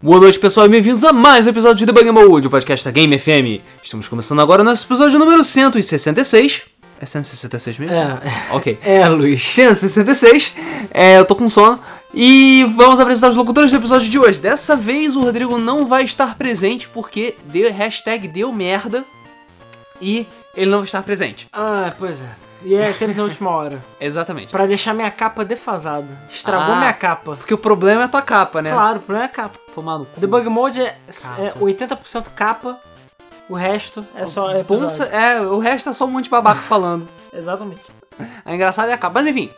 Boa noite, pessoal, e bem-vindos a mais um episódio de Debug Mode, o podcast da Game FM. Estamos começando agora o nosso episódio número 166. É 166 mesmo? É, Ok. é, Luiz. 166. É, eu tô com sono. E vamos apresentar os locutores do episódio de hoje. Dessa vez o Rodrigo não vai estar presente porque deu, hashtag deu merda e ele não vai estar presente. Ah, pois é. E é sempre na última hora. Exatamente. Pra deixar minha capa defasada. Estragou Ah. minha capa. Porque o problema é a tua capa, né? Claro, o problema é a capa. Tomar no cu. Debug Mode é, é 80% capa, o resto é só é episódio. é, o resto é só um monte de babaca falando. Exatamente. A engraçada é a capa. Mas enfim,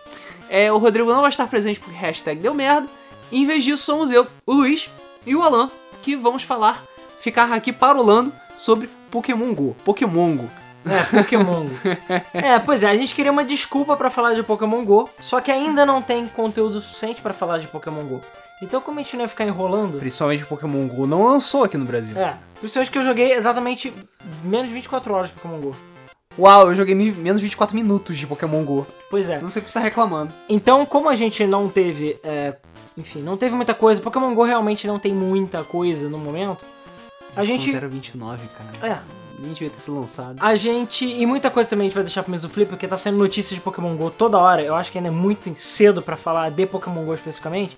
é, o Rodrigo não vai estar presente porque hashtag deu merda. E, em vez disso, somos eu, o Luiz e o Alan, que vamos falar, ficar aqui parolando sobre Pokémon GO. Pokémon GO. É, Pokémon Go. É, pois é, a gente queria uma desculpa pra falar de Pokémon Go, só que ainda não tem conteúdo suficiente pra falar de Pokémon Go. Então, como a gente não ia ficar enrolando, Principalmente Pokémon GO não lançou aqui no Brasil. é, principalmente que eu joguei exatamente menos de 24 horas de Pokémon Go. Uau, eu joguei menos de 24 minutos de Pokémon GO. Pois é. Não sei o que você tá reclamando. Então, como a gente não teve, é, enfim, não teve muita coisa, Pokémon Go realmente não tem muita coisa no momento. A gente, São 029, cara. é, Nem devia ter sido lançado. a gente e muita coisa também a gente vai deixar pro mês do Flip, porque tá saindo notícias de Pokémon Go toda hora. Eu acho que ainda é muito cedo pra falar de Pokémon Go especificamente.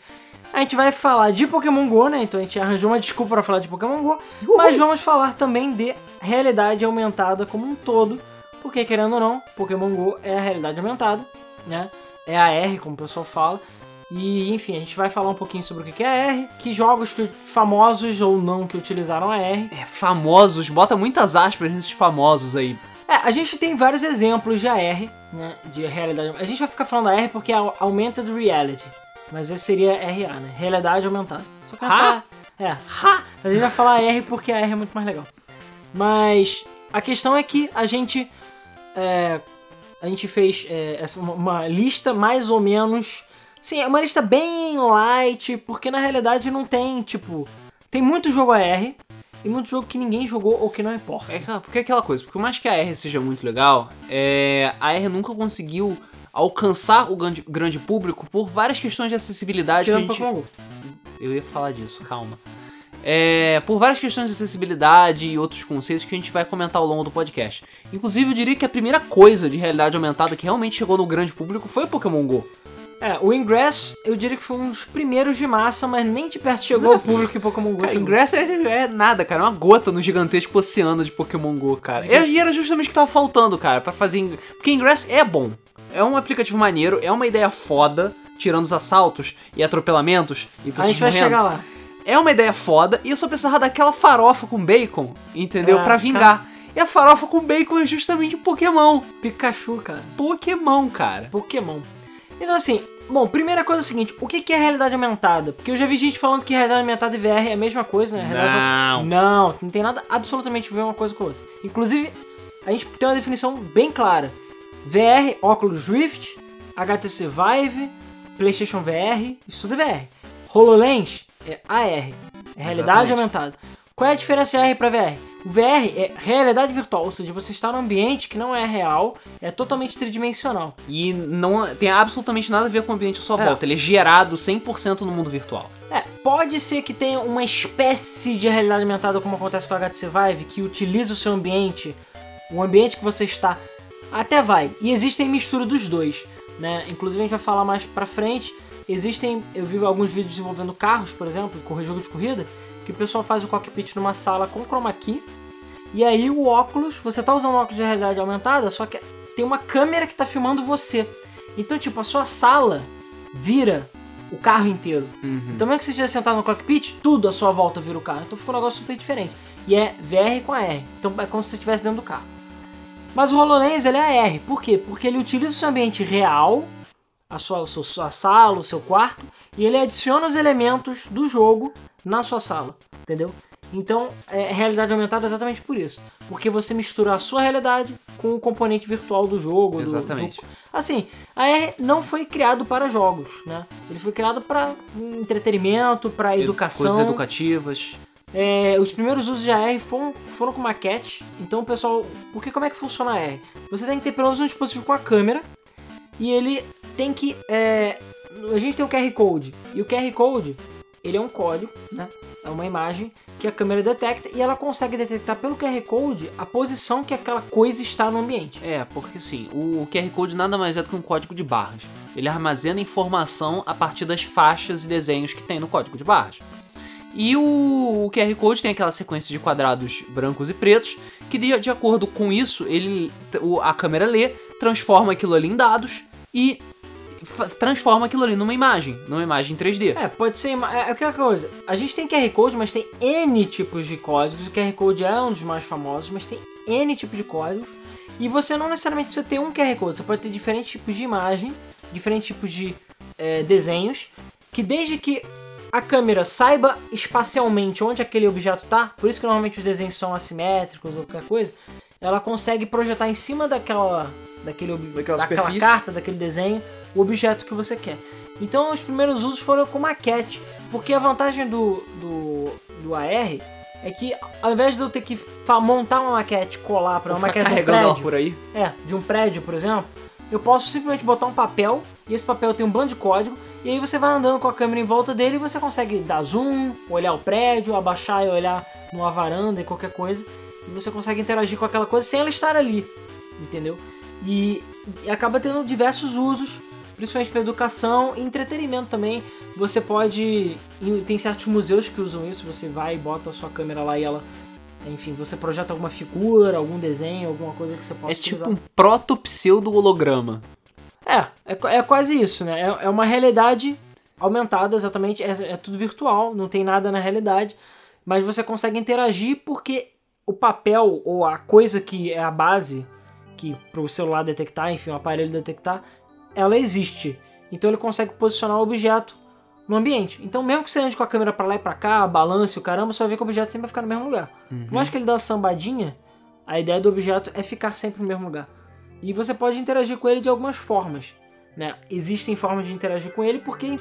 A gente vai falar de Pokémon Go, né? Então a gente arranjou uma desculpa pra falar de Pokémon Go, mas vamos falar também de realidade aumentada como um todo, porque querendo ou não, Pokémon Go é a realidade aumentada, né? É a R, como o pessoal fala. E enfim, a gente vai falar um pouquinho sobre o que é R, que jogos que, famosos ou não que utilizaram a R. É, famosos, bota muitas aspas nesses famosos aí. É, a gente tem vários exemplos de AR, né? De realidade. A gente vai ficar falando AR porque é au- Augmented Reality. Mas esse seria RA, né? Realidade aumentada. Só que Ha? falar. É, ha! A gente vai falar AR porque a R é muito mais legal. Mas a questão é que a gente. é, a gente fez é, uma lista mais ou menos. Sim, é uma lista bem light, porque na realidade não tem, tipo. Tem muito jogo AR e muito jogo que ninguém jogou ou que não importa. É aquela, porque é aquela coisa, por mais que a R seja muito legal, é, a R nunca conseguiu alcançar o grande, grande público por várias questões de acessibilidade que a gente... Eu ia falar disso, calma. É, por várias questões de acessibilidade e outros conceitos que a gente vai comentar ao longo do podcast. Inclusive, eu diria que a primeira coisa de realidade aumentada que realmente chegou no grande público foi o Pokémon GO. É, o Ingress, eu diria que foi um dos primeiros de massa, mas nem de perto chegou ao público que Pokémon Go Cara, chegou. Ingress é, é nada, cara. É uma gota no gigantesco oceano de Pokémon GO, cara. E, e era justamente o que tava faltando, cara, pra fazer... Porque Ingress é bom. É um aplicativo maneiro, é uma ideia foda, tirando os assaltos e atropelamentos e pessoas A gente vai morrendo. chegar lá. É uma ideia foda e eu só precisava daquela farofa com bacon, entendeu? É, pra vingar. E a farofa com bacon é justamente Pokémon. Pikachu, cara. Pokémon, cara. Pokémon. Então assim, bom, primeira coisa é o seguinte, o que é realidade aumentada? Porque eu já vi gente falando que realidade aumentada e VR é a mesma coisa, né? Realidade- Não. Não, não tem nada absolutamente a ver uma coisa com a outra. Inclusive, a gente tem uma definição bem clara. VR, óculos Rift, HTC Vive, PlayStation VR, isso tudo é VR. HoloLens é AR, é realidade Exatamente. aumentada. Qual é a diferença de AR para VR? O VR é realidade virtual, ou seja, você está num ambiente que não é real, é totalmente tridimensional. E não tem absolutamente nada a ver com o ambiente à sua É. volta. Ele é gerado 100% no mundo virtual. É, pode ser que tenha uma espécie de realidade aumentada, como acontece com o HTC Vive, que utiliza o seu ambiente, o ambiente que você está, até vai. E existem mistura dos dois, né? Inclusive a gente vai falar mais pra frente. Existem, eu vi alguns vídeos envolvendo carros, por exemplo, correr jogo de corrida, que o pessoal faz o cockpit numa sala com chroma key. E aí o óculos, você tá usando um óculos de realidade aumentada, só que tem uma câmera que tá filmando você. Então, tipo, a sua sala vira o carro inteiro. Então, mesmo que você esteja sentado no cockpit, tudo à sua volta vira o carro. Então, fica um negócio super diferente. E é VR com AR. Então, é como se você estivesse dentro do carro. Mas o HoloLens, ele é AR. Por quê? Porque ele utiliza o seu ambiente real, a sua, a sua, sua sala, o seu quarto, e ele adiciona os elementos do jogo na sua sala. Entendeu? Então, é realidade aumentada exatamente por isso. Porque você mistura a sua realidade com o componente virtual do jogo. do- Exatamente. do- Assim, a R não foi criado para jogos, né? Ele foi criado para entretenimento, para educação. Coisas educativas. É, os primeiros usos de AR foram, foram com maquete. Então, pessoal. Porque como é que funciona a AR? Você tem que ter pelo menos um dispositivo com a câmera. E ele tem que. é, a gente tem o QR Code. E o QR Code ele é um código, né? É uma imagem que a câmera detecta e ela consegue detectar pelo QR Code a posição que aquela coisa está no ambiente. É, porque assim, o QR Code nada mais é do que um código de barras. Ele armazena informação a partir das faixas e desenhos que tem no código de barras. E o, QR Code tem aquela sequência de quadrados brancos e pretos, que de, de acordo com isso, ele, a câmera lê, transforma aquilo ali em dados e transforma aquilo ali numa imagem, numa imagem em 3D. É, pode ser. É, é aquela coisa. A gente tem QR Code, mas tem N tipos de códigos. O QR Code é um dos mais famosos, mas tem N tipos de códigos. E você não necessariamente precisa ter um QR Code. Você pode ter diferentes tipos de imagem, diferentes tipos de é, desenhos, que desde que a câmera saiba espacialmente onde aquele objeto tá, por isso que normalmente os desenhos são assimétricos ou qualquer coisa, ela consegue projetar em cima daquela, daquele, Daquela daquela carta, daquele desenho, o objeto que você quer. Então os primeiros usos foram com maquete, porque a vantagem do, do, do AR é que ao invés de eu ter que montar uma maquete, colar para uma maquete de um prédio, por aí. é, de um prédio, por exemplo, eu posso simplesmente botar um papel e esse papel tem um bando de código e aí você vai andando com a câmera em volta dele e você consegue dar zoom, olhar o prédio, abaixar e olhar numa varanda e qualquer coisa e você consegue interagir com aquela coisa sem ela estar ali, entendeu? E, e acaba tendo diversos usos, principalmente para educação e entretenimento também. Você pode, em- tem certos museus que usam isso, você vai e bota a sua câmera lá e ela enfim, você projeta alguma figura, algum desenho, alguma coisa que você possa É tipo um proto-pseudo-holograma. É, é, é quase isso, né? É, é uma realidade aumentada, exatamente. É, é tudo virtual, não tem nada na realidade. Mas você consegue interagir porque o papel ou a coisa que é a base que para o celular detectar, enfim, o aparelho detectar, ela existe. Então ele consegue posicionar o objeto no ambiente. Então mesmo que você ande com a câmera para lá e para cá, balance o caramba, você vai ver que o objeto sempre vai ficar no mesmo lugar. Por mais que ele dê uma sambadinha, a ideia do objeto é ficar sempre no mesmo lugar. E você pode interagir com ele de algumas formas. Né? Existem formas de interagir com ele porque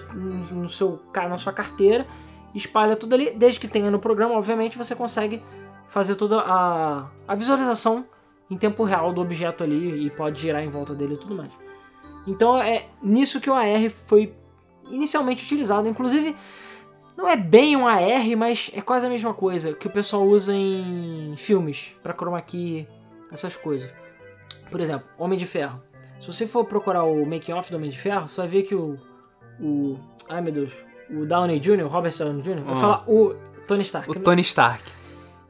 no seu, na sua carteira espalha tudo ali. Desde que tenha no programa, obviamente, você consegue fazer toda a, a visualização em tempo real do objeto ali e pode girar em volta dele e tudo mais. Então é nisso que o AR foi inicialmente utilizado. Inclusive, não é bem um AR, mas é quase a mesma coisa que o pessoal usa em filmes para chroma key, essas coisas. Por exemplo, Homem de Ferro. Se você for procurar o making off do Homem de Ferro, você vai ver que o o ai meu Deus, o Downey Jr., o Robert Downey Jr., vai Ah. falar o Tony Stark. O Tony Stark.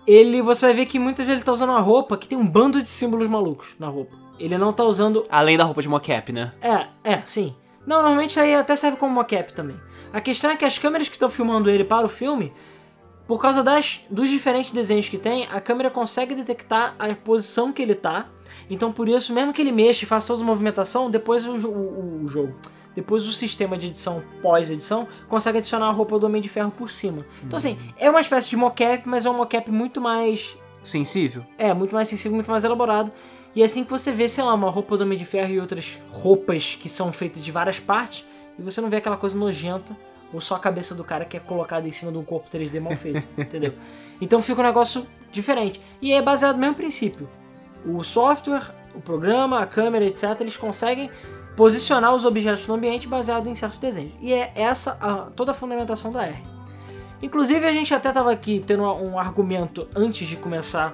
Ele, você vai ver que muitas vezes ele tá usando uma roupa que tem um bando de símbolos malucos na roupa. Ele não tá usando Além da roupa de mocap, né? é, é, sim. Não, normalmente isso aí até serve como mocap também. A questão é que as câmeras que estão filmando ele para o filme, por causa das, dos diferentes desenhos que tem, a câmera consegue detectar a posição que ele tá. Então por isso, mesmo que ele mexa e faça toda a movimentação, depois o, o, o jogo, depois o sistema de edição pós-edição consegue adicionar a roupa do Homem de Ferro por cima. Então assim, é uma espécie de mocap, mas é um mocap muito mais Sensível. é, muito mais sensível, muito mais elaborado. E é assim que você vê, sei lá, uma roupa do Homem de Ferro e outras roupas que são feitas de várias partes, e você não vê aquela coisa nojenta, ou só a cabeça do cara que é colocada em cima de um corpo 3D mal feito, entendeu? Então fica um negócio diferente. E é baseado no mesmo princípio. O software, o programa, a câmera, etc., eles conseguem posicionar os objetos no ambiente baseado em certos desenhos. E é essa a- toda a fundamentação da R. Inclusive, a gente até estava aqui tendo um argumento antes de começar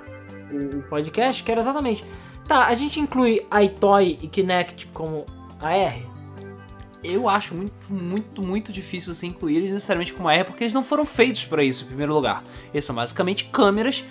o, o podcast, que era exatamente: tá, a gente inclui iToy e Kinect como AR? Eu acho muito, muito, muito difícil você incluir eles necessariamente como AR, porque eles não foram feitos para isso, em primeiro lugar. Eles são basicamente câmeras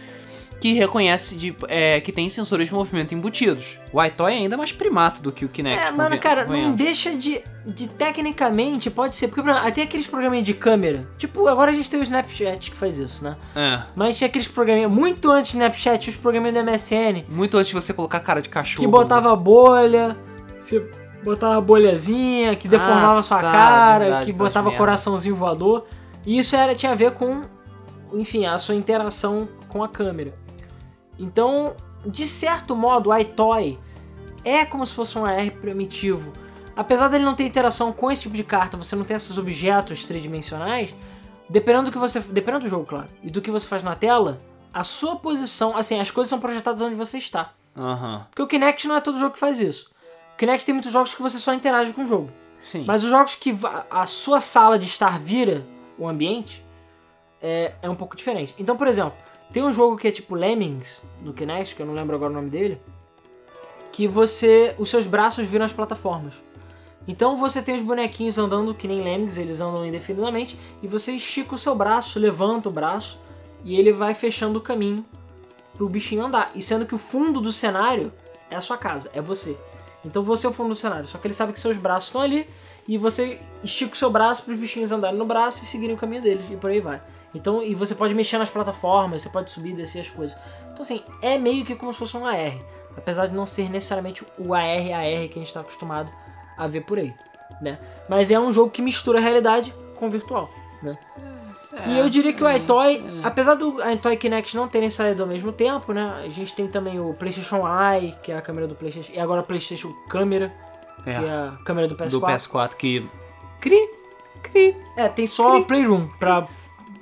que reconhecem de, é, que tem sensores de movimento embutidos. O iToy é ainda mais primato do que o Kinect. É, mano, cara, não deixa de, de tecnicamente, pode ser, porque por exemplo, tem aqueles programinhas de câmera, tipo, agora a gente tem o Snapchat que faz isso, né? É. Mas tinha aqueles programinhas, muito antes do Snapchat, os programinhas do MSN, Muito antes de você colocar cara de cachorro. que botava bolha, você botava bolhazinha, que deformava Ah, sua tá, cara, verdade, que botava coraçãozinho voador. E isso era, tinha a ver com, enfim, a sua interação com a câmera. Então, de certo modo, o iToy é como se fosse um AR primitivo. Apesar dele não ter interação com esse tipo de carta, você não tem esses objetos tridimensionais, dependendo do que você. Dependendo do jogo, claro, e do que você faz na tela, a sua posição, assim, as coisas são projetadas onde você está. Aham. Porque o Kinect não é todo jogo que faz isso. O Kinect tem muitos jogos que você só interage com o jogo. Sim. Mas os jogos que a sua sala de estar vira, o ambiente, é, é um pouco diferente. Então, por exemplo, tem um jogo que é tipo Lemmings no Kinect, que eu não lembro agora o nome dele, que você, os seus braços viram as plataformas. Então você tem os bonequinhos andando que nem Lemmings, eles andam indefinidamente, e você estica o seu braço, levanta o braço, e ele vai fechando o caminho pro bichinho andar. E sendo que o fundo do cenário é a sua casa, é você. Então você é o fundo do cenário, só que ele sabe que seus braços estão ali, e você estica o seu braço para os bichinhos andarem no braço e seguirem o caminho deles, e por aí vai. Então, e você pode mexer nas plataformas, você pode subir e descer as coisas. Então, assim, é meio que como se fosse um AR. Apesar de não ser necessariamente o AR AR que a gente está acostumado a ver por aí, né? Mas é um jogo que mistura a realidade com o virtual, né? e eu diria que o iToy, apesar do iToy Kinect não terem saído ao mesmo tempo, né? A gente tem também o PlayStation Eye, que é a câmera do PlayStation, e agora o PlayStation Câmera, que é a câmera do PS4. Do PS4 que. Cri, cri. É, tem só Playroom pra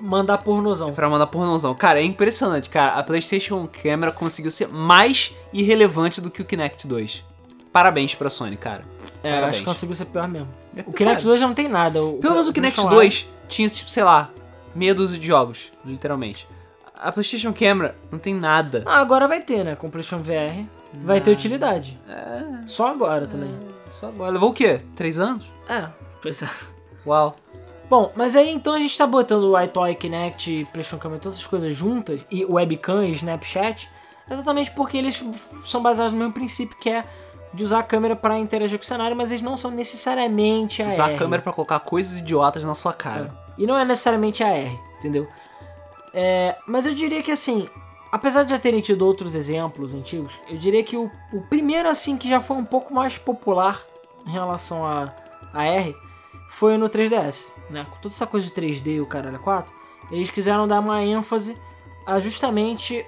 mandar pornozão. Pra mandar pornozão. Cara, é impressionante, cara. A PlayStation Camera conseguiu ser mais irrelevante do que o Kinect 2. Parabéns pra Sony, cara. É, Parabéns. acho que conseguiu ser pior mesmo. É, O Kinect cara, 2 já não tem nada. O, Pelo menos o Kinect PlayStation 2 tinha, tipo, sei lá, meia dúzia de jogos, literalmente. A PlayStation Camera não tem nada. Ah, agora vai ter, né? Com o PlayStation VR. Vai ter utilidade. É, Só agora também. só agora. Levou o quê? Três anos? É, pois é. Uau. Bom, mas aí então a gente tá botando o iToy, Kinect, PlayStation Camera, todas essas coisas juntas, e webcam e Snapchat, exatamente porque eles são baseados no mesmo princípio, que é de usar a câmera pra interagir com o cenário, mas eles não são necessariamente AR. Usar a câmera pra colocar coisas idiotas na sua cara. E não é necessariamente AR, entendeu? É, mas eu diria que assim, apesar de já terem tido outros exemplos antigos, eu diria que o, o primeiro assim que já foi um pouco mais popular em relação a AR foi no 3DS, né? Com toda essa coisa de 3D e o caralho 4, eles quiseram dar uma ênfase a justamente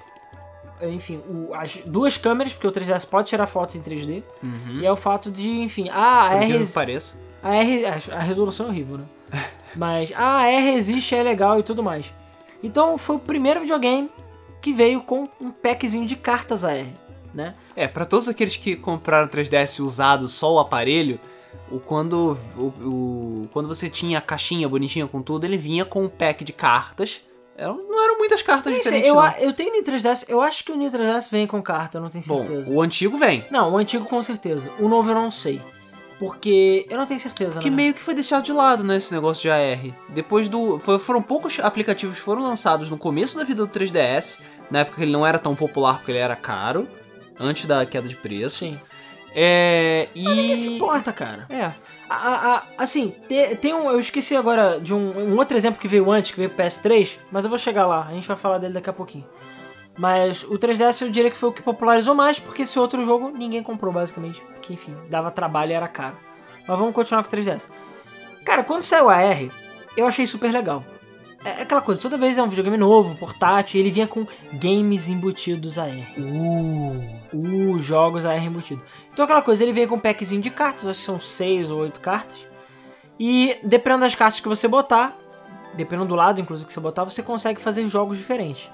enfim, o- as duas câmeras, porque o 3DS pode tirar fotos em 3D, Uhum. e é o fato de, enfim, ah, a Por R, pareça. a R. A, a resolução é horrível, né? Mas ah, a R existe, é legal e tudo mais. Então foi o primeiro videogame que veio com um packzinho de cartas AR, né? É, pra todos aqueles que compraram 3DS usado só o aparelho, o quando, o, o- quando você tinha a caixinha bonitinha com tudo, ele vinha com um pack de cartas. Não eram muitas cartas sei, diferentes, eu, não. a- eu tenho o New 3DS, eu acho que o New 3DS vem com carta, eu não tenho Bom, certeza. o antigo vem. Não, o antigo com certeza. O novo eu não sei. Porque eu não tenho certeza, Que né? meio que foi deixado de lado, né, esse negócio de AR. Depois do... foi- foram poucos aplicativos que foram lançados no começo da vida do 3DS, na época que ele não era tão popular porque ele era caro, antes da queda de preço. Sim. É... E... Ninguém se importa, cara. É, A- a- a- assim, te- tem um. Eu esqueci agora de um, um outro exemplo que veio antes, que veio pro PS3, mas eu vou chegar lá, a gente vai falar dele daqui a pouquinho. Mas o 3DS eu diria que foi o que popularizou mais, porque esse outro jogo ninguém comprou, basicamente. Porque, enfim, dava trabalho e era caro. Mas vamos continuar com o 3DS. Cara, quando saiu a R, eu achei super legal. É aquela coisa, toda vez é um videogame novo, portátil, e ele vinha com games embutidos AR. Uh. Uh, jogos AR embutido. Então aquela coisa, ele vem com um packzinho de cartas, acho que são 6 ou 8 cartas. E dependendo das cartas que você botar, dependendo do lado, inclusive, que você botar, você consegue fazer jogos diferentes.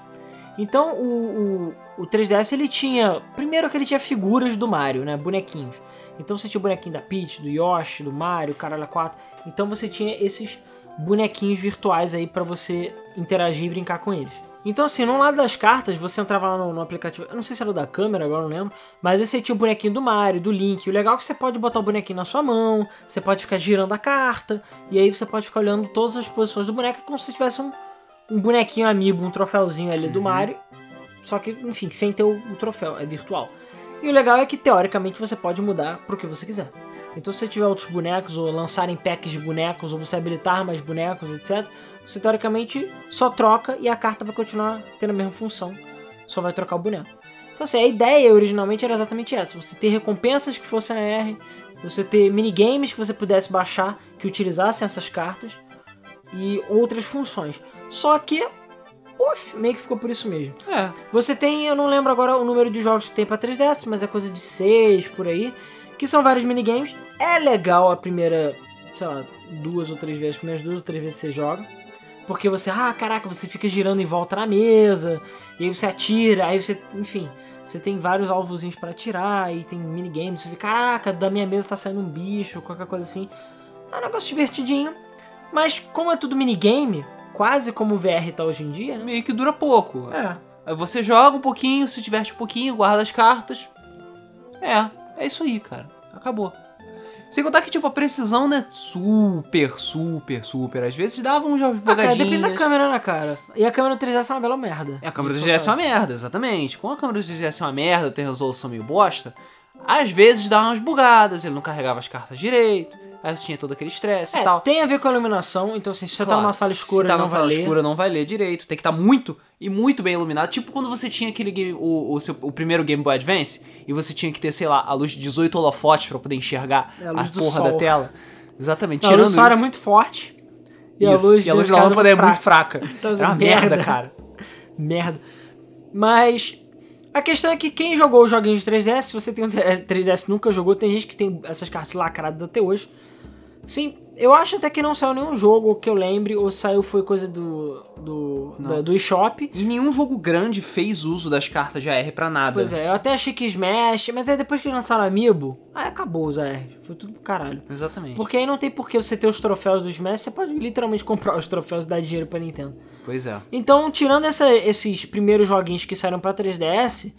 Então o, o, o 3DS ele tinha. Primeiro que ele tinha figuras do Mario, né? Bonequinhos. Então você tinha o bonequinho da Peach, do Yoshi, do Mario, Caralho 4. Então você tinha esses bonequinhos virtuais aí pra você interagir e brincar com eles. Então assim, no lado das cartas, você entrava lá no, no aplicativo, eu não sei se era o da câmera, agora não lembro, mas aí você tinha o bonequinho do Mario, do Link. O legal é que você pode botar o bonequinho na sua mão, você pode ficar girando a carta, e aí você pode ficar olhando todas as posições do boneco como se tivesse um, um bonequinho amiibo, um troféuzinho ali do Mario, só que, enfim, sem ter o, o troféu, é virtual. E o legal é que, teoricamente, você pode mudar pro que você quiser. Então, se você tiver outros bonecos, ou lançarem packs de bonecos, ou você habilitar mais bonecos, etc., você, teoricamente, só troca e a carta vai continuar tendo a mesma função. Só vai trocar o boneco. Então, assim, a ideia originalmente era exatamente essa. Você ter recompensas que fossem AR, você ter minigames que você pudesse baixar, que utilizassem essas cartas, e outras funções. Só que, puf, meio que ficou por isso mesmo. É. Você tem, eu não lembro agora o número de jogos que tem pra 3DS, mas é coisa de 6 por aí, que são vários minigames. É legal a primeira, sei lá, duas ou três vezes, as primeiras duas ou três vezes que você joga. Porque você, ah, caraca, você fica girando em volta na mesa, e aí você atira, aí você, enfim, você tem vários alvozinhos pra atirar, e tem minigames, você fica, caraca, da minha mesa tá saindo um bicho, qualquer coisa assim. É um negócio divertidinho. Mas como é tudo minigame, quase como o VR tá hoje em dia, né? Meio que dura pouco. É. Aí você joga um pouquinho, se diverte um pouquinho, guarda as cartas. É, é isso aí, cara. Acabou. Sem contar que, tipo, a precisão não é super, super, super. Às vezes dava uns Ah, cara, depende da câmera, né, cara? E a câmera 3DS é uma bela merda. É, a câmera do Isso 3DS é sabe. uma merda, exatamente. Como a câmera do 3DS é uma merda, tem resolução meio bosta, às vezes dava umas bugadas, ele não carregava as cartas direito, aí você tinha todo aquele estresse É, e tal. tem a ver com a iluminação, então assim, se você tá Claro, numa sala escura se tá não numa vai sala ler. escura não vai ler direito, tem que estar muito e muito bem iluminado, tipo quando você tinha aquele game, o, o, seu- o primeiro Game Boy Advance e você tinha que ter, sei lá, a luz de 18 holofotes pra poder enxergar É, a a, luz do porra sol. da tela. Exatamente, Não, a tirando luz do sol era muito forte. E a Isso, luz, e a luz da lâmpada é muito fraca. Então, Era uma merda. merda, cara. Merda. Mas a questão é que quem jogou os joguinhos de 3DS, se você tem um 3DS e nunca jogou, tem gente que tem essas cartas lacradas até hoje. Sim, eu acho até que não saiu nenhum jogo que eu lembre, ou saiu foi coisa do do, da- do eShop. E nenhum jogo grande fez uso das cartas de AR pra nada. Pois é, eu até achei que Smash, mas aí depois que lançaram Amiibo, aí acabou os AR. Foi tudo pro caralho. Exatamente. Porque aí não tem por que você ter os troféus do Smash, você pode literalmente comprar os troféus e dar dinheiro pra Nintendo. Pois é. Então, tirando essa- esses primeiros joguinhos que saíram pra 3DS,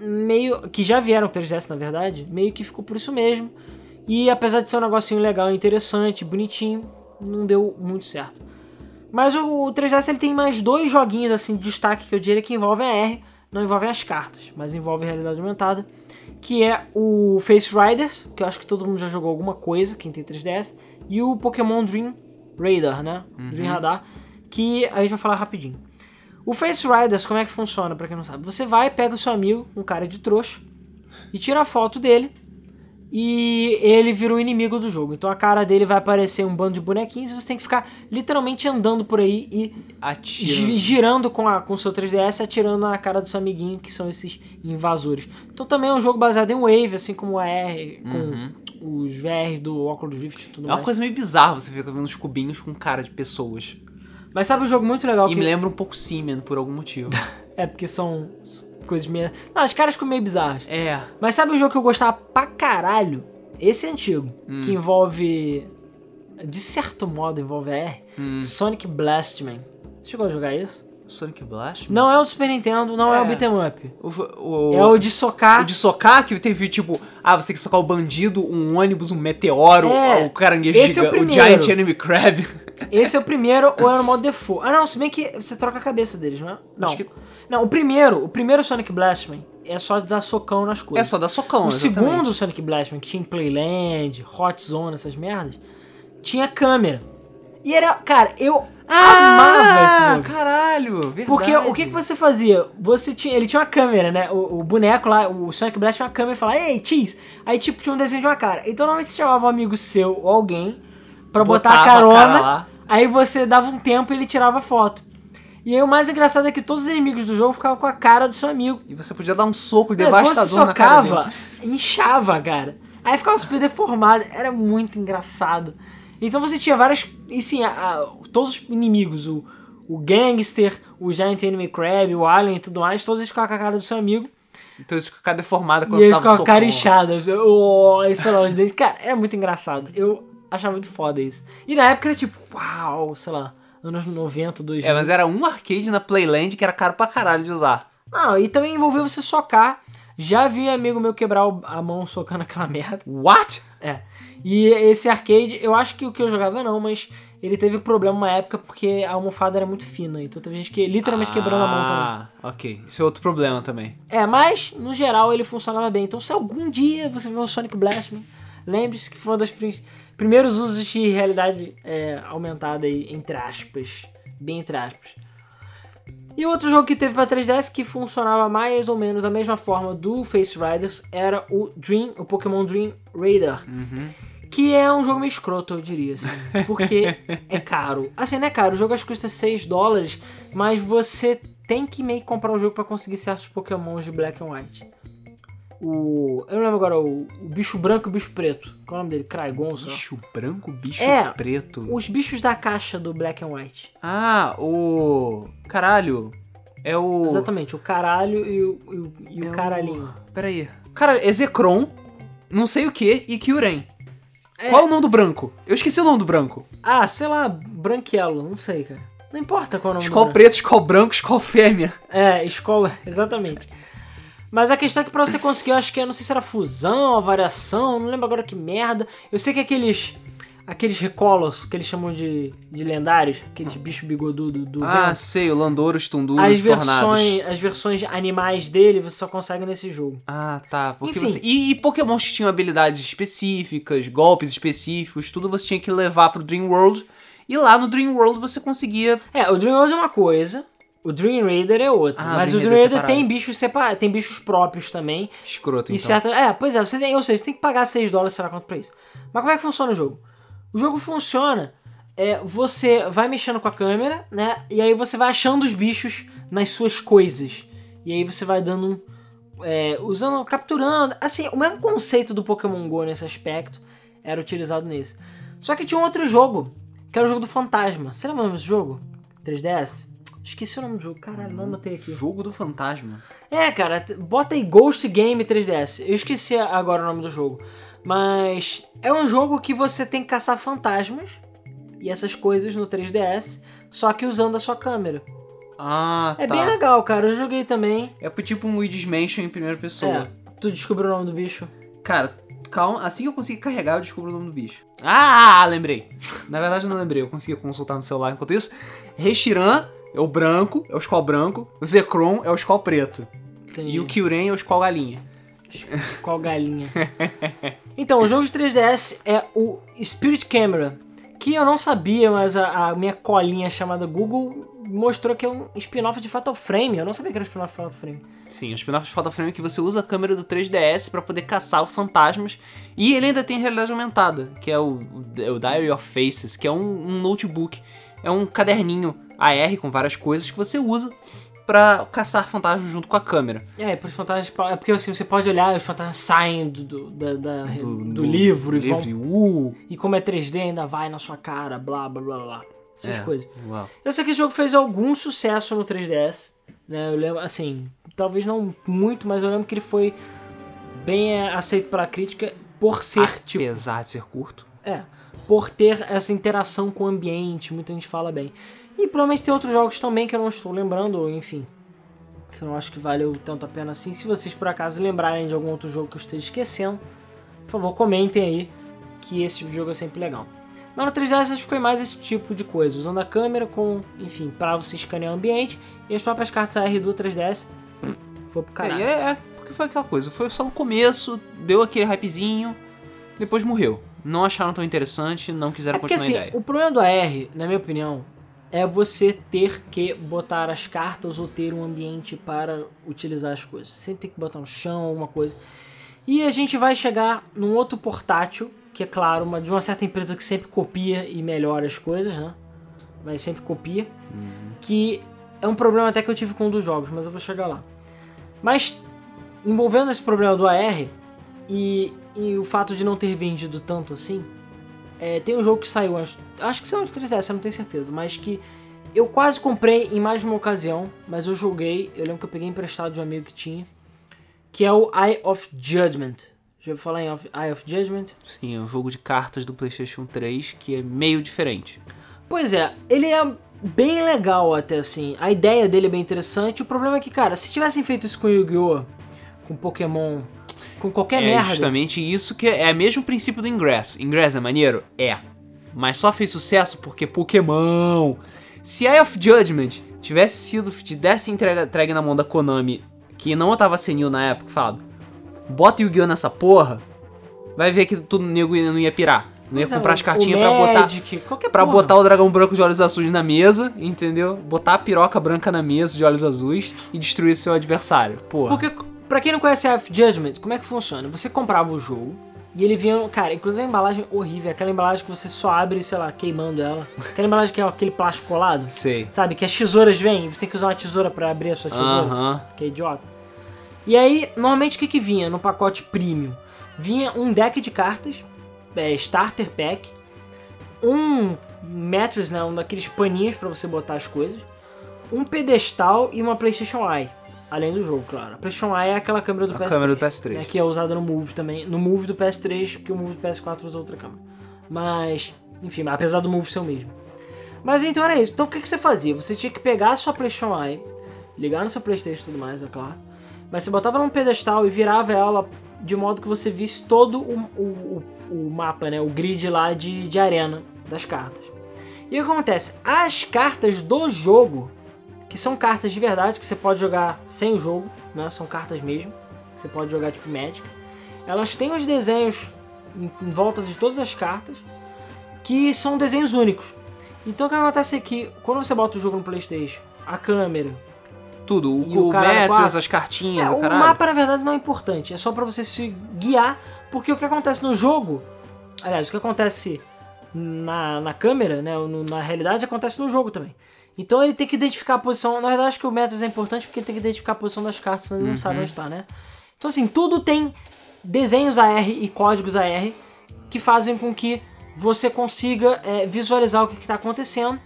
meio que já vieram pro 3DS na verdade, meio que ficou por isso mesmo. E apesar de ser um negocinho legal, interessante, bonitinho, não deu muito certo. Mas o, o 3DS ele tem mais dois joguinhos assim de destaque que eu diria que envolvem a R, não envolvem as cartas, mas envolvem realidade aumentada, que é o Face Riders, que eu acho que todo mundo já jogou alguma coisa, quem tem 3DS, e o Pokémon Dream Radar, né? Dream Radar, que a gente vai falar rapidinho. O Face Riders, como é que funciona, pra quem não sabe? Você vai, pega o seu amigo, um cara de trouxa, e tira a foto dele, e ele vira o inimigo do jogo. Então a cara dele vai aparecer um bando de bonequinhos e você tem que ficar literalmente andando por aí e gi- Atira. girando com, a, com o seu 3DS, atirando na cara do seu amiguinho, que são esses invasores. Então também é um jogo baseado em Wave, assim como a R, com os VRs do Oculus Rift e tudo É uma mais. coisa meio bizarra você ficar vendo uns cubinhos com cara de pessoas. Mas sabe um jogo muito legal E que... me lembra um pouco Simen por algum motivo. É, porque são coisas meio... Não, os caras ficam meio bizarros. é. Mas sabe um jogo que eu gostava pra caralho? Esse é antigo, Hum. que envolve. De certo modo envolve a R. Hum. Sonic Blastman. Você chegou a jogar isso? Sonic Blast? Não é o do Super Nintendo, não é, o É. beat'em up. O, o, É o de socar. o de socar, que teve tipo, ah, você tem que socar o bandido, um ônibus, um meteoro, É, o caranguejo esse é o gigante, o primeiro. Giant Enemy Crab. Esse é o primeiro ou é no modo default? Ah, não, se bem que você troca a cabeça deles, não é? Não. Acho que- Não, o primeiro, o primeiro Sonic Blastman é só dar socão nas É coisas. só dar socão, O exatamente. segundo Sonic Blastman, que tinha Playland, Hot Zone, essas merdas, tinha câmera. E era, cara, eu amava esse Ah, jogo. caralho, verdade. Porque o que, que você fazia? Você tinha, ele tinha uma câmera, né? O, o boneco lá, o Sonic Blast tinha uma câmera e falava, ei, cheese! Aí tipo tinha um desenho de uma cara. Então normalmente você chamava um amigo seu ou alguém pra botar a Botava a carona. cara aí você dava um tempo e ele tirava foto. E aí o mais engraçado é que todos os inimigos do jogo ficavam com a cara do seu amigo. E você podia dar um soco É, Quando você devastador na cara socava, dele. inchava, cara. Aí ficava super deformado, era muito engraçado. Então você tinha várias. E sim, a- a- todos os inimigos, o, o Gangster, o Giant Enemy Crab, o Alien e tudo mais, todos eles ficavam com a cara do seu amigo. Então eles ficavam deformados quando e você ficava com a cara inchada. Oh, e sei lá, os dentes. Cara, é muito engraçado. Eu achava muito foda isso. E na época era tipo, uau, sei lá, anos 90, 2000. É, mas era um arcade na Playland que era caro pra caralho de usar. Não, e também envolveu você socar. Já vi amigo meu quebrar o- a mão socando aquela merda. What? É. E esse arcade, eu acho que o que eu jogava não, mas ele teve problema uma época porque a almofada era muito fina. Então teve gente que literalmente quebrando a mão também. Ah, ok. Isso é outro problema também. É, mas no geral ele funcionava bem. Então se algum dia você ver um Sonic Blastman, lembre-se que foi um dos prim- primeiros usos de realidade é, aumentada aí, entre aspas. Bem entre aspas. E outro jogo que teve pra 3DS que funcionava mais ou menos da mesma forma do Face Riders era o Dream, o Pokémon Dream Radar. Que é um jogo meio escroto, eu diria, assim. Porque é caro. Assim, não é caro, o jogo acho que custa 6 dólares, mas você tem que meio que comprar o jogo pra conseguir certos Pokémons de Black and White. O. Eu não lembro agora, o, o bicho branco e o bicho preto. Qual é o nome dele? Craigon. Bicho branco, bicho É. preto. Os bichos da caixa do Black and White. Ah, o. Caralho. É o. Exatamente, o caralho e o, e o, e o É o- caralhinho. Pera aí. Cara, é Zekrom, não sei o que, e Kyurem. É. Qual é o nome do branco? Eu esqueci o nome do branco. Ah, sei lá, branquelo, não sei, cara. Não importa qual o nome do branco. preto, escola branco, escola fêmea. É, escola, exatamente. Mas a questão é que pra você conseguir, eu acho que, eu não sei se era fusão, a variação, não lembro agora que merda. Eu sei que aqueles, aqueles recolos, que eles chamam de, de lendários, aqueles bichos bigodudos do Ah, vento, sei, o Landouros, Tunduros, as Tornados. versões, as versões animais dele você só consegue nesse jogo. Ah, tá. Porque Enfim. você... e, e Pokémon que tinham habilidades específicas, golpes específicos, tudo você tinha que levar pro Dream World. E lá no Dream World você conseguia. É, o Dream World é uma coisa, o Dream Raider é outra. Ah, mas o Dream Raider é Raider tem bichos separados, tem bichos próprios também. Escroto, E então. certa... É, pois é, você tem, ou seja, você tem que pagar 6 dólares, sei lá quanto pra isso. Mas como é que funciona o jogo? O jogo funciona, é, você vai mexendo com a câmera, né? E aí você vai achando os bichos nas suas coisas. E aí você vai dando um. é, usando, capturando. Assim, o mesmo conceito do Pokémon GO nesse aspecto era utilizado nesse. Só que tinha um outro jogo, que era o jogo do fantasma. Você lembra desse jogo? 3DS? Esqueci o nome do jogo, caralho, não anotei aqui. Jogo do fantasma. É, cara, bota aí Ghost Game 3DS. Eu esqueci agora o nome do jogo. Mas é um jogo que você tem que caçar fantasmas e essas coisas no 3DS, só que usando a sua câmera. Ah, É tá. bem legal, cara. Eu joguei também. É tipo um Luigi's Mansion em primeira pessoa. É, tu descobriu o nome do bicho? Cara, calma. Assim que eu conseguir carregar, eu descubro o nome do bicho. Ah, lembrei. Na verdade, eu não lembrei. Eu consegui consultar no celular enquanto isso. Reshiram é o branco, é o Skull branco. O Zekrom é o Skull preto. Entendi. E o Kyurem é o Skull galinha. Qual galinha? então, o jogo de 3DS é o Spirit Camera, que eu não sabia, mas a, a minha colinha chamada Google mostrou que é um spin-off de Fatal Frame. Eu não sabia que era um spin-off de Fatal Frame. Sim, o spin-off de Fatal Frame é que você usa a câmera do 3DS pra poder caçar os fantasmas. E ele ainda tem realidade aumentada, que é o, o Diary of Faces, que é um, um notebook. É um caderninho AR com várias coisas que você usa pra caçar fantasmas junto com a câmera. É, pros fantasmas. É porque assim, você pode olhar, os fantasmas saem do, do, da- da- do livro, e vão. Uh, E como é 3D, ainda vai na sua cara, blá blá blá blá. Essas É. coisas. uau. Eu sei que esse jogo fez algum sucesso no 3DS. Né? Eu lembro, assim, talvez não muito, mas eu lembro que ele foi bem é, aceito pela crítica por ser, tipo. Apesar de ser curto. É, por ter essa interação com o ambiente, muita gente fala bem. E provavelmente tem outros jogos também que eu não estou lembrando, enfim, que eu não acho que valeu tanto a pena assim. Se vocês por acaso lembrarem de algum outro jogo que eu esteja esquecendo, por favor, comentem aí que esse tipo de jogo é sempre legal. Mas no 3DS acho que foi mais esse tipo de coisa, usando a câmera com, enfim, para você escanear o ambiente e as próprias cartas AR do 3DS pff, foi pro É, caralho. e é, é, porque foi aquela coisa. Foi só no começo, deu aquele hypezinho, depois morreu. Não acharam tão interessante, não quiseram É porque continuar assim, a ideia. o problema do AR, na minha opinião, é você ter que botar as cartas ou ter um ambiente para utilizar as coisas. Sempre tem que botar no chão, alguma coisa. E a gente vai chegar num outro portátil, que é claro, uma, de uma certa empresa que sempre copia e melhora as coisas, né? Mas sempre copia. Que é um problema até que eu tive com um dos jogos, mas eu vou chegar lá. Mas, envolvendo esse problema do AR e, e o fato de não ter vendido tanto assim, é, tem um jogo que saiu antes. Acho que saiu do 3DS, eu não tenho certeza. Mas que eu quase comprei em mais de uma ocasião. Mas eu joguei. Eu lembro que eu peguei emprestado de um amigo que tinha. Que é o Eye of Judgment. Já ouviu falar em of- Eye of Judgment? Sim, é um jogo de cartas do PlayStation 3 que é meio diferente. Pois é, ele é bem legal até assim. A ideia dele é bem interessante. O problema é que, cara, se tivessem feito isso com Yu-Gi-Oh! Com Pokémon, com qualquer é merda. justamente isso que é, é o mesmo princípio do Ingress. Ingress é maneiro? É. Mas só fez sucesso porque Pokémon. Se Eye of Judgment tivesse sido, tivesse entregue, entregue na mão da Konami, que não tava senil na época, falado, bota Yu-Gi-Oh! nessa porra, vai ver que todo nego não ia pirar. Não ia é, comprar as cartinhas pra botar. Qualquer Pra porra. botar o dragão branco de olhos azuis na mesa, entendeu? Botar a piroca branca na mesa de olhos azuis e destruir seu adversário. Porra. Porque, pra quem não conhece a F Judgment, como é que funciona? Você comprava o jogo e ele vinha. Cara, inclusive a embalagem horrível, aquela embalagem que você só abre, sei lá, queimando ela. Aquela embalagem que é aquele plástico colado. Sei. Sabe? Que as tesouras vêm, você tem que usar uma tesoura pra abrir a sua tesoura. Aham. Que é idiota. E aí, normalmente o que, que vinha no pacote premium? Vinha um deck de cartas, é, starter pack, um mattress, né, um daqueles paninhos pra você botar as coisas, um pedestal e uma PlayStation Eye. Além do jogo, claro. A PlayStation Eye é aquela câmera do A PS3. câmera do PS3. né, que é usada no Move também. No Move do PS3, porque o Move do PS4 usa outra câmera. Mas, enfim, apesar do Move ser o mesmo. Mas então era isso. Então o que, que você fazia? Você tinha que pegar a sua PlayStation Eye, ligar no seu PlayStation e tudo mais, é claro. Mas você botava num pedestal e virava ela de modo que você visse todo o, o, o- o mapa, né? O grid lá de, de arena das cartas. E o que acontece? As cartas do jogo, que são cartas de verdade, que você pode jogar sem o jogo, né? São cartas mesmo. que Você pode jogar tipo Magic. Elas têm os desenhos em, volta de todas as cartas, que são desenhos únicos. Então o que acontece é que quando você bota o jogo no Playstation, a câmera, Tudo. O, E o o quatro. as cartinhas, é, o o mapa na verdade não é importante, é só pra você se guiar, porque o que acontece no jogo, aliás, o que acontece na, na câmera, né, na realidade acontece no jogo também. Então ele tem que identificar a posição, na verdade acho que o Metroid é importante porque ele tem que identificar a posição das cartas, senão ele não sabe onde tá, né? Então assim, tudo tem desenhos AR e códigos AR que fazem com que você consiga é, visualizar o que está acontecendo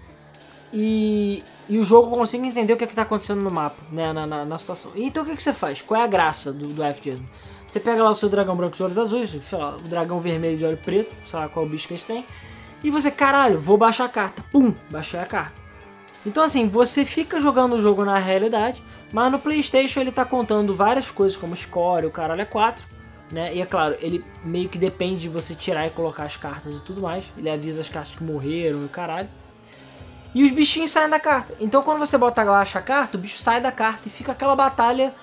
e, e o jogo consiga entender o que está acontecendo no mapa, né, na, na, na situação. E Então o que, que você faz? Qual é a graça do, do FGS? Você pega lá o seu dragão branco de olhos azuis, sei lá, o dragão vermelho de olho preto, sei lá qual é bicho que eles têm, e você, caralho, vou baixar a carta. Pum, baixei a carta. Então assim, você fica jogando o jogo na realidade, mas no Playstation ele tá contando várias coisas como score, o caralho é 4, né? E é claro, ele meio que depende de você tirar e colocar as cartas e tudo mais. Ele avisa as cartas que morreram e caralho. E os bichinhos saem da carta. Então quando você bota baixa a carta, o bicho sai da carta e fica aquela batalha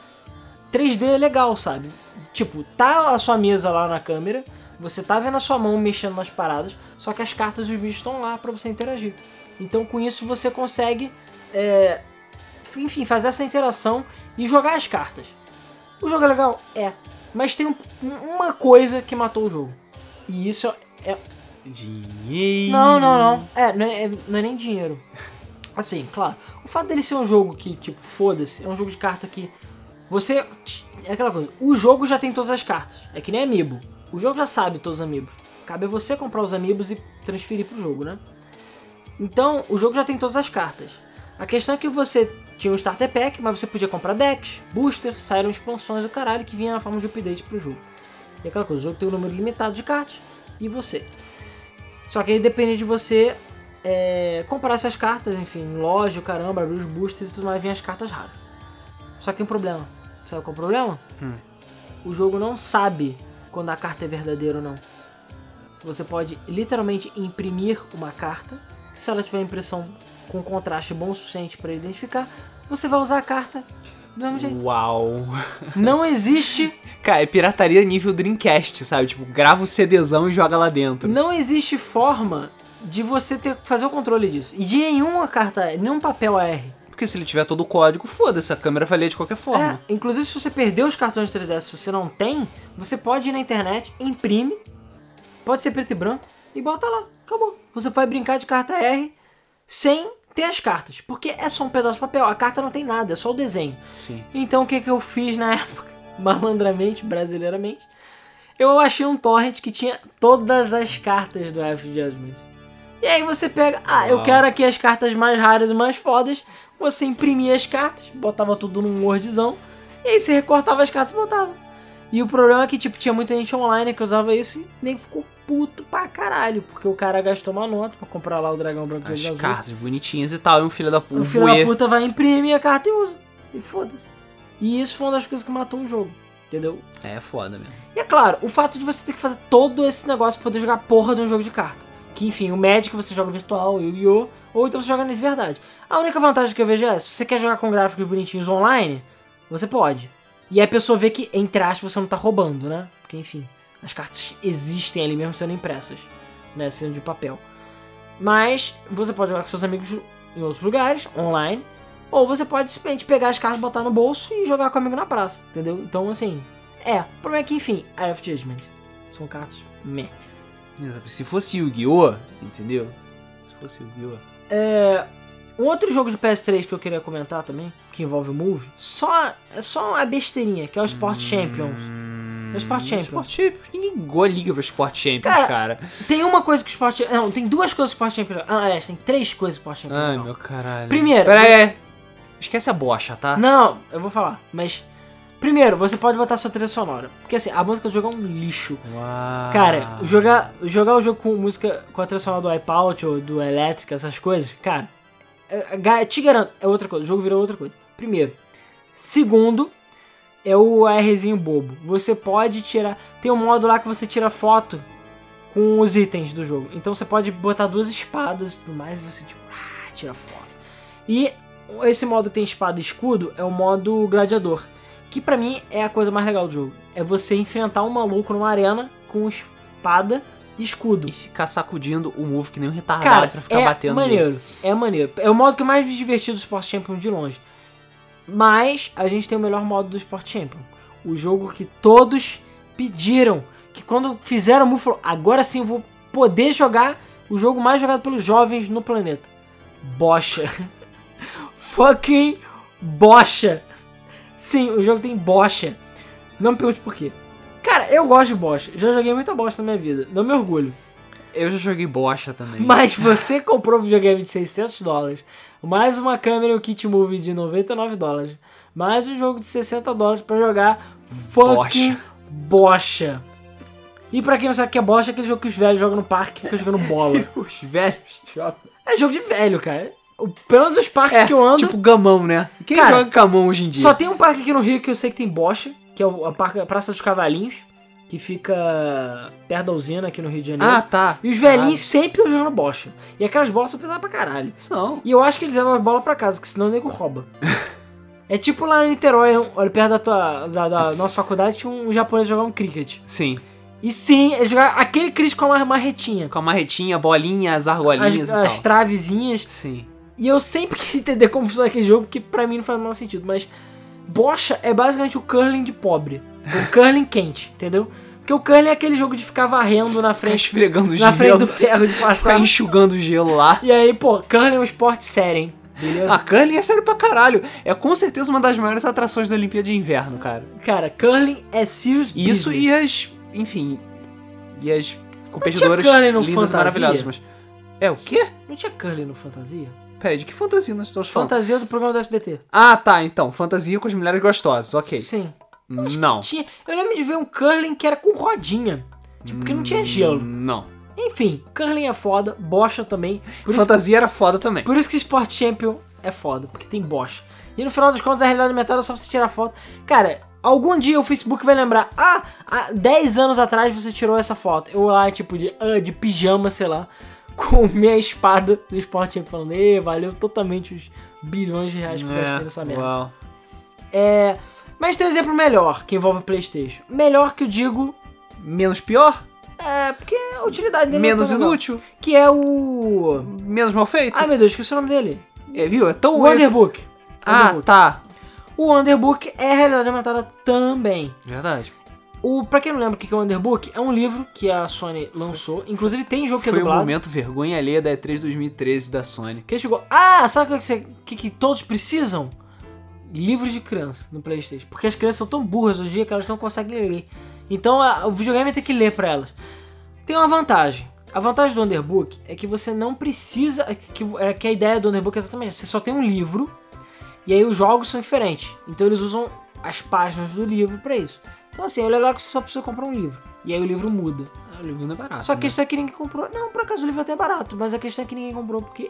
3D legal, sabe? Tipo, tá a sua mesa lá na câmera, você tá vendo a sua mão mexendo nas paradas, só que as cartas e os bichos estão lá pra você interagir. Então com isso você consegue, é, enfim, fazer essa interação e jogar as cartas. O jogo é legal? É. Mas tem um- uma coisa que matou o jogo. E isso é. Dinheiro. Não, não, não. É, não é, não é nem dinheiro. Assim, claro. O fato dele ser um jogo que, tipo, foda-se, é um jogo de carta que. Você. É aquela coisa. O jogo já tem todas as cartas. É que nem amiibo. O jogo já sabe todos os amigos. Cabe a você comprar os amigos e transferir pro jogo, né? Então, o jogo já tem todas as cartas. A questão é que você tinha um starter pack, mas você podia comprar decks, boosters, saíram expansões do caralho que vinha na forma de update pro jogo. E aquela coisa, o jogo tem um número limitado de cartas e você. Só que aí depende de você é, comprar essas cartas, enfim, loja, caramba, abrir os boosters e tudo mais, vem as cartas raras. Só que tem um problema. Sabe qual é o problema? O jogo não sabe quando a carta é verdadeira ou não. Você pode literalmente imprimir uma carta. Se ela tiver impressão com contraste bom o suficiente para identificar, você vai usar a carta do mesmo jeito. Uau. Não existe, Cara, é pirataria nível Dreamcast, sabe? Tipo, grava o CDzão e joga lá dentro. não existe forma de você ter fazer o controle disso. E de nenhuma carta, nenhum papel AR. Porque se ele tiver todo o código, foda-se, a câmera vai ler de qualquer forma. É, inclusive se você perdeu os cartões de 3DS, se você não tem, você pode ir na internet, imprime, pode ser preto e branco, e bota lá. Acabou. Você vai brincar de carta R sem ter as cartas. Porque é só um pedaço de papel. A carta não tem nada, é só o desenho. Sim. Então o que, que eu fiz na época? Malandramente, brasileiramente. Eu achei um torrent que tinha todas as cartas do F Judgment. E aí você pega, ah, eu quero aqui as cartas mais raras e mais fodas. Você imprimia as cartas, botava tudo num Wordzão. E aí você recortava as cartas e botava. E o problema é que, tipo, tinha muita gente online que usava isso e nem ficou puto pra caralho. Porque o cara gastou uma nota pra comprar lá o dragão branco de As azuis. cartas bonitinhas e tal, e um filho da puta. O filho da puta vai imprimir a carta e usa. E foda-se. E isso foi uma das coisas que matou o jogo. Entendeu? É foda mesmo. E é claro, o fato de você ter que fazer todo esse negócio pra poder jogar porra de um jogo de carta. Que enfim, o Magic você joga virtual, o Yu-Gi-Oh! Ou então você joga de verdade. A única vantagem que eu vejo é, se você quer jogar com gráficos bonitinhos online, você pode. E aí a pessoa vê que, entre aspas, você não tá roubando, né? Porque enfim, as cartas existem ali mesmo sendo impressas, né? Sendo de papel. Mas você pode jogar com seus amigos em outros lugares, online. Ou você pode simplesmente pegar as cartas, botar no bolso e jogar com o amigo na praça, entendeu? Então, assim, é. O problema é que, enfim, Eye of Judgment são cartas meh. Se fosse Yu-Gi-Oh!, entendeu? Se fosse Yu-Gi-Oh! É, um outro jogo do PS3 que eu queria comentar também, que envolve o Move, só, é só uma besteirinha, que é o Sport Champions. É o Sport Champions. Sport Champions. Ninguém go- liga pro Sport Champions, Cara, cara. Tem uma coisa que o Sport Não, tem duas coisas que o Sport Champions. Ah, aliás, tem três coisas que o Sport Champions. Ai, legal. meu caralho. Primeiro, Pera aí. Esquece a bocha, tá? Não, eu vou falar, mas. Primeiro, você pode botar sua trilha sonora. Porque assim, a música do jogo é um lixo. Uau. Cara, jogar, jogar o jogo com música com a trilha sonora do Wipeout ou do Elétrica, essas coisas, cara, é- é- te garanto, é outra coisa. O jogo virou outra coisa. Primeiro. Segundo, é o ARzinho bobo. Você pode tirar. Tem um modo lá que você tira foto com os itens do jogo. Então você pode botar duas espadas e tudo mais e você, tipo, ah, tira foto. E esse modo que tem espada e escudo é o modo gladiador. Que pra mim é a coisa mais legal do jogo. É você enfrentar um maluco numa arena com espada e escudo. E ficar sacudindo o move que nem um retardado Cara, pra ficar é batendo. maneiro, é maneiro. É o modo que eu mais me diverti do Sport Champion de longe. Mas a gente tem o melhor modo do Sport Champion. O jogo que todos pediram. Que quando fizeram o falou, agora sim eu vou poder jogar o jogo mais jogado pelos jovens no planeta. Bocha. Fucking bocha. Sim, o jogo tem bocha. Não me pergunte por quê. Cara, eu gosto de bocha. Já joguei muita bosta na minha vida. Não me orgulho. Eu já joguei bocha também. Mas você comprou um videogame de 600 dólares, mais uma câmera e um kit movie de 99 dólares, mais um jogo de 60 dólares pra jogar fucking bocha. E pra quem não sabe o que é bocha, é aquele jogo que os velhos jogam no parque e ficam jogando bola. Os velhos jogam. É jogo de velho, cara. O- Pelo menos os parques É, que eu ando, tipo gamão, né? Quem Cara, joga gamão hoje em dia? só tem um parque aqui no Rio que eu sei que tem bocha, que é o- a Praça dos Cavalinhos, que fica perto da usina aqui no Rio de Janeiro. Ah, tá. E os velhinhos sempre estão jogando bocha. E aquelas bolas são pesadas pra caralho. São. E eu acho que eles levam as bolas pra casa, que senão o nego rouba. é tipo lá em Niterói, olha, perto da, tua, da, da nossa faculdade, tinha um japonês jogar um cricket. Sim. E sim, ele jogava aquele cricket com uma marretinha. Com a marretinha, bolinha, as argolinhas As, e as tal. travezinhas. Sim. E eu sempre quis entender como funciona aquele jogo, porque pra mim não faz o menor sentido. Mas bocha é basicamente o curling de pobre. O curling quente, entendeu? Porque o curling é aquele jogo de ficar varrendo na Ficar frente, esfregando na gelo. frente do ferro de Ficar passar. enxugando gelo lá. E aí, pô, curling é um esporte sério, hein? Beleza? A curling é sério pra caralho. É com certeza uma das maiores atrações da Olimpíada de Inverno, cara. Cara, curling é serious Isso business. e as. Enfim. E as competidoras lindas Fantasia? maravilhosas. Mas. É o quê? Não tinha curling no Fantasia? Que fantasia nós estamos falando? Fantasia do programa do SBT. Ah, tá, então. Fantasia com as mulheres gostosas, ok. Sim. Não. Tinha, eu lembro de ver um curling que era com rodinha. Tipo, porque não tinha gelo. Não. Enfim, curling é foda, bocha também. Fantasia era foda também. por isso que Sport Champion é foda, porque tem bocha. E no final das contas, a realidade aumentada é só você tirar foto. Cara, algum dia o Facebook vai lembrar, ah, há 10 anos atrás você tirou essa foto. Eu lá, tipo, de, ah, de pijama, sei lá, com minha espada do Sport Champion falando, Ê, valeu totalmente os bilhões de reais que eu gastei nessa merda. É, uau. É. Mas tem um exemplo melhor que envolve o PlayStation. Melhor que eu digo. Menos pior? É, porque a utilidade dele Menos é legal. inútil? Que é o. Menos mal feito? Ai meu Deus, esqueci o nome dele. É, viu? É tão. O Underbook. Ah, Underbook. tá. O Underbook é realidade aumentada também. Verdade. O, pra quem não lembra o que é o Underbook, é um livro que a Sony lançou. Inclusive tem jogo que é Foi o dublado. momento vergonha alheia da E3 2013 da Sony. Que chegou, ah, sabe o que, você, que, que todos precisam? Livros de criança no Playstation. Porque as crianças são tão burras hoje em dia que elas não conseguem ler. Então a- o videogame tem que ler pra elas. Tem uma vantagem. A vantagem do Underbook é que você não precisa. é Que, é que a ideia do Underbook é exatamente você só tem um livro e aí os jogos são diferentes. Então eles usam as páginas do livro pra isso. Então assim, é legal que você só precisa comprar um livro. E aí o livro muda. Ah, o livro não é barato. Só que a né? questão é que ninguém comprou. Não, por acaso o livro é até barato, mas a questão é que ninguém comprou porque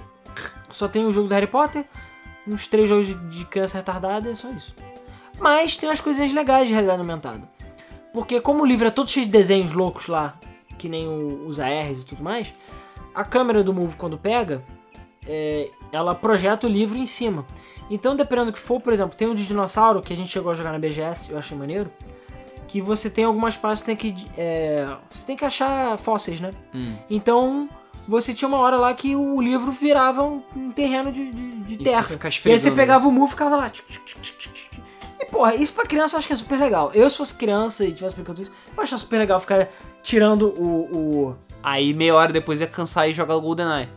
só tem o jogo do Harry Potter, uns três jogos de, criança retardada é só isso. Mas tem umas coisinhas legais de realidade aumentada. Porque como o livro é todo cheio de desenhos loucos lá, que nem o- os ARs e tudo mais, a câmera do Move quando pega, é, ela projeta o livro em cima. Então, dependendo do que for, por exemplo, tem um de dinossauro que a gente chegou a jogar na BGS, eu achei maneiro, que você tem algumas partes que tem que é, você tem que achar fósseis, né? Hum. Então você tinha uma hora lá que o livro virava um, terreno de, de, de terra. e aí você pegava o mu e ficava lá. E porra, isso pra criança eu acho que é super legal. Eu, se fosse criança e tivesse brincando isso, eu acho super legal ficar tirando o, o. Aí meia hora depois ia cansar e jogar o GoldenEye.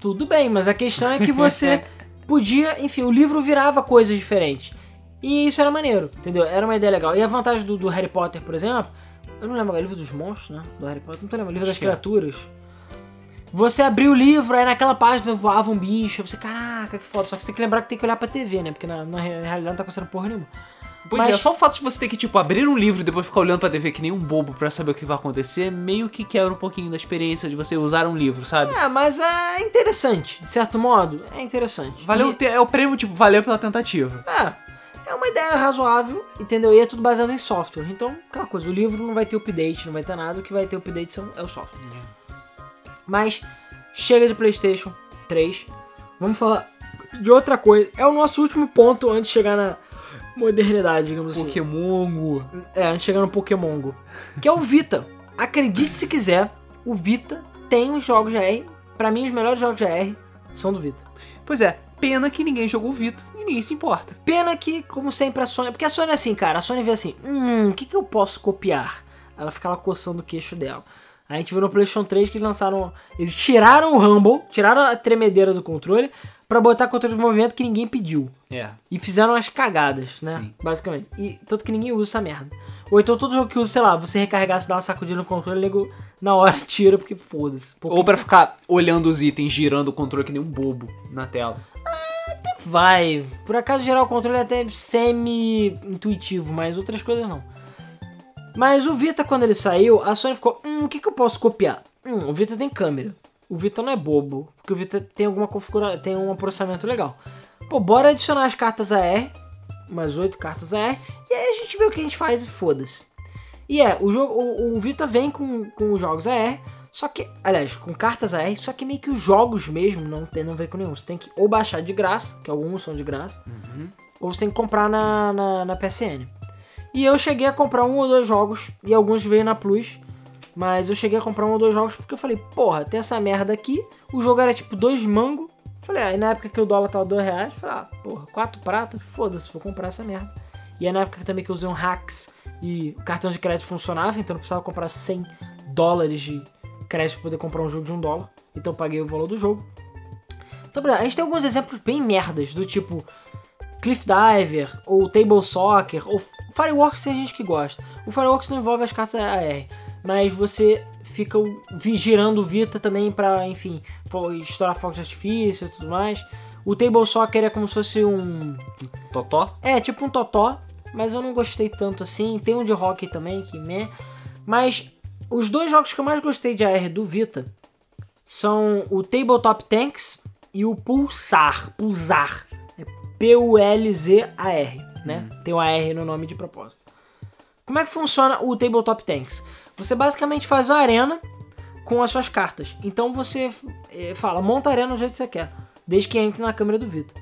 Tudo bem, mas a questão é que você podia, enfim, o livro virava coisas diferentes. E isso era maneiro, entendeu? Era uma ideia legal. E a vantagem do, do Harry Potter, por exemplo, eu não lembro, é o livro dos monstros, né? Do Harry Potter, não tô lembrando, o livro Acho das que é. criaturas. Você abriu o livro, aí naquela página voava um bicho, você, caraca, que foda. Só que você tem que lembrar que tem que olhar pra TV, né? Porque na, na realidade não tá acontecendo porra nenhuma. Pois Mas- é, só o fato de você ter que, tipo, abrir um livro e depois ficar olhando pra TV que nem um bobo pra saber o que vai acontecer, meio que quebra um pouquinho da experiência de você usar um livro, sabe? É, mas é interessante, de certo modo, é interessante. Valeu, E- é o prêmio, tipo, valeu pela tentativa. É, é uma ideia razoável, entendeu? E é tudo baseado em software. Então, aquela coisa, o livro não vai ter update, não vai ter nada, o que vai ter update são, é o software. Mas, chega de PlayStation 3, vamos falar de outra coisa. É o nosso último ponto antes de chegar na modernidade, digamos assim. Pokémon. É, antes de chegar no Pokémon Go. Que é o Vita. Acredite se quiser, o Vita tem os jogos GR. Pra mim, os melhores jogos GR são do Vita. Pois é, pena que ninguém jogou o Vita e ninguém se importa. Pena que, como sempre, a Sony. Porque a Sony é assim, cara. A Sony vê assim: hum, o que, que eu posso copiar? Ela fica lá coçando o queixo dela. A gente viu no PlayStation 3 que eles lançaram. Eles tiraram o Rumble, tiraram a tremedeira do controle, pra botar controle de movimento que ninguém pediu. É. E fizeram as cagadas, né? Sim. Basicamente. E tanto que ninguém usa essa merda. Ou então todo jogo que usa, sei lá, você recarregar, se dá uma sacudida no controle, nego na hora tira, porque foda-se. Porque Ou pra ficar olhando os itens, girando o controle que nem um bobo na tela. Vai. Por acaso gerar o controle é até semi-intuitivo, mas outras coisas não. Mas o Vita, quando ele saiu, a Sony ficou, hum, o que, que eu posso copiar? Hum, o Vita tem câmera. O Vita não é bobo, porque o Vita tem alguma configuração, tem um processamento legal. Pô, bora adicionar as cartas AR, umas 8 cartas AR, e aí a gente vê o que a gente faz e foda-se. E é, o, jogo, o, o Vita vem com, com os jogos AR, só que, aliás, com cartas AR, só que meio que os jogos mesmo não, tem, não vem com nenhum. Você tem que ou baixar de graça, que alguns são de graça, ou você tem que comprar na, na, na PSN. E eu cheguei a comprar um ou dois jogos, e alguns veio na Plus, mas eu cheguei a comprar um ou dois jogos porque eu falei, porra, tem essa merda aqui, o jogo era tipo dois mango. Falei, aí na época que o dólar tava dois reais, falei, ah, porra, quatro pratas, foda-se, vou comprar essa merda. E aí na época também que eu usei um hacks e o cartão de crédito funcionava, então eu não precisava comprar 100 dólares de crédito pra poder comprar um jogo de um dólar. Então eu paguei o valor do jogo. Então, a gente tem alguns exemplos bem merdas, do tipo Cliff Diver, ou Table Soccer, ou Fireworks tem gente que gosta. O Fireworks não envolve as cartas AR, mas você fica girando o Vita também pra, enfim, estourar fogos de artifício e tudo mais. O Table Soccer é como se fosse um... Totó? É, tipo um totó, mas eu não gostei tanto assim. Tem um de hockey também, que meh. Mas os dois jogos que eu mais gostei de AR do Vita são o Tabletop Tanks e o Pulsar. Pulsar. É P-U-L-Z-A-R, né? Tem o AR no nome de propósito. Como é que funciona o Tabletop Tanks? Você basicamente faz uma arena com as suas cartas. Então você eh, fala, monta a arena do jeito que você quer, desde que entre na câmera do Vita.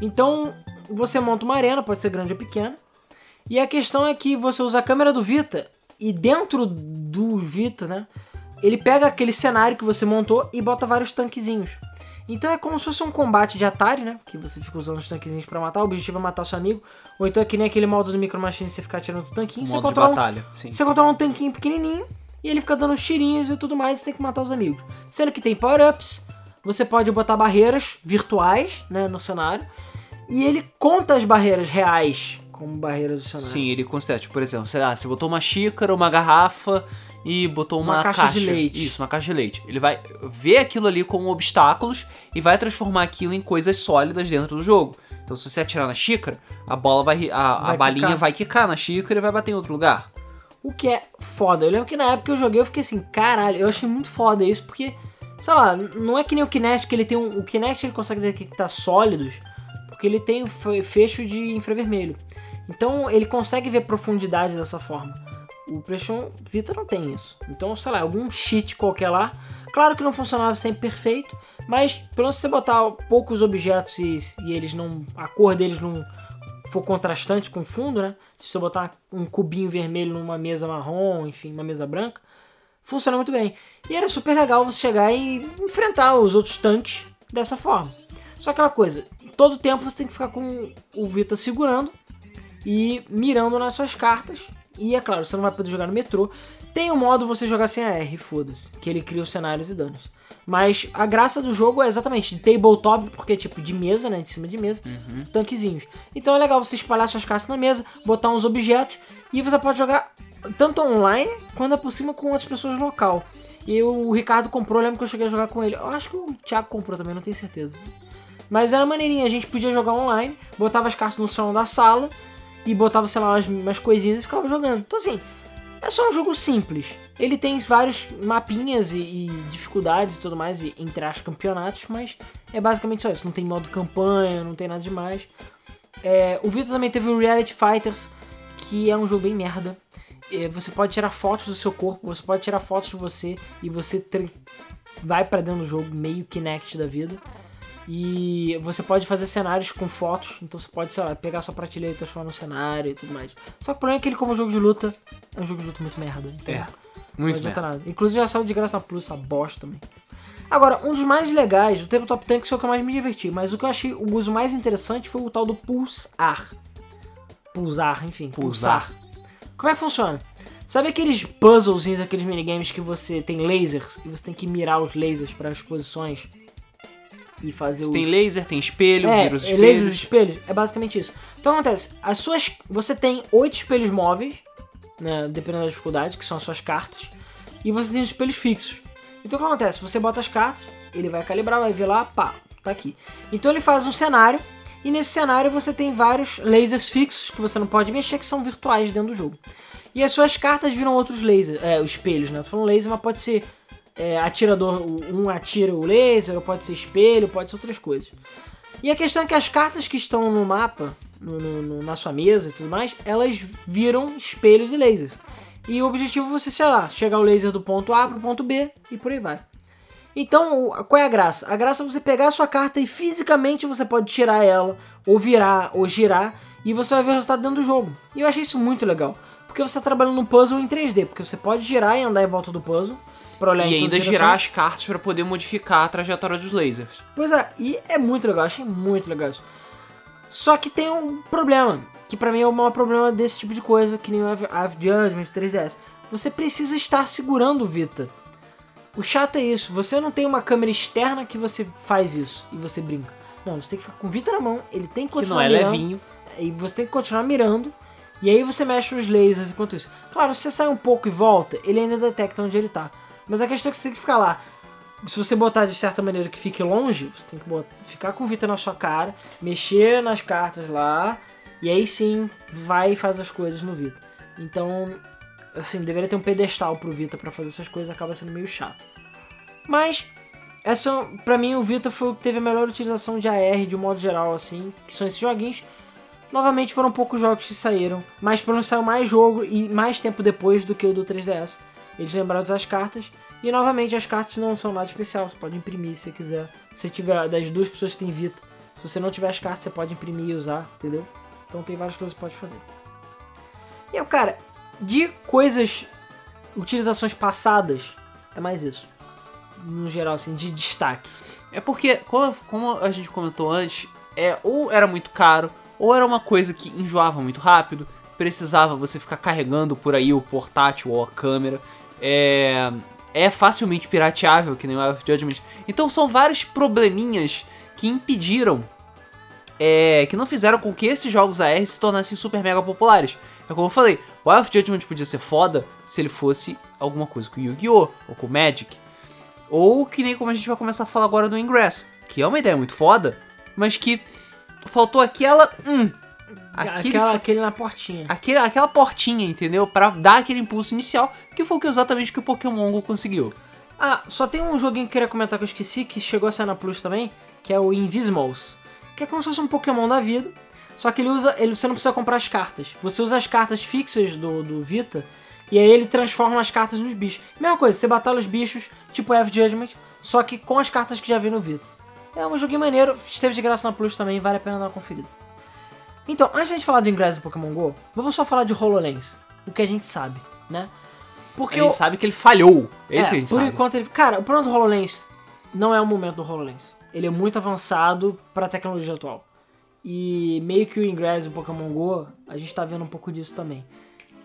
Então você monta uma arena, pode ser grande ou pequena. E a questão é que você usa a câmera do Vita e dentro do Vita, né? Ele pega aquele cenário que você montou e bota vários tanquezinhos. Então é como se fosse um combate de Atari, né? Que você fica usando os tanquezinhos pra matar. O objetivo é matar seu amigo. Ou então é que nem aquele modo do Micro Machine você ficar tirando o tanquinho. você Modo de controla um- batalha, sim. você controla um tanquinho pequenininho e ele fica dando tirinhos e tudo mais, e você tem que matar os amigos. Sendo que tem power-ups, você pode botar barreiras virtuais, né, no cenário, e ele conta as barreiras reais como barreiras do cenário. Sim, ele considera, tipo, por exemplo, sei lá, você botou uma xícara, uma garrafa e botou uma, Uma caixa de leite. Isso, uma caixa de leite. Ele vai ver aquilo ali como obstáculos e vai transformar aquilo em coisas sólidas dentro do jogo. Então, se você atirar na xícara, a bola vai. A, a Vai balinha quicar. vai quicar na xícara e vai bater em outro lugar. O que é foda. Eu lembro que na época que eu joguei, eu fiquei assim, caralho, eu achei muito foda isso, porque, sei lá, não é que nem o Kinect, que ele tem um. O Kinect ele consegue detectar sólidos, porque ele tem fecho de infravermelho. Então ele consegue ver profundidade dessa forma. O PlayStation Vita não tem isso. Então, sei lá, algum cheat qualquer lá. Claro que não funcionava sempre perfeito, mas pelo menos se você botar poucos objetos e, e eles não. a cor deles não for contrastante com o fundo, né? Se você botar um cubinho vermelho numa mesa marrom, enfim, uma mesa branca, funciona muito bem. E era super legal você chegar e enfrentar os outros tanques dessa forma. Só aquela coisa, todo tempo você tem que ficar com o Vita segurando e mirando nas suas cartas. E é claro, você não vai poder jogar no metrô. Tem o modo você jogar sem AR, foda-se, que ele cria os cenários e danos. Mas a graça do jogo é exatamente de tabletop, porque é tipo de mesa, né? De cima de mesa, tanquezinhos. Então é legal você espalhar suas cartas na mesa, botar uns objetos e você pode jogar tanto online quanto por cima com outras pessoas local. E o Ricardo comprou, eu lembro que eu cheguei a jogar com ele. Eu acho que o Thiago comprou também, não tenho certeza. Mas era maneirinho, a gente podia jogar online, botava as cartas no chão da sala e botava, sei lá, umas, umas coisinhas e ficava jogando. Então assim, é só um jogo simples. Ele tem vários mapinhas e, e dificuldades e tudo mais, e, entre as campeonatos, mas é basicamente só isso. Não tem modo campanha, não tem nada demais. É, o Vita também teve o Reality Fighters, que é um jogo bem merda. É, você pode tirar fotos do seu corpo, você pode tirar fotos de você e você vai para dentro do jogo, meio Kinect da vida. E você pode fazer cenários com fotos, então você pode, sei lá, pegar sua prateleira e transformar no cenário e tudo mais. Só que o problema é que ele, como jogo de luta, é um jogo de luta muito merda. Então É, muito não adianta merda. nada. Inclusive já saiu de graça na Plus, essa bosta também. Agora, um dos mais legais do Tabletop Tanks foi o que eu mais me diverti, mas o que eu achei o uso mais interessante foi o tal do Pulsar. Pulsar, enfim, Pulsar. Pulsar. Como é que funciona? Sabe aqueles puzzlezinhos, aqueles minigames que você tem lasers e você tem que mirar os lasers para as posições e fazer Você os... tem laser, tem espelho, É, vira os é, espelhos. lasers e espelhos. É basicamente isso. Então acontece, as suas. Você tem oito espelhos móveis, né? Dependendo da dificuldade, que são as suas cartas. E você tem os espelhos fixos. Então o que acontece? Você bota as cartas, ele vai calibrar, vai ver lá, pá, tá aqui. Então ele faz um cenário. E nesse cenário você tem vários lasers fixos que você não pode mexer, que são virtuais dentro do jogo. E as suas cartas viram outros lasers, é, os espelhos, né? Eu tô falando laser, mas pode ser é, atirador, um atira o laser, ou pode ser espelho, pode ser outras coisas. E a questão é que as cartas que estão no mapa, no- no- na sua mesa e tudo mais, elas viram espelhos e lasers. E o objetivo é você, sei lá, chegar o laser do ponto A pro ponto B e por aí vai. Então, qual é a graça? A graça é você pegar a sua carta e fisicamente você pode tirar ela, ou virar, ou girar, e você vai ver o resultado dentro do jogo. E eu achei isso muito legal. Porque você está trabalhando num puzzle em 3D, porque você pode girar e andar em volta do puzzle, olhar E em todas ainda as girar direções. as cartas pra poder modificar a trajetória dos lasers. Pois é, e é muito legal, achei muito legal isso. Só que tem um problema, que pra mim é o maior problema desse tipo de coisa, que nem o Ave Ave Judgment 3DS. Você precisa estar segurando o Vita. O chato é isso, você não tem uma câmera externa que você faz isso e você brinca. Não, você tem que ficar com o Vita na mão, ele tem que Que não continuar é mirando, levinho. e você tem que continuar mirando, e aí você mexe os lasers enquanto isso. Claro, se você sai um pouco e volta, ele ainda detecta onde ele tá. Mas a questão é que você tem que ficar lá. Se você botar de certa maneira que fique longe, você tem que botar- ficar com o Vita na sua cara, mexer nas cartas lá, e aí sim vai e faz as coisas no Vita. Então, assim, deveria ter um pedestal pro Vita pra fazer essas coisas, acaba sendo meio chato. Mas, essa, pra mim, o Vita foi o que teve a melhor utilização de AR de um modo geral, assim, que são esses joguinhos. Novamente foram poucos jogos que saíram, mas pelo menos saiu mais jogo e mais tempo depois do que o do 3DS. Eles lembraram das cartas. E novamente as cartas não são nada especial, você pode imprimir se quiser. Se tiver das duas pessoas que tem Vita, se você não tiver as cartas, você pode imprimir e usar, entendeu? Então tem várias coisas que você pode fazer. E eu, cara, de coisas, utilizações passadas, é mais isso. No geral, assim, de destaque. É porque, como, como a gente comentou antes, é ou era muito caro, ou era uma coisa que enjoava muito rápido, precisava você ficar carregando por aí o portátil ou a câmera. É, é facilmente pirateável, que nem o Eye of Judgment. Então são vários probleminhas que impediram, é, que não fizeram com que esses jogos AR se tornassem super mega populares. É como eu falei, o Eye of Judgment podia ser foda se ele fosse alguma coisa com Yu-Gi-Oh! ou com Magic. Ou que nem como a gente vai começar a falar agora do Ingress, que é uma ideia muito foda, mas que faltou aquela. Hum, aquele, Aquela, aquele na portinha. aquele- aquela portinha, entendeu? Pra dar aquele impulso inicial, que foi o que exatamente o Pokémon Go conseguiu. Ah, só tem um joguinho que eu queria comentar que eu esqueci, que chegou a sair na Plus também, que é o Invisimals. Que é como se fosse um Pokémon da vida. Só que ele usa. Ele, você não precisa comprar as cartas. Você usa as cartas fixas do, do Vita. E aí ele transforma as cartas nos bichos. Mesma coisa, você batalha os bichos, tipo F Judgment, só que com as cartas que já vem no Vita. É um joguinho maneiro, esteve de graça na Plus também, vale a pena dar uma conferida. Então, antes de a gente falar do Ingress do Pokémon GO, vamos só falar de HoloLens. O que a gente sabe, né? Porque a gente sabe que ele falhou. É isso é, que a gente por sabe. enquanto ele. Cara, o problema do HoloLens não é o momento do HoloLens. Ele é muito avançado pra tecnologia atual. E meio que o Ingress do Pokémon GO, a gente tá vendo um pouco disso também.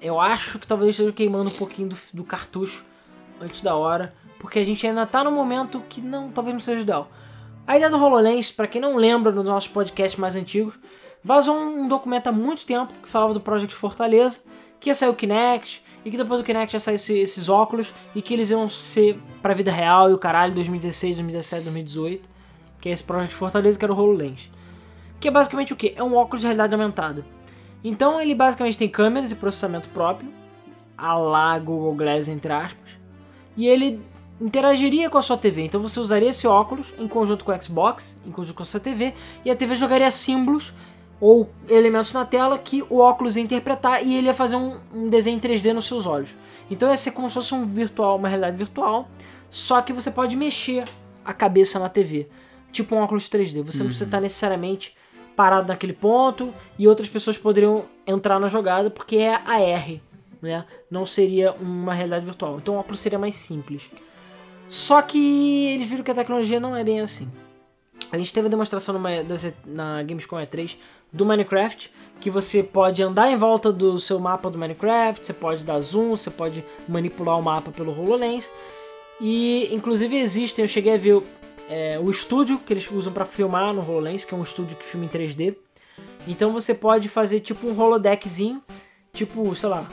Eu acho que talvez esteja queimando um pouquinho do, do cartucho antes da hora, porque a gente ainda tá num momento que não, talvez não seja ideal. A ideia do HoloLens, pra quem não lembra dos nossos podcasts mais antigos, vazou um documento há muito tempo que falava do Project Fortaleza, que ia sair o Kinect, e que depois do Kinect ia sair esse- esses óculos e que eles iam ser pra vida real e o caralho 2016, 2017, 2018, que é esse Project Fortaleza que era o HoloLens. Que é basicamente o que? É um óculos de realidade aumentada. Então ele basicamente tem câmeras e processamento próprio, a lá Google Glass entre aspas, e ele interagiria com a sua TV. Então você usaria esse óculos em conjunto com o Xbox, em conjunto com a sua TV, e a TV jogaria símbolos ou elementos na tela que o óculos ia interpretar e ele ia fazer um, um desenho em 3D nos seus olhos. Então ia ser como se fosse um virtual, uma realidade virtual, só que você pode mexer a cabeça na TV, tipo um óculos 3D. Você não precisa estar necessariamente parado naquele ponto e outras pessoas poderiam entrar na jogada porque é AR, né? Não seria uma realidade virtual. Então o óculos seria mais simples. Só que eles viram que a tecnologia não é bem assim. A gente teve a demonstração numa, na Gamescom E3 do Minecraft, que você pode andar em volta do seu mapa do Minecraft, você pode dar zoom, você pode manipular o mapa pelo HoloLens. E inclusive existem, eu cheguei a ver é, o estúdio que eles usam para filmar no HoloLens, que é um estúdio que filma em 3D. Então você pode fazer tipo um holodeckzinho, tipo, sei lá,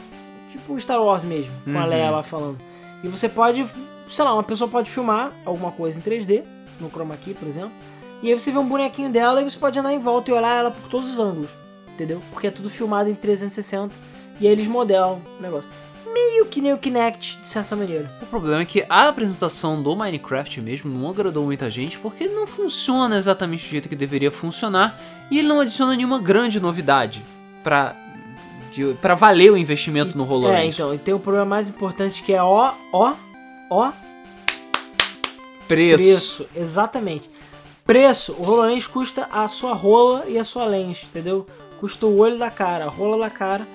tipo Star Wars mesmo, com a Leia lá falando. E você pode, sei lá, uma pessoa pode filmar alguma coisa em 3D, no chroma key, por exemplo. E aí você vê um bonequinho dela e você pode andar em volta e olhar ela por todos os ângulos, entendeu? Porque é tudo filmado em 360 e aí eles modelam o negócio. Meio que nem o Kinect, de certa maneira. O problema é que a apresentação do Minecraft mesmo não agradou muita gente porque ele não funciona exatamente do jeito que deveria funcionar e ele não adiciona nenhuma grande novidade pra, de, pra valer o investimento no HoloLens. É, então, e tem o problema mais importante que é ó, ó, ó, Preço. Preço, exatamente. Preço, o HoloLens custa a sua rola e a sua lente, entendeu? Custa o olho da cara, a rola da cara,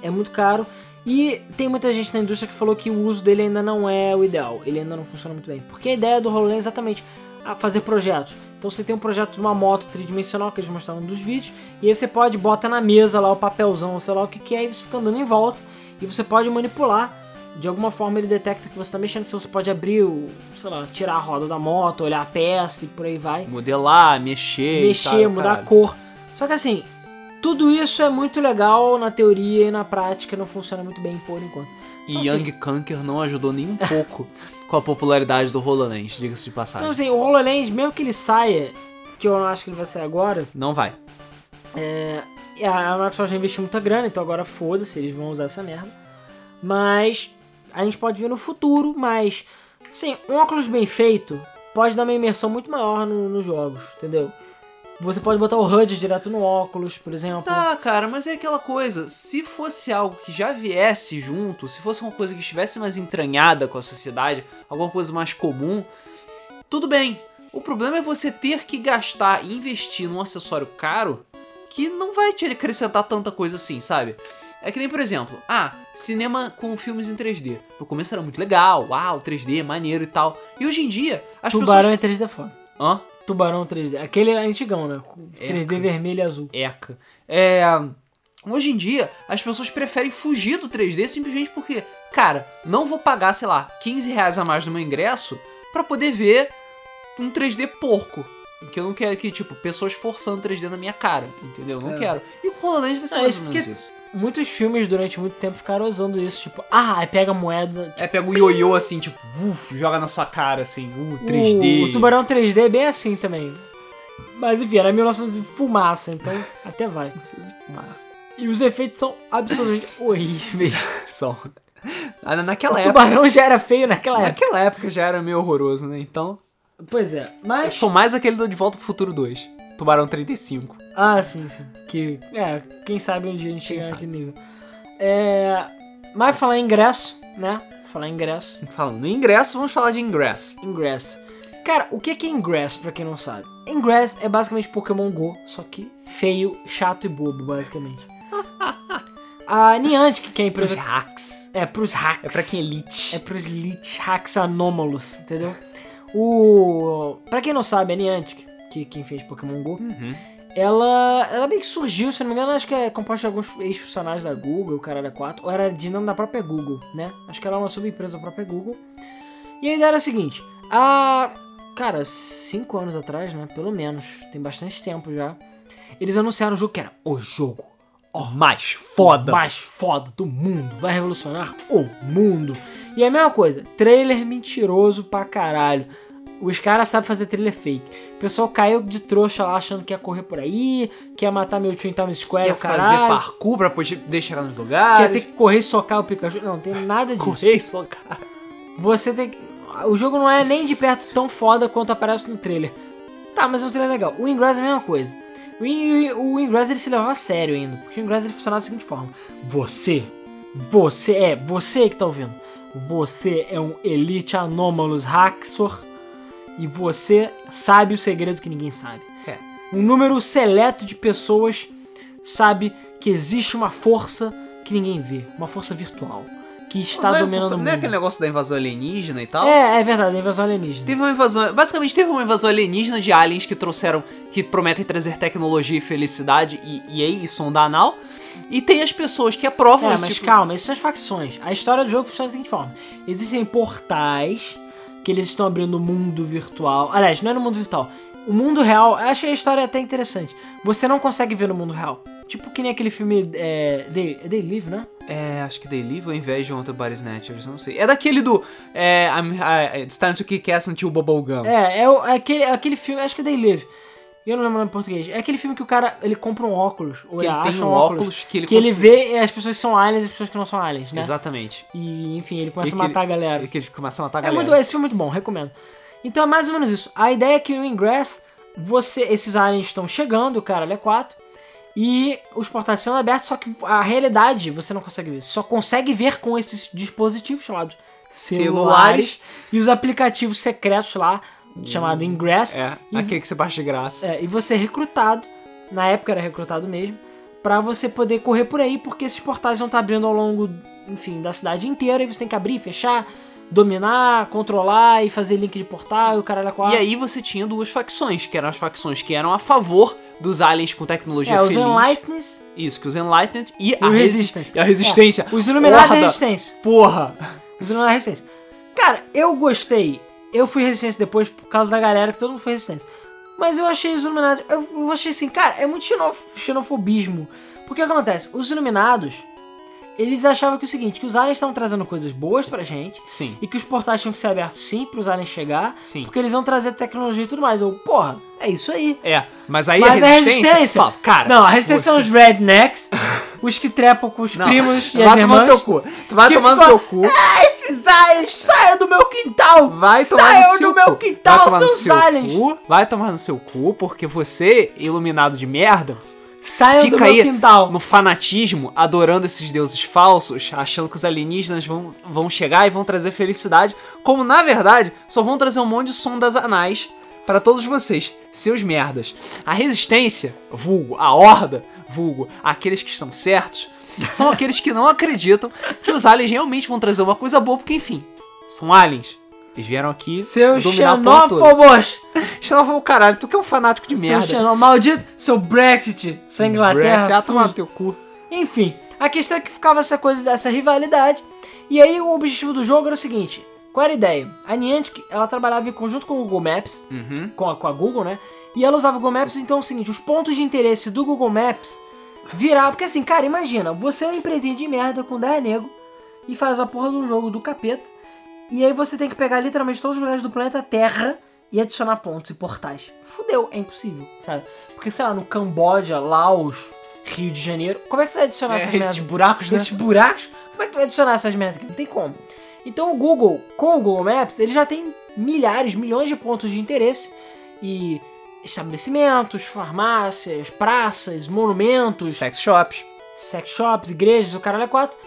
é muito caro. E tem muita gente na indústria que falou que o uso dele ainda não é o ideal, ele ainda não funciona muito bem. Porque a ideia do HoloLens é exatamente a fazer projetos. Então você tem um projeto de uma moto tridimensional que eles mostraram nos vídeos, e aí você pode botar na mesa lá o papelzão, sei lá o que que é, e você fica andando em volta, e você pode manipular de alguma forma ele detecta que você está mexendo, então você pode abrir o, sei lá, tirar a roda da moto, olhar a peça e por aí vai. Modelar, mexer, e Mexer, tal, mudar a cor. Só que assim, tudo isso é muito legal na teoria e na prática não funciona muito bem por enquanto. E Então, assim- Young Kanker não ajudou nem um pouco com a popularidade do HoloLens, diga-se de passagem. Então assim, o HoloLens, mesmo que ele saia, que eu não acho que ele vai sair agora, Não vai. É, a Microsoft já investiu muita grana, então agora foda-se, eles vão usar essa merda. Mas a gente pode ver no futuro, mas sim, um óculos bem feito pode dar uma imersão muito maior no- nos jogos, entendeu? Você pode botar o HUD direto no óculos, por exemplo. Tá, cara, mas é aquela coisa. Se fosse algo que já viesse junto, se fosse uma coisa que estivesse mais entranhada com a sociedade, alguma coisa mais comum, tudo bem. O problema é você ter que gastar e investir num acessório caro que não vai te acrescentar tanta coisa assim, sabe? É que nem, por exemplo, ah, cinema com filmes em 3D. No começo era muito legal, uau, 3D, maneiro e tal. E hoje em dia, as Tubarão pessoas. é 3D foda. Hã? Tubarão 3D. Aquele é antigão, né? Com 3D Eca. vermelho e azul. Eca. É. Hoje em dia, as pessoas preferem fugir do 3D simplesmente porque, cara, não vou pagar, sei lá, 15 reais a mais no meu ingresso pra poder ver um 3D porco. Que eu não quero que, tipo, pessoas forçando 3D na minha cara, entendeu? Eu Não É. quero. E o HoloLens vai ser Não, mais ou menos isso. Muitos filmes durante muito tempo ficaram usando isso, tipo, ah, aí pega a moeda. É, pega o ioiô assim, tipo, uf, joga na sua cara assim, uh, 3D. O, o Tubarão 3D é bem assim também. Mas enfim, era 1900 e fumaça, então até vai. Massa. E os efeitos são absolutamente horríveis. Só. Ah, Naquela O época. tubarão já era feio naquela época. Naquela época já era meio horroroso, né? Então. Pois é, Eu mas. sou mais aquele do De Volta pro Futuro 2. Tubarão 35. Ah, sim, sim. Que. É, quem sabe um dia a gente chegar sabe? naquele nível. É. Mas falar em ingresso, né? Falar em ingresso. Falando em ingresso, vamos falar de ingresso. Ingress. Cara, o que que é Ingress, pra quem não sabe? Ingress é basicamente Pokémon GO, só que feio, chato e bobo, basicamente. A Niantic, que é a Pros empresa... hacks. É pros hacks. É pra quem é elite. É pros elite hacks anômalos, entendeu? O... Pra quem não sabe, a Niantic, que quem fez Pokémon GO, Uhum. ela, ela meio que surgiu, se não me engano, acho que é composta de alguns ex-funcionários da Google, o cara era 4, ou era de nome da própria Google, né? Acho que ela é uma subempresa da própria Google. E a ideia era a seguinte, a... Cara, 5 anos atrás, né? Pelo menos, tem bastante tempo já. Eles anunciaram um jogo que era o jogo. mais foda. mais foda do mundo. Vai revolucionar o mundo. E é a mesma coisa, trailer mentiroso pra caralho. Os caras sabem fazer trailer fake. O pessoal caiu de trouxa lá achando que ia correr por aí, que ia matar meu tio em Times Square, Quer o caralho. fazer parkour pra poder chegar nos que ia lugares. ter que correr e socar o Pikachu. Não, tem nada disso. correr e socar. Você tem que. O jogo não é nem de perto tão foda quanto aparece no trailer. Tá, mas é um trailer legal. O Ingress é a mesma coisa. O, o Ingress ele se levava a sério ainda. Porque o Ingress ele funcionava da seguinte forma: Você, você, é, você que tá ouvindo. Você é um Elite Anomalous Haxor. E você sabe o segredo que ninguém sabe. É. Um número seleto de pessoas sabe que existe uma força que ninguém vê. Uma força virtual. Que está não é, dominando o mundo. Não é aquele negócio da invasão alienígena e tal? É, é verdade, a invasão alienígena. Teve uma invasão. Basicamente, teve uma invasão alienígena de aliens que trouxeram. que prometem trazer tecnologia e felicidade e, e aí, e sonda anal. E tem as pessoas que aprovam É, esse mas tipo- calma, isso são as facções. A história do jogo funciona da seguinte forma: existem portais que eles estão abrindo o mundo virtual. Aliás, não é no mundo virtual. O mundo real, eu achei a história até interessante. Você não consegue ver no mundo real. Tipo que nem aquele filme é, They, é Live, né? É, acho que They Live ou of the Body Snatchers, não sei. É daquele do. É, I'm, I- It's time to kick ass until bubblegum. É, é, o- é aquele, é aquele filme, acho que é They Live. Eu não lembro o nome em português. É aquele filme que o cara ele compra um óculos. Ou Que ele tem acha um óculos que ele que ele cons- vê as pessoas que são aliens e as pessoas que não são aliens, né? Exatamente. E enfim, ele começa E a matar ele- a galera. E que eles começam a matar a É galera. muito, esse filme é muito bom, recomendo. Então é mais ou menos isso. A ideia é que o Ingress, você, esses aliens estão chegando, cara, ele é 4, e os portais sendo abertos, só que a realidade você não consegue ver. Só consegue ver com esses dispositivos chamados celulares, Celulares. e os aplicativos secretos lá, chamado Ingress. É, e, aquele que você baixa de graça. é, e você é recrutado, na época era recrutado mesmo, pra você poder correr por aí, porque esses portais vão estar abrindo ao longo, enfim, da cidade inteira, e você tem que abrir, fechar, dominar, controlar e fazer link de portal e o caralho a E quatro. aí você tinha duas facções, que eram as facções que eram a favor dos aliens com tecnologia É, os feliz. Enlighteners Isso, que os Enlightened e, e a. Resistance. E a Resistência. É, os Illuminati e a. Resistência. Porra! Os Illuminati e a Resistência. Cara, eu gostei. Eu fui Resistência depois por causa da galera, que todo mundo foi Resistência. Mas eu achei os Iluminados. Eu, eu achei assim, cara, é muito xenof- xenofobismo. Porque acontece? Os Iluminados, eles achavam que o seguinte, que os aliens estavam trazendo coisas boas pra gente. Sim. E que os portais tinham que ser abertos sim pros aliens chegar. Sim. Porque eles vão trazer tecnologia e tudo mais. Eu, porra, é isso aí. É, mas aí Mas a Resistência... fala, cara, não, a resistência você- são os rednecks, os que trepam com os Não, primos e vai as tomar irmãs. no teu cu. Tu vai tomar no seu cu. Ah, esses aliens, saiam do meu quintal! Vai tomar Saiam no seu do meu quintal, vai tomar seus seu aliens! cu. Vai tomar no seu cu, porque você, iluminado de merda, Saiam do fica aí quintal! no fanatismo, adorando esses deuses falsos, achando que os alienígenas vão, vão chegar e vão trazer felicidade, como na verdade só vão trazer um monte de sondas anais para todos vocês, seus merdas. A resistência, vulgo, a horda, vulgo, aqueles que estão certos, são aqueles que não acreditam que os aliens realmente vão trazer uma coisa boa, porque enfim, são aliens. Eles vieram aqui Seus dominar xenófobos! Xenófobo, caralho, tu que é um fanático de merda. Seu xenó... Maldito! Seu Brexit! Sua Inglaterra! Brexit, ah, suja. teu cu. Enfim, a questão é que ficava essa coisa dessa rivalidade. E aí o objetivo do jogo era o seguinte: qual era a ideia? A Niantic, ela trabalhava em conjunto com o Google Maps, Uhum. com, a, com a Google, né? E ela usava o Google Maps, então é o seguinte: os pontos de interesse do Google Maps viravam. Porque assim, cara, imagina, você é uma empresinha de merda com 10 nego e faz a porra do jogo do capeta. E aí você tem que pegar literalmente todos os lugares do planeta Terra e adicionar pontos e portais. Fudeu, é impossível, sabe? Porque, sei lá, no Camboja, Laos, Rio de Janeiro, como é que você vai adicionar essas É, merdas? esses buracos, né? Esses buracos? Como é que tu vai adicionar essas merdas aqui? Não tem como. Então o Google, com o Google Maps, ele já tem milhares, milhões de pontos de interesse e estabelecimentos, farmácias, praças, monumentos, Sex shops. sex shops, igrejas, o caralho é quatro.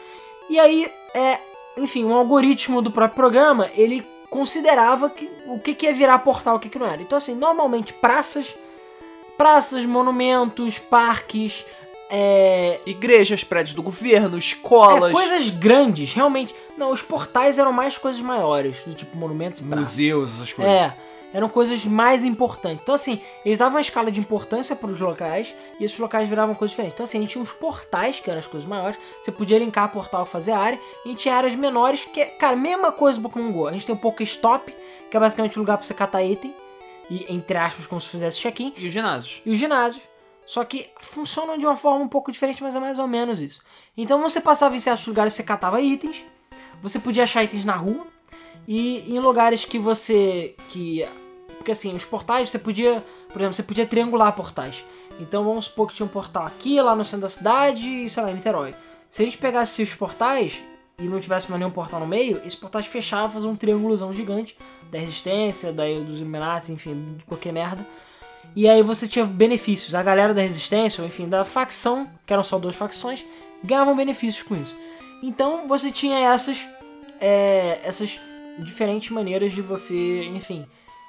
E aí, é, enfim, um algoritmo do próprio programa, ele considerava que o que, que ia virar portal, o que, que não era. Então, assim, normalmente praças, praças, monumentos, parques, é, Igrejas, prédios do governo, é, escolas, coisas grandes, realmente. Não, os portais eram mais coisas maiores, do tipo monumentos e praças. museus, essas coisas. É, eram coisas mais importantes. Então, assim, eles davam uma escala de importância para os locais e esses locais viravam coisas diferentes. Então, assim, a gente tinha uns portais, que eram as coisas maiores. Você podia linkar portal e fazer área. E a gente tinha áreas menores, que é, cara, mesma coisa do Pokémon GO. A gente tem o Pokéstop, que é basicamente um lugar para você catar item. E, entre aspas, como se fizesse check-in. E os ginásios. E os ginásios. Só que funcionam de uma forma um pouco diferente, mas é mais ou menos isso. Então você passava em certos lugares, você catava itens, você podia achar itens na rua, e em lugares que você. que. Porque assim, os portais você podia. Por exemplo, você podia triangular portais. Então vamos supor que tinha um portal aqui, lá no centro da cidade, e sei lá, em Niterói. Se a gente pegasse os portais e não tivesse mais nenhum portal no meio, esse portais fechava fazer um triângulozão gigante da resistência, da, dos Illuminati, enfim, qualquer merda. E aí você tinha benefícios. A galera da resistência, ou enfim, da facção, que eram só duas facções, ganhavam benefícios com isso. Então você tinha essas, é, essas diferentes maneiras de você, enfim,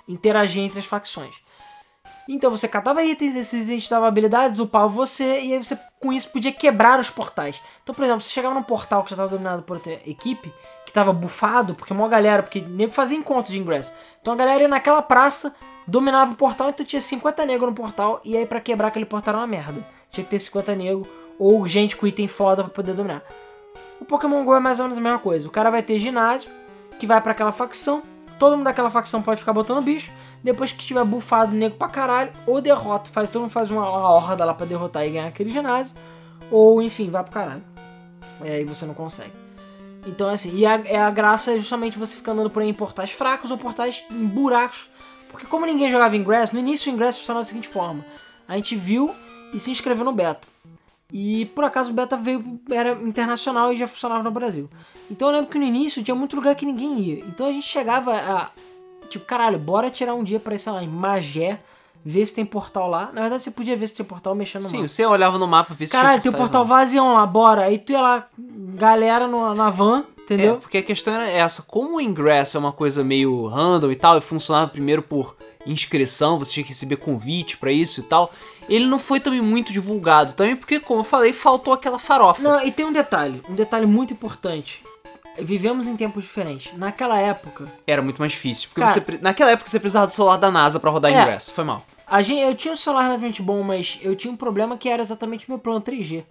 interagir entre as facções. Então você catava itens, esses itens davam habilidades, upava você, e aí você com isso podia quebrar os portais. Então, por exemplo, você chegava num portal que já estava dominado por outra equipe, que estava bufado, porque uma galera, porque nego fazia encontro de ingresso. Então a galera ia naquela praça, dominava o portal, então tinha 50 negros no portal, e aí para quebrar aquele portal era uma merda. Tinha que ter 50 negros, ou gente com item foda pra poder dominar. O Pokémon GO é mais ou menos a mesma coisa. O cara vai ter ginásio, que vai para aquela facção, todo mundo daquela facção pode ficar botando bicho, depois que tiver bufado o nego pra caralho, ou derrota, faz, todo mundo faz uma, uma horda lá pra derrotar e ganhar aquele ginásio, ou enfim, vai pro caralho. E você não consegue. Então é assim, e a, é a graça é justamente você ficar andando por aí em portais fracos ou portais em buracos. Porque como ninguém jogava Ingress, no início o Ingress funcionava da seguinte forma. A gente viu e se inscreveu no beta. E por acaso o beta veio, era internacional e já funcionava no Brasil. Então eu lembro que no início tinha muito lugar que ninguém ia. Então a gente chegava a. Tipo, caralho, bora tirar um dia pra ir, sei lá, em Magé, ver se tem portal lá. Na verdade, você podia ver se tem portal mexendo no Sim, mapa. você olhava no mapa, via se Caralho, tem um portais portal vazião lá, bora. Aí tu ia lá, galera no, na van, É, entendeu? porque a questão era essa, como o ingresso é uma coisa meio random e tal, e funcionava primeiro por inscrição, você tinha que receber convite pra isso e tal, ele não foi também muito divulgado, também porque, como eu falei, faltou aquela farofa. Não, e tem um detalhe, um detalhe muito importante. Vivemos em tempos diferentes. Naquela época, Era muito mais difícil, porque Cara- você, naquela época você precisava do celular da NASA pra rodar É. ingresso, foi mal. a gente, eu tinha um celular relativamente bom, mas eu tinha um problema que era exatamente meu plano 3G.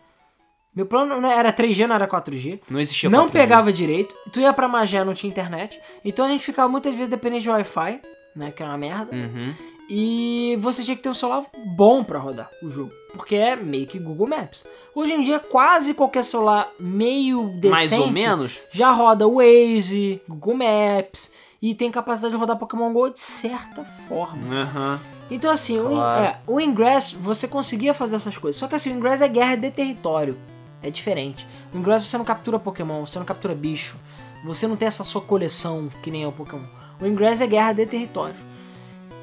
Meu plano não era 3G, não era 4G. Não existia não 4G. pegava direito. Tu ia pra Magé, não tinha internet. Então a gente ficava muitas vezes dependente de Wi-Fi, né? Que é uma merda. Uhum. E você tinha que ter um celular bom pra rodar o jogo. Porque é meio que Google Maps. Hoje em dia, quase qualquer celular meio decente Mais ou menos? já roda Waze, Google Maps e tem capacidade de rodar Pokémon GO de certa forma. Aham. Então assim, o, Claro. é, o Ingress, você conseguia fazer essas coisas. Só que assim, o Ingress é guerra de território. É diferente. O Ingress você não captura Pokémon, você não captura bicho. Você não tem essa sua coleção que nem é o Pokémon. O Ingress é guerra de territórios.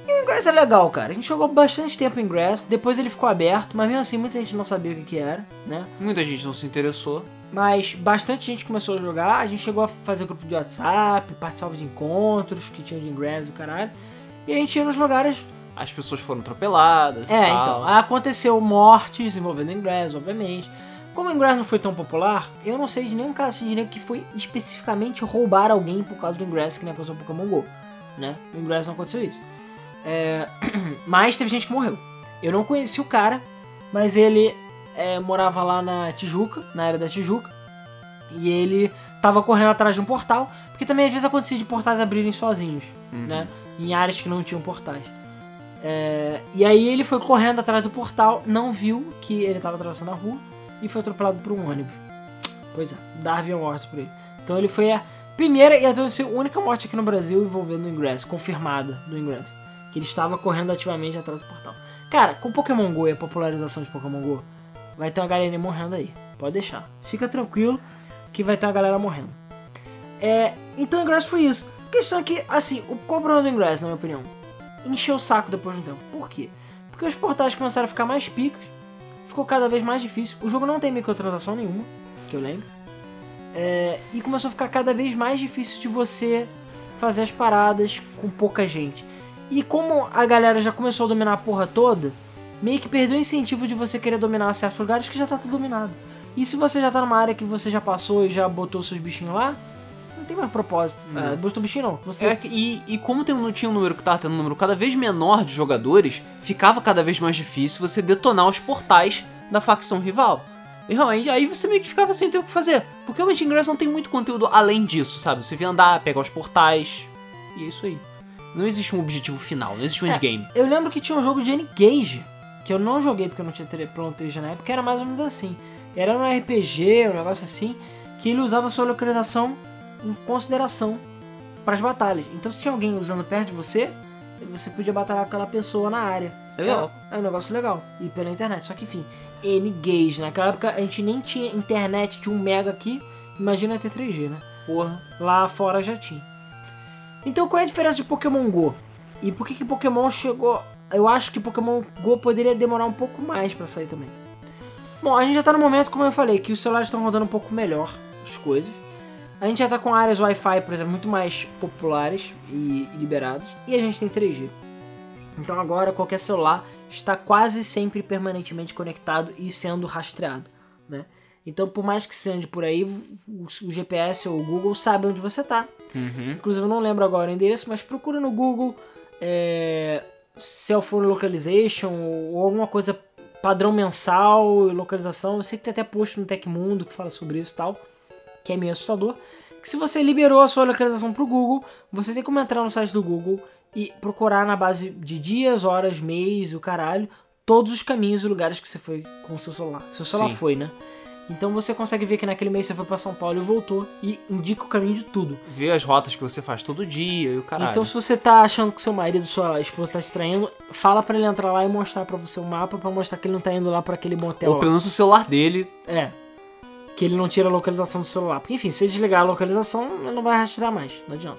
E o Ingress é legal, cara. A gente jogou bastante tempo em Ingress, depois ele ficou aberto, mas mesmo assim muita gente não sabia o que, que era, né? Muita gente não se interessou. Mas bastante gente começou a jogar, a gente chegou a fazer grupo de WhatsApp, participava de encontros que tinham de Ingress e o caralho. E a gente ia nos lugares As pessoas foram atropeladas. e é, tal. então, aconteceu mortes envolvendo Ingress, obviamente. Como o Ingress não foi tão popular, eu não sei de nenhum caso assim de nego que foi especificamente roubar alguém por causa do Ingress, que nem aconteceu no Pokémon GO, né? No Ingress não aconteceu isso. É, mas teve gente que morreu. Eu não conheci o cara, mas ele é, morava lá na Tijuca, na área da Tijuca, e ele tava correndo atrás de um portal, porque também às vezes acontecia de portais abrirem sozinhos, né? Em áreas que não tinham portais. É, e aí ele foi correndo atrás do portal, não viu que ele estava atravessando a rua e foi atropelado por um ônibus. Pois é, Darwin morte por ele. Então ele foi a primeira e até a única morte aqui no Brasil envolvendo o Ingress, confirmada do Ingress. Que ele estava correndo ativamente atrás do portal. Cara, com Pokémon GO e a popularização de Pokémon GO, vai ter uma galera morrendo aí. Pode deixar. Fica tranquilo que vai ter uma galera morrendo. É, então o Ingress foi isso. A questão é que, assim, o qual o problema do Ingress, na minha opinião? Encheu o saco depois de um tempo. Por quê? Porque os portais começaram a ficar mais picos, ficou cada vez mais difícil. O jogo não tem microtransação nenhuma, que eu lembro. É, e começou a ficar cada vez mais difícil de você fazer as paradas com pouca gente. E como a galera já começou a dominar a porra toda, meio que perdeu o incentivo de você querer dominar certos lugares que já tá tudo dominado. E se você já tá numa área que você já passou e já botou seus bichinhos lá, não tem mais propósito. É, botou bichinho não. Você É, que- e, e como tem, tinha um número que tava tendo um número cada vez menor de jogadores, ficava cada vez mais difícil você detonar os portais da facção rival. E realmente, aí você meio que ficava sem ter o que fazer. Porque realmente Ingress não tem muito conteúdo além disso, sabe? Você via andar, pegar os portais. E é isso aí. Não existe um objetivo final, não existe um É, endgame. Eu lembro que tinha um jogo de N-Gage, que eu não joguei porque eu não tinha tele- Play 3G na época, era mais ou menos assim. Era um RPG, um negócio assim, que ele usava sua localização em consideração para as batalhas. Então se tinha alguém usando perto de você, você podia batalhar com aquela pessoa na área. Legal. É, é um negócio legal. E pela internet. Só que enfim, N-Gaze. Naquela época a gente nem tinha internet de 1 mega aqui. Imagina ter 3G, né? Porra. Lá fora já tinha. Então qual é a diferença de Pokémon GO? E por que que Pokémon chegou... Eu acho que Pokémon GO poderia demorar um pouco mais pra sair também. Bom, a gente já tá no momento, como eu falei, que os celulares estão rodando um pouco melhor as coisas. A gente já tá com áreas Wi-Fi, por exemplo, muito mais populares e liberadas. E a gente tem 3G. Então agora qualquer celular está quase sempre permanentemente conectado e sendo rastreado, né? Então por mais que você ande por aí, o GPS ou o Google sabe onde você tá. Uhum. Inclusive eu não lembro agora o endereço, mas procura no Google é, Cell Phone Localization ou alguma coisa padrão mensal e localização. Eu sei que tem até post no Tecmundo que fala sobre isso e tal, que é meio assustador. Que se você liberou a sua localização pro Google, você tem como entrar no site do Google e procurar na base de dias, horas, mês, o caralho, todos os caminhos e lugares que você foi com o seu celular. Seu celular Sim. foi, né? Então você consegue ver que naquele mês você foi pra São Paulo e voltou e indica o caminho de tudo. Ver as rotas que você faz todo dia e o caralho. Então se você tá achando que seu marido, sua esposa tá te traindo, fala pra ele entrar lá e mostrar pra você o mapa pra mostrar que ele não tá indo lá pra aquele motel. Ou pelo menos o celular dele. É. Que ele não tira a localização do celular. Porque, enfim, se ele desligar a localização, ele não vai rastrear mais. Não adianta.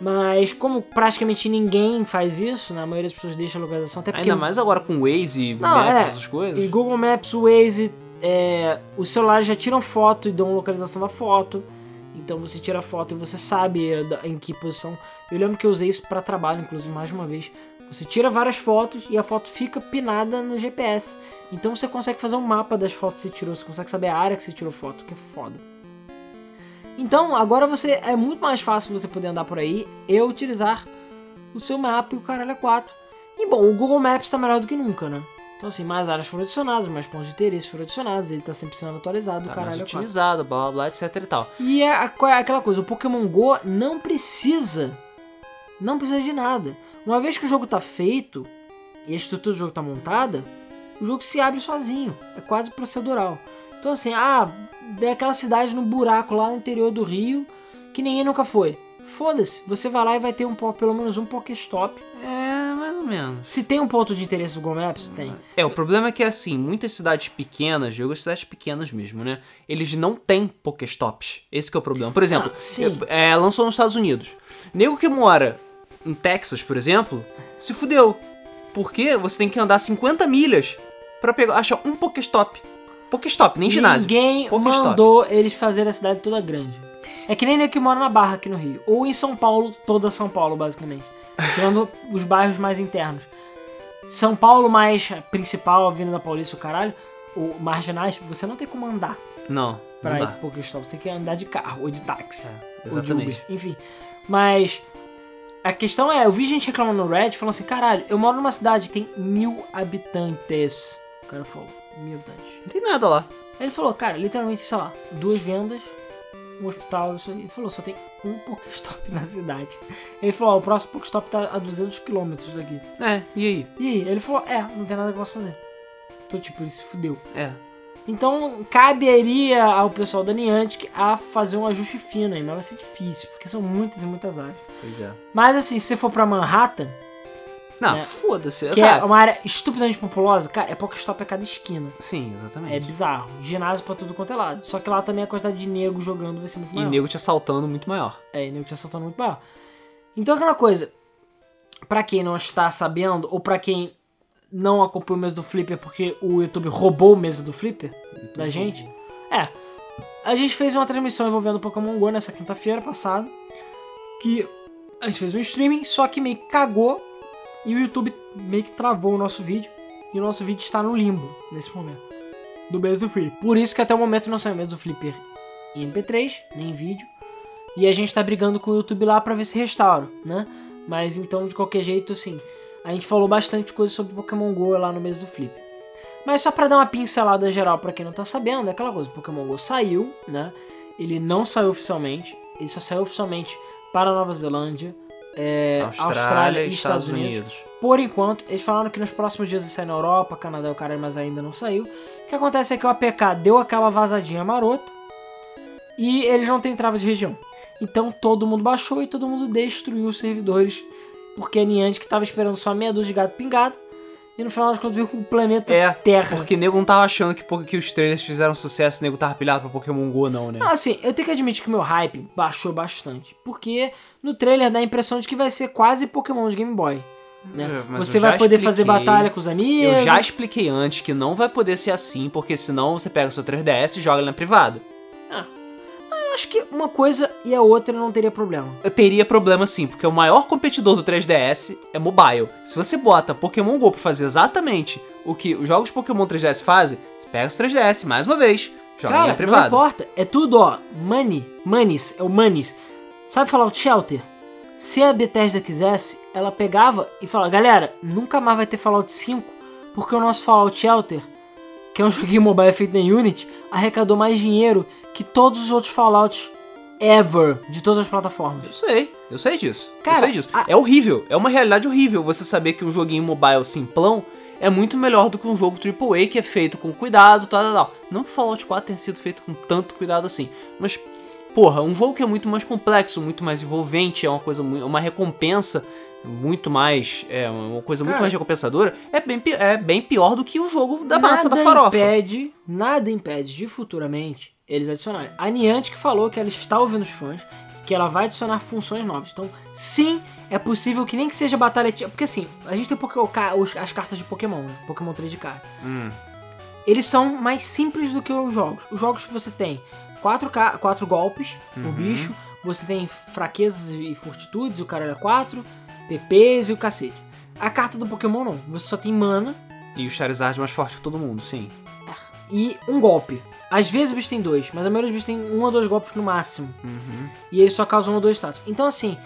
Mas, como praticamente ninguém faz isso, né? A maioria das pessoas deixa a localização. Até porque Ainda mais agora com Waze, Não, Maps, é. essas coisas. e Google Maps, Waze, é, os celulares já tiram foto e dão localização da foto. Então você tira a foto e você sabe da- em que posição. Eu lembro que eu usei isso para trabalho, inclusive, mais uma vez. Você tira várias fotos e a foto fica pinada no GPS. Então você consegue fazer um mapa das fotos que você tirou, você consegue saber a área que você tirou foto, que é foda. Então agora você é muito mais fácil você poder andar por aí e utilizar o seu mapa e o caralho é 4. E bom, o Google Maps tá melhor do que nunca, né? Então assim, mais áreas foram adicionadas, mais pontos de interesse foram adicionados, ele tá sempre sendo atualizado, o Tá mais caralho 4. otimizado, blá blá blá, etc e tal. E é aquela coisa, o Pokémon GO não precisa, não precisa de nada. Uma vez que o jogo tá feito e a estrutura do jogo tá montada, o jogo se abre sozinho, é quase procedural. Então assim, ah, é aquela cidade no buraco lá no interior do Rio que ninguém nunca foi. Foda-se, você vai lá e vai ter um, pelo menos um Pokéstop. É, mais ou menos. Se tem um ponto de interesse do Google Maps, tem. É, o problema é que, assim, muitas cidades pequenas, jogo cidades pequenas mesmo, né? Eles não têm Pokéstops. Esse que é o problema. Por exemplo, Ah, sim. é, lançou nos Estados Unidos. Nego que mora em Texas, por exemplo, se fudeu. Porque você tem que andar 50 milhas pra pegar, achar um Pokéstop. Pokéstop, nem ginásio. Ninguém Pokéstop. mandou eles fazerem a cidade toda grande. É que nem nego que mora na Barra aqui no Rio. Ou em São Paulo, toda São Paulo, basicamente. Tirando os bairros mais internos. São Paulo mais principal, Avenida Paulista, o caralho, ou marginais, você não tem como andar Não, pra não ir pro Pokéstop. Você tem que andar de carro ou de táxi. É, ou de exatamente. Uber, enfim. Mas a questão é, eu vi gente reclamando no Reddit falando assim, caralho, eu moro numa cidade que tem mil habitantes. O cara falou, mil habitantes. Não tem nada lá. Ele falou, cara, literalmente, sei lá, duas vendas, um hospital. Ele falou, só tem um Pokéstop na cidade. Ele falou, ó, o próximo Pokéstop tá a 200 km daqui. É, e aí? E aí? Ele falou, é, não tem nada que eu possa fazer. Então, tipo, ele se fudeu. É. Então, caberia ao pessoal da Niantic a fazer um ajuste fino aí, mas vai ser difícil, porque são muitas e muitas áreas. Pois é. Mas assim, se você for pra Manhattan, Não, É. foda-se. que cara. é uma área estupidamente populosa, cara, é Pokéstop a cada esquina. Sim, exatamente. É bizarro. Ginásio pra tudo quanto é lado. Só que lá também a quantidade de nego jogando vai ser muito E maior. nego te assaltando muito maior. É, e nego te assaltando muito maior. Então aquela coisa, pra quem não está sabendo, ou pra quem não acompanha o mês do Flipper porque o YouTube roubou o mês do Flipper da gente, é. A gente fez uma transmissão envolvendo Pokémon GO nessa quinta-feira passada. Que a gente fez um streaming, só que meio que cagou. E o YouTube meio que travou o nosso vídeo. E o nosso vídeo está no limbo nesse momento. Do do Flipper. Por isso que até o momento não saiu do Flipper em MP3, nem em vídeo. E a gente tá brigando com o YouTube lá pra ver se restaura, né? Mas então, de qualquer jeito, assim, a gente falou bastante coisa sobre Pokémon GO lá no mês do Flip. Mas só pra dar uma pincelada geral pra quem não tá sabendo, é aquela coisa, Pokémon GO saiu, né? Ele não saiu oficialmente, ele só saiu oficialmente para a Nova Zelândia, é, Austrália, e Estados, Unidos. Por enquanto, eles falaram que nos próximos dias vai sair na Europa, Canadá e o cara, mas ainda não saiu. O que acontece é que o APK deu aquela vazadinha marota e eles não têm trava de região. Então todo mundo baixou e todo mundo destruiu os servidores. Porque a Niantic estava esperando só meia dúzia de gato pingado. E no final das contas veio com o planeta É, Terra. Porque nego não tava achando que, que os trailers fizeram sucesso, nego tava pilhado pra Pokémon GO, não, né? Não, assim, eu tenho que admitir que o meu hype baixou bastante. Porque no trailer dá a impressão de que vai ser quase Pokémon de Game Boy. Né? É, Você vai poder fazer expliquei- batalha com os amigos. Eu já expliquei antes que não vai poder ser assim, porque senão você pega seu 3DS e joga ele na privada. Eu acho que uma coisa e a outra não teria problema. Eu teria problema sim, porque o maior competidor do 3DS é mobile. Se você bota Pokémon GO pra fazer exatamente o que os jogos Pokémon 3DS fazem, você pega os 3DS mais uma vez, joga Cara, na não importa. É tudo, ó. Money. Manis. É o Manis. Sabe falar o Shelter? Se a Bethesda quisesse, ela pegava e falava, galera, nunca mais vai ter Fallout 5, porque o nosso Fallout Shelter, que é um joguinho mobile feito na Unity, arrecadou mais dinheiro que todos os outros Fallouts ever, de todas as plataformas. Eu sei, eu sei disso. Cara, eu sei disso. a- É horrível, é uma realidade horrível você saber que um joguinho mobile simplão é muito melhor do que um jogo AAA que é feito com cuidado, tal, tal, tal. Não que Fallout 4 tenha sido feito com tanto cuidado assim, mas porra, um jogo que é muito mais complexo, muito mais envolvente, é uma coisa mu- uma recompensa muito mais, é uma coisa muito Cara. mais recompensadora, é bem, é bem pior do que o jogo da massa da nada farofa. impede, nada impede de futuramente eles adicionarem. A Niantic falou que ela está ouvindo os fãs, que ela vai adicionar funções novas. Então, sim, é possível que nem que seja batalha, porque assim, a gente tem as cartas de Pokémon, né? Pokémon 3 de carta. Hum. Eles são mais simples do que os jogos. Os jogos você tem quatro, ca- quatro golpes no bicho, você tem fraquezas e fortitudes, o cara é 4, PPs e o cacete. A carta do Pokémon não, você só tem mana E o Charizard mais forte que todo mundo, sim. e um golpe. Às vezes o bicho tem dois, mas a maioria dos bichos tem um ou dois golpes no máximo. Uhum. E eles só causam um ou dois status. Então, assim,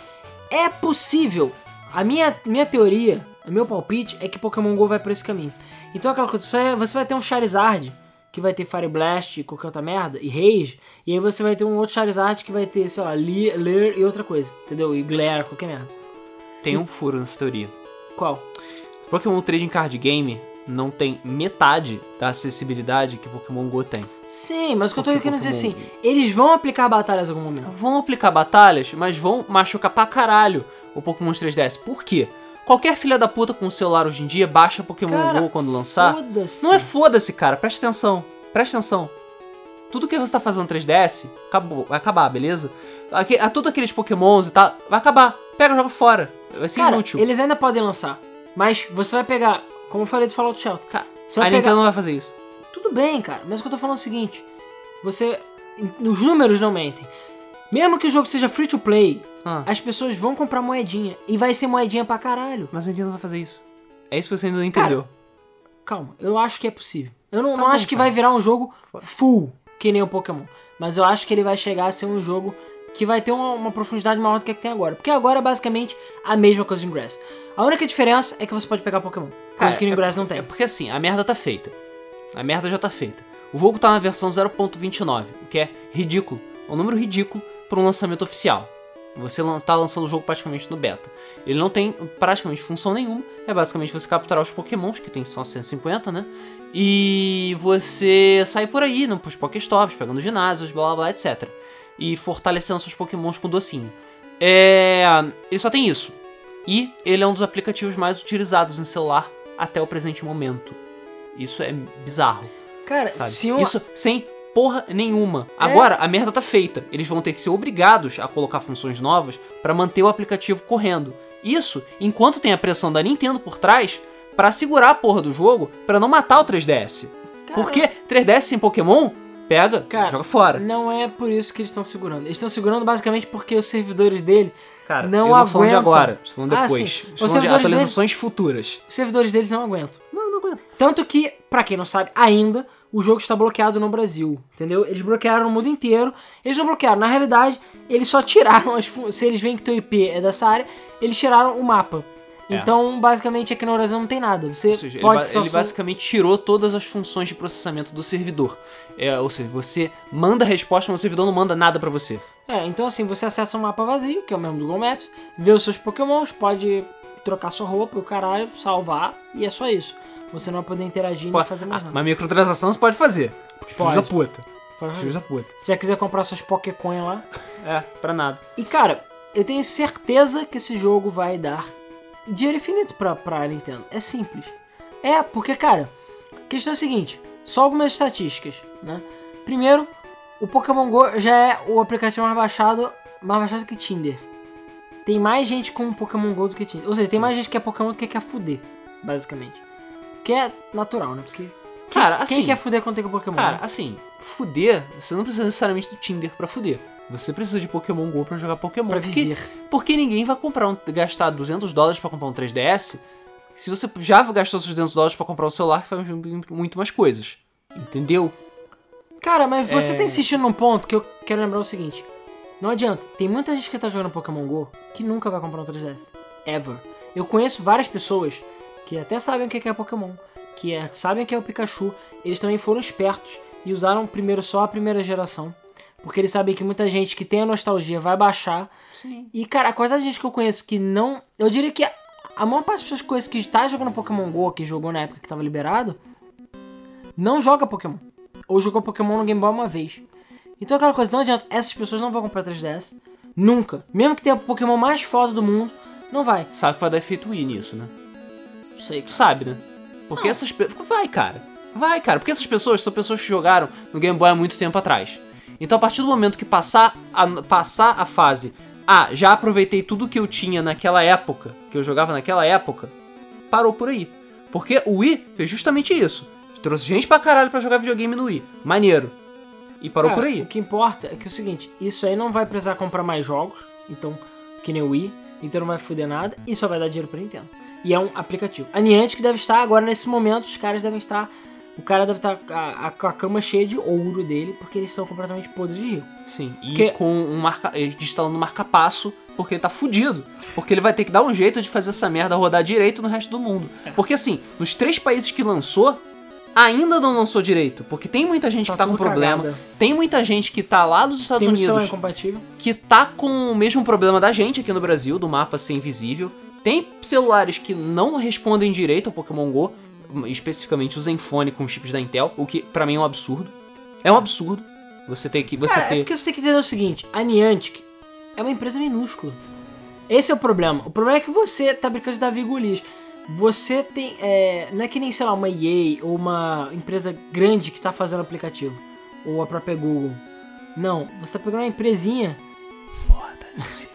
é possível. A minha, minha teoria, o meu palpite é que Pokémon GO vai por esse caminho. Então, aquela coisa, você vai, você vai ter um Charizard que vai ter Fire Blast e qualquer outra merda, e Rage, e aí você vai ter um outro Charizard que vai ter, sei lá, Le- Leer e outra coisa, entendeu? E Glare, qualquer merda. Tem um furo nessa teoria. Qual? Pokémon Trading Card Game não tem metade da acessibilidade que Pokémon GO tem. Sim, mas o que eu tô querendo dizer assim, Pokémon- eles vão aplicar batalhas em algum momento. Vão aplicar batalhas, mas vão machucar pra caralho o Pokémon 3DS. Por quê? Qualquer filha da puta com o celular hoje em dia baixa Pokémon Cara, GO quando lançar. Foda-se. Não é foda-se, cara. Presta atenção. Presta atenção. Tudo que você tá fazendo no 3DS, acabou, vai acabar, beleza? Aqui, a tudo aqueles Pokémons e tal, vai acabar. Pega joga fora. Vai ser Cara, inútil. eles ainda podem lançar. Mas você vai pegar, como eu falei do Fallout Shelter. Cara, Você a vai pegar. Nintendo não vai fazer isso. Tudo bem, cara. Mas o que eu tô falando é o seguinte: você. Os números não mentem. Mesmo que o jogo seja free to play, Ah. as pessoas vão comprar moedinha. E vai ser moedinha pra caralho. Mas a Nintendo não vai fazer isso. É isso que você ainda não entendeu. Calma, eu acho que é possível. Eu não, Tá não bom, acho que cara. vai virar um jogo full, que nem o Pokémon. Mas eu acho que ele vai chegar a ser um jogo que vai ter uma, uma profundidade maior do que, a que tem agora. Porque agora é basicamente a mesma coisa do Ingress. A única diferença é que você pode pegar Pokémon. Coisa que no Ingress não tem. É porque assim, a merda tá feita. A merda já tá feita. O jogo tá na versão 0.29, o que é ridículo. É um número ridículo para um lançamento oficial. Você lan- tá lançando o jogo praticamente no beta. Ele não tem praticamente função nenhuma. É basicamente você capturar os pokémons, que tem só 150, né? E você sair por aí, né, pros Pokéstops, pegando ginásios, blá blá blá, etc. E fortalecendo seus pokémons com docinho. É... Ele só tem isso. E ele é um dos aplicativos mais utilizados em celular até o presente momento. Isso é bizarro, Cara, sabe? se um, Isso sem porra nenhuma. É. Agora, a merda tá feita. Eles vão ter que ser obrigados a colocar funções novas para manter o aplicativo correndo. Isso enquanto tem a pressão da Nintendo por trás para segurar a porra do jogo para não matar o 3DS. Cara, Porque 3DS sem Pokémon, pega, Cara, joga fora. Não é por isso que eles estão segurando. Eles estão segurando basicamente porque os servidores dele, Cara, não eu não falando de aguentam. agora, tô falando Ah, depois. Tô Os falando de servidores atualizações futuras. os servidores deles não aguentam. Não, não aguento. Tanto que, pra quem não sabe, ainda o jogo está bloqueado no Brasil, entendeu? Eles bloquearam no mundo inteiro. Eles não bloquearam, na realidade, eles só tiraram as se eles veem que teu IP é dessa área, eles tiraram o mapa. É. Então, basicamente, aqui no Brasil não tem nada. Você seja, ele, pode ba- só ele basicamente tirou todas as funções de processamento do servidor. É, ou seja, você manda a resposta, mas o servidor não manda nada pra você. É, então assim, você acessa um mapa vazio, que é o mesmo do Google Maps, vê os seus pokémons, pode trocar sua roupa, o caralho, salvar, e é só isso. Você não vai poder interagir Pô, nem fazer mais nada. Mas microtransação você pode fazer. Porque filho Pode. da puta. Pode. Filho da puta. Se você quiser comprar suas Pokécoin lá. É, pra nada. E cara, eu tenho certeza que esse jogo vai dar dinheiro infinito pra, pra Nintendo. É simples. É, porque, cara, a questão é a seguinte: só algumas estatísticas, né? Primeiro, o Pokémon Go já é o aplicativo mais baixado, mais baixado que Tinder. Tem mais gente com Pokémon Go do que Tinder. Ou seja, tem mais gente que é Pokémon do que quer fuder, basicamente. Que é natural, né? Porque. quem- Cara, quem assim- quer fuder quando tem com Pokémon? Cara, né? assim, fuder, você não precisa necessariamente do Tinder pra fuder. Você precisa de Pokémon GO pra jogar Pokémon. Pra porque, viver. porque ninguém vai comprar um, gastar 200 dólares pra comprar um 3DS se você já gastou seus 200 dólares pra comprar um celular que faz muito mais coisas. Entendeu? Cara, mas você É. tá insistindo num ponto que eu quero lembrar o seguinte. Não adianta, tem muita gente que tá jogando Pokémon GO que nunca vai comprar um 3DS. Ever. Eu conheço várias pessoas que até sabem o que é Pokémon, que é- sabem o que é o Pikachu. Eles também foram espertos e usaram primeiro só a primeira geração. Porque eles sabem que muita gente que tem a nostalgia vai baixar. Sim. E, cara, a quantidade de gente que eu conheço que não. Eu diria que a, a maior parte das pessoas que eu conheço que tá jogando Pokémon GO, que jogou na época que tava liberado, não joga Pokémon. Ou jogou Pokémon no Game Boy uma vez. Então aquela coisa, não adianta, essas pessoas não vão comprar 3DS. Nunca. Mesmo que tenha o Pokémon mais foda do mundo, não vai. Sabe que vai dar efeito Wii nisso, né? Não sei. Tu sabe, né? Porque essas pessoas. Vai, cara. Vai, cara. Porque essas pessoas são pessoas que jogaram no Game Boy há muito tempo atrás. Então, a partir do momento que passar a, passar a fase. Ah, já aproveitei tudo que eu tinha naquela época, que eu jogava naquela época, parou por aí. Porque o Wii fez justamente isso. Trouxe gente pra caralho pra jogar videogame no Wii. Maneiro. E parou Cara, por aí. O que importa é que é o seguinte, isso aí não vai precisar comprar mais jogos, então, que nem o Wii, então não vai foder nada e só vai dar dinheiro pra Nintendo. E é um aplicativo. A Niantic deve estar, agora nesse momento, os caras devem estar. O cara deve estar a- a- com a cama cheia de ouro dele, porque eles estão completamente podres de rico. Sim, e com um marca, ele instalando um marca-passo, porque ele tá fudido. Porque ele vai ter que dar um jeito de fazer essa merda rodar direito no resto do mundo. É. Porque assim, nos três países que lançou, ainda não lançou direito. Porque tem muita gente Tá que tá com problema. cagada. Tem muita gente que tá lá dos Estados Tem Unidos incompatível. que tá com o mesmo problema da gente aqui no Brasil, do mapa ser invisível. Tem celulares que não respondem direito ao Pokémon GO, especificamente o Zenfone com chips da Intel, o que pra mim é um absurdo. É um absurdo. Você ter que. Você Cara, é ter. porque você tem que entender o seguinte, a Niantic é uma empresa minúscula. Esse é o problema. O problema é que você tá brincando de Davi Golias. Você tem. é, não é que nem, sei lá, uma EA ou uma empresa grande que tá fazendo aplicativo. Ou a própria Google. Não, você tá pegando uma empresinha. Foda-se.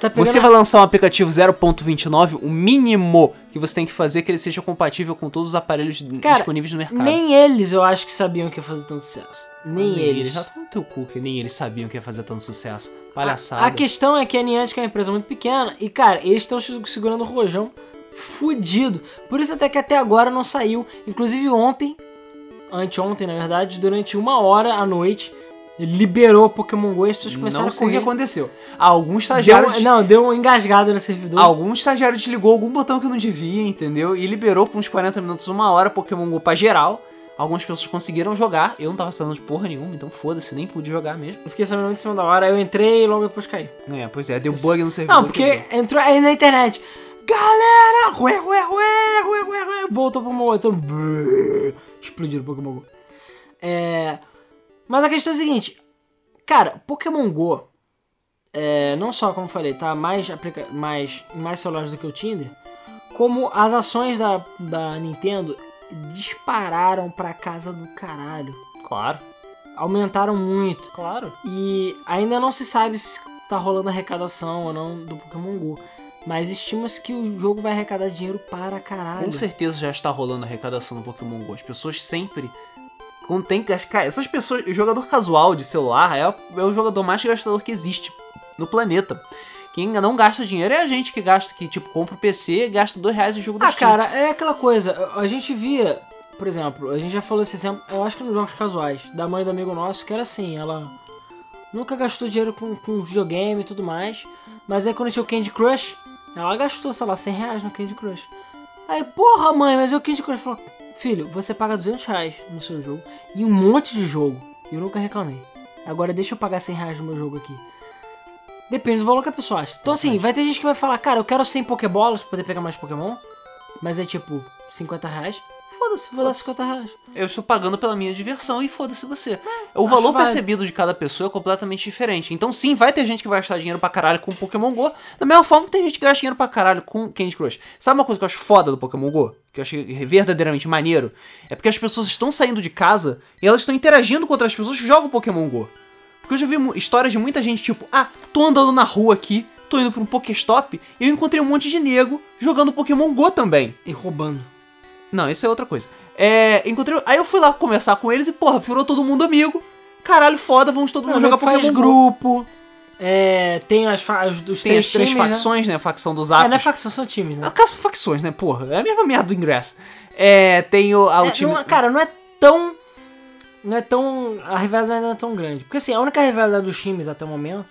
Você tá. Você vai lançar um aplicativo 0.29, o mínimo que você tem que fazer é que ele seja compatível com todos os aparelhos Cara, disponíveis no mercado. Nem eles eu acho que sabiam que ia fazer tanto sucesso. Nem, eles. Já tomou teu cu, que nem eles sabiam que ia fazer tanto sucesso. Palhaçada. A, a questão é que a Niantic é uma empresa muito pequena e, cara, eles estão segurando o rojão fudido. Por isso até que até agora não saiu. Inclusive ontem, anteontem na verdade, durante uma hora à noite, liberou o Pokémon GO e as pessoas começaram Não a sei o que correr. aconteceu. Algum Deu, estagiário, des- não, deu um engasgado no servidor. algum estagiário desligou algum botão que não devia, entendeu? E liberou por uns 40 minutos, uma hora Pokémon GO pra geral. Algumas pessoas conseguiram jogar, eu não tava sabendo de porra nenhuma, então foda-se, nem pude jogar mesmo. Eu fiquei sabendo muito em cima da hora, eu entrei e logo depois caí. É, pois é, deu bug no servidor. Não, porque entrou aí na internet. Galera! Ué, ué, ué, ué, ué, ué. Voltou pro outro. Brrr, Explodiu o Pokémon GO. É. Mas a questão é a seguinte. Cara, Pokémon GO. É, não só, como eu falei, tá mais, aplica mais, mais celulares do que o Tinder. Como as ações da, da Nintendo dispararam pra casa do caralho. Claro, Aumentaram muito. claro. E ainda não se sabe se tá rolando arrecadação ou não do Pokémon GO. Mas estima-se que o jogo vai arrecadar dinheiro para caralho. Com certeza já está rolando arrecadação no Pokémon GO. As pessoas sempre. Que gastar. Essas pessoas. O jogador casual de celular é, o- é o jogador mais gastador que existe no planeta. Quem ainda não gasta dinheiro é a gente que gasta, que tipo, compra o PC e gasta dois reais em jogo do Ah, Steam. cara, é aquela coisa. A gente via, por exemplo, a gente já falou esse exemplo, eu acho que nos jogos casuais, da mãe do amigo nosso, que era assim, ela nunca gastou dinheiro com, com videogame e tudo mais. Mas aí quando tinha o Candy Crush, ela gastou, sei lá, 100 reais no Candy Crush. Aí, porra, mãe, mas o Candy Crush falou: Filho, você paga 200 reais no seu jogo e um monte de jogo. E eu nunca reclamei. Agora deixa eu pagar 100 reais no meu jogo aqui. Depende do valor que a pessoa acha. Então, assim, vai ter gente que vai falar, cara, eu quero 100 Pokébolas pra poder pegar mais Pokémon, mas é tipo 50 reais. Foda-se, vou dar 50 reais. Eu estou pagando pela minha diversão e foda-se você. o acho valor percebido de cada pessoa é completamente diferente. Então, sim, vai ter gente que vai gastar dinheiro pra caralho com Pokémon GO, da mesma forma que tem gente que gasta dinheiro pra caralho com Candy Crush. Sabe uma coisa que eu acho foda do Pokémon GO? Que eu achei verdadeiramente maneiro? É porque as pessoas estão saindo de casa e elas estão interagindo com outras pessoas que jogam Pokémon GO. Porque eu já vi histórias de muita gente, tipo, ah, tô andando na rua aqui, tô indo pra um Pokéstop e eu encontrei um monte de nego jogando Pokémon GO também. E roubando. Não, isso é outra coisa. É, encontrei. Aí eu fui lá conversar com eles e, porra, virou todo mundo amigo. Caralho, foda, vamos todo mundo Não, jogar faz Pokémon Go. grupo. É, tem as, os, os Tem três, as três times, né? facções, né? A facção dos É, não é Apos. facção, são times, né? É caso facções, né? Porra, é a mesma merda do ingresso. É, tem o, ah, o É, time. não- cara, não é tão. Não é tão. A rivalidade não é tão grande. Porque assim, a única rivalidade dos times até o momento.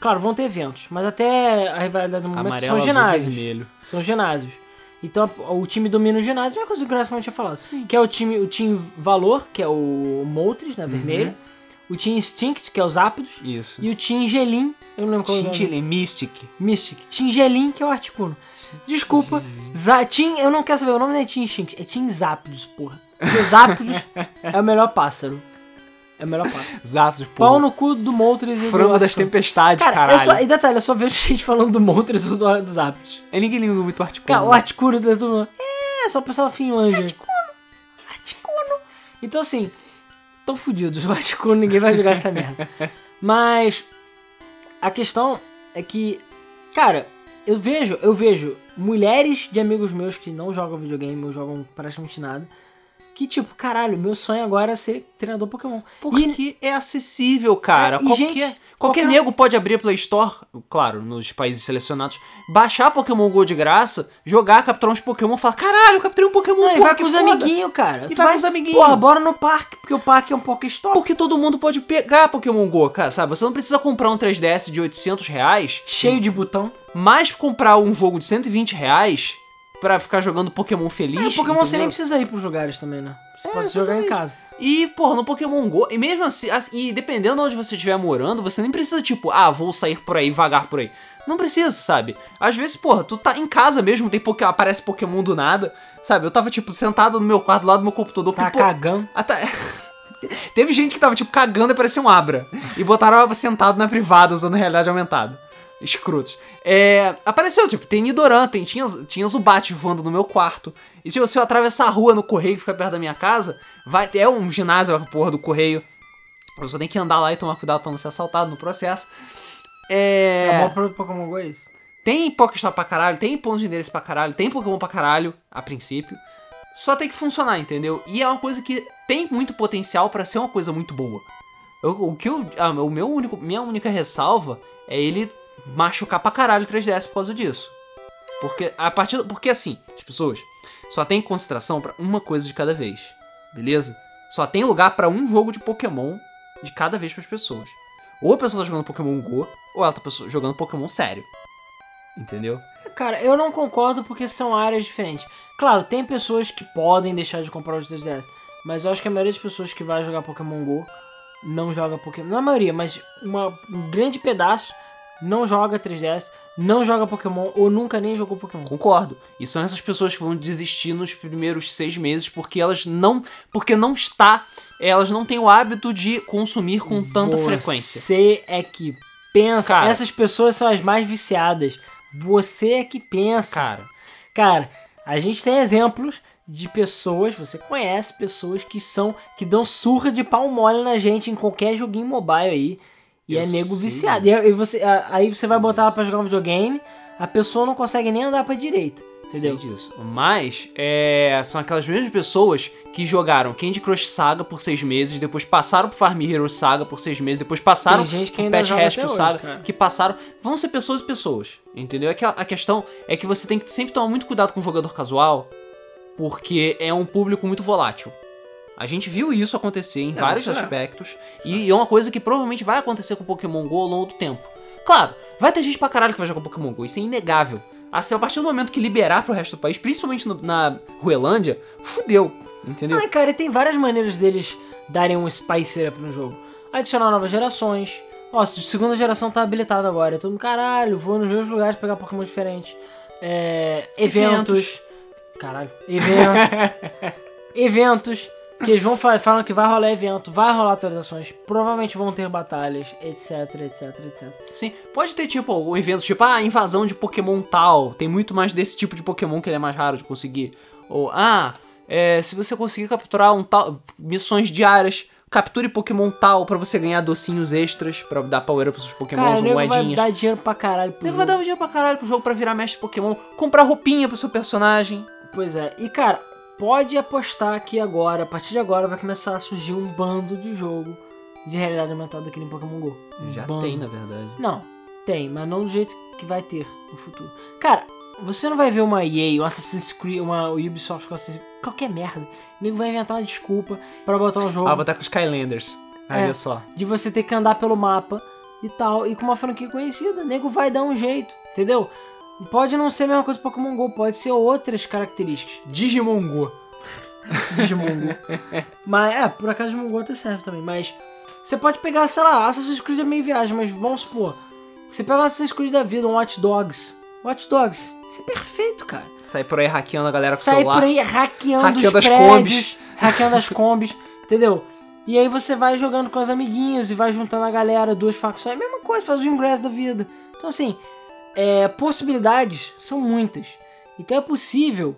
Claro, vão ter eventos, mas até a rivalidade do momento amarelo, são azul, ginásios. vermelho. São ginásios. Então o time domina o ginásio, é coisa que o Grassman tinha falado. Que é o time, o time Valor, que é o Moltres, Uhum. né, vermelho. O time Instinct, que é os Ápidos. Isso. E o Team Gelin, eu não lembro qual é o nome. Mystic. Mystic. Team Gelin, que é o Articuno. Desculpa. Za Team, eu não quero saber, o nome não é Team Instinct, é Team Zápidos, porra. Porque os Zápidos é o melhor pássaro. É o melhor pássaro. Zapdos, Pau porra. no cu do Moltres e do Frango das tempestades, Cara, caralho. eu só, e detalhe, eu só vejo gente falando do Moltres ou do, dos Zápidos. Aí ninguém liga muito pro Articuno. Cara, o né? Articuno da turma. É, só o pessoal da Finlândia. Articuno. Articuno. Então assim, tão fudidos. O Articuno, ninguém vai jogar essa merda. Mas a questão é que, cara, eu vejo, eu vejo mulheres de amigos meus que não jogam videogame ou jogam praticamente nada. Que tipo, caralho, meu sonho agora é ser treinador Pokémon. Porque E é acessível, cara. É, qualquer, gente, qualquer qualquer- nego pode abrir a Play Store, claro, nos países selecionados, baixar Pokémon GO de graça, jogar, capturar uns Pokémon e falar: caralho, eu capturei um Pokémon, Não, e vai com os foda." amiguinhos, cara. E Tu vai com os amiguinhos. Porra, bora no parque, porque o parque é um Pokéstop. Porque todo mundo pode pegar Pokémon GO, cara, sabe? Você não precisa comprar um 3DS de 800 reais, Cheio de botão. mas comprar um jogo de 120 reais pra ficar jogando Pokémon feliz. É, Pokémon você entendeu? nem precisa ir pros lugares também, né? Você É, pode jogar em casa. E, porra, no Pokémon GO, e mesmo assim, assim, e dependendo de onde você estiver morando, você nem precisa, tipo, ah, vou sair por aí, vagar por aí. Não precisa, sabe? Às vezes, porra, tu tá em casa mesmo, tem poké, aparece Pokémon do nada, sabe? Eu tava, tipo, sentado no meu quarto, do lado do meu computador, Tá pipo- cagando. Ah, tá. Teve gente que tava, tipo, cagando e parecia um Abra. E botaram ela sentado na privada usando realidade aumentada. Escrotos. É, apareceu, tipo, tem Nidoran, tem, tinha, tinha Zubat voando no meu quarto. E se eu, se eu atravessar a rua no correio que fica perto da minha casa, vai ter um ginásio, a porra do correio. Eu só tenho que andar lá e tomar cuidado pra não ser assaltado no processo. É. É. O maior problema do Pokémon GO é isso. Tem Pokéstop pra caralho, tem pontos de endereço pra caralho, tem Pokémon pra caralho, a princípio. Só tem que funcionar, entendeu? E é uma coisa que tem muito potencial pra ser uma coisa muito boa. Eu- o que eu, ah, o meu único, minha única ressalva é ele machucar pra caralho o 3DS por causa disso. Porque a partir, do- porque assim, as pessoas só tem concentração pra uma coisa de cada vez, beleza? Só tem lugar pra um jogo de Pokémon de cada vez pras pessoas. Ou a pessoa tá jogando Pokémon Go, ou ela tá jogando Pokémon sério. Entendeu? Cara, eu não concordo porque são áreas diferentes. Claro, tem pessoas que podem deixar de comprar os 3DS. Mas eu acho que a maioria das pessoas que vai jogar Pokémon GO não joga Pokémon. Não a maioria, mas uma, um grande pedaço não joga 3DS, não joga Pokémon ou nunca nem jogou Pokémon. Concordo. E são essas pessoas que vão desistir nos primeiros seis meses porque elas não. Porque não está. Elas não têm o hábito de consumir com tanta frequência. Você é que pensa. Cara. Essas pessoas são as mais viciadas. Você é que pensa. Cara, Cara, a gente tem exemplos de pessoas, você conhece pessoas que são que dão surra de pau mole na gente em qualquer joguinho mobile aí. E Eu é nego sei viciado. E aí você, aí você vai botar ela pra jogar um videogame, a pessoa não consegue nem andar pra direita. Entendeu? sei disso. Mas é, são aquelas mesmas pessoas que jogaram Candy Crush Saga por seis meses, depois passaram pro Farm Hero Saga por seis meses, depois passaram Tem gente que pro Pet Rescue Saga, cara. que passaram. Vão ser pessoas e pessoas, entendeu? É que a, a questão é que você tem que sempre tomar muito cuidado com o jogador casual, porque é um público muito volátil. A gente viu isso acontecer em vários é. aspectos, e é uma coisa que provavelmente vai acontecer com o Pokémon GO ao longo do tempo. Claro, vai ter gente pra caralho que vai jogar Pokémon GO, isso é inegável. Assim, a partir do momento que liberar pro resto do país, principalmente no- na Ruelândia, fudeu, entendeu? Ai, cara, e tem várias maneiras deles darem um spice up no jogo. Adicionar novas gerações, Nossa, de segunda geração tá habilitado agora. Todo mundo, caralho, vou nos mesmos lugares pegar Pokémon diferentes. É, eventos. Eventos. Caralho. Eventos. eventos. Que eles vão fa- falam que vai rolar evento, vai rolar atualizações, provavelmente vão ter batalhas, etc, etc, etc. Sim, pode ter tipo um evento tipo, ah, invasão de Pokémon tal. Tem muito mais desse tipo de Pokémon que ele é mais raro de conseguir. Ou, ah, é, se você conseguir capturar um tal. Missões diárias, capture Pokémon tal pra você ganhar docinhos extras pra dar power up pros seus Pokémons Cara, ou nego vai moedinhas. dar dinheiro pra caralho pro Nego jogo. vai dar dinheiro pra caralho pro jogo pra virar mestre Pokémon, comprar roupinha pro seu personagem. Pois é. E cara, pode apostar que agora, a partir de agora, vai começar a surgir um bando de jogo de realidade aumentada aqui no Pokémon GO. Um Já bando. tem, na verdade. Não, tem, mas não do jeito que vai ter no futuro. Cara, você não vai ver uma EA, um Assassin's Creed, uma Ubisoft com Assassin's Creed, qualquer merda. O nego vai inventar uma desculpa pra botar um jogo Ah, botar com os Skylanders. É. Olha só. de você ter que andar pelo mapa e tal, e com uma franquia conhecida. O nego vai dar um jeito, entendeu? Pode não ser a mesma coisa que Pokémon GO, pode ser outras características. Digimon Go. Digimon Go. mas, é, por acaso Digimon Go até serve também, mas... Você pode pegar, sei lá, Assassin's Creed é meio viagem, mas vamos supor... Você pega o Assassin's Creed da vida, um Watch Dogs. Watch Dogs, isso é perfeito, cara. Sai por aí hackeando a galera com o Sai celular. por aí hackeando, Hackeando os as prédios, combis. hackeando as combis, entendeu? E aí você vai jogando com os amiguinhos e vai juntando a galera, duas facções, é a mesma coisa, faz o ingresso da vida. Então assim, é, possibilidades são muitas. Então é possível.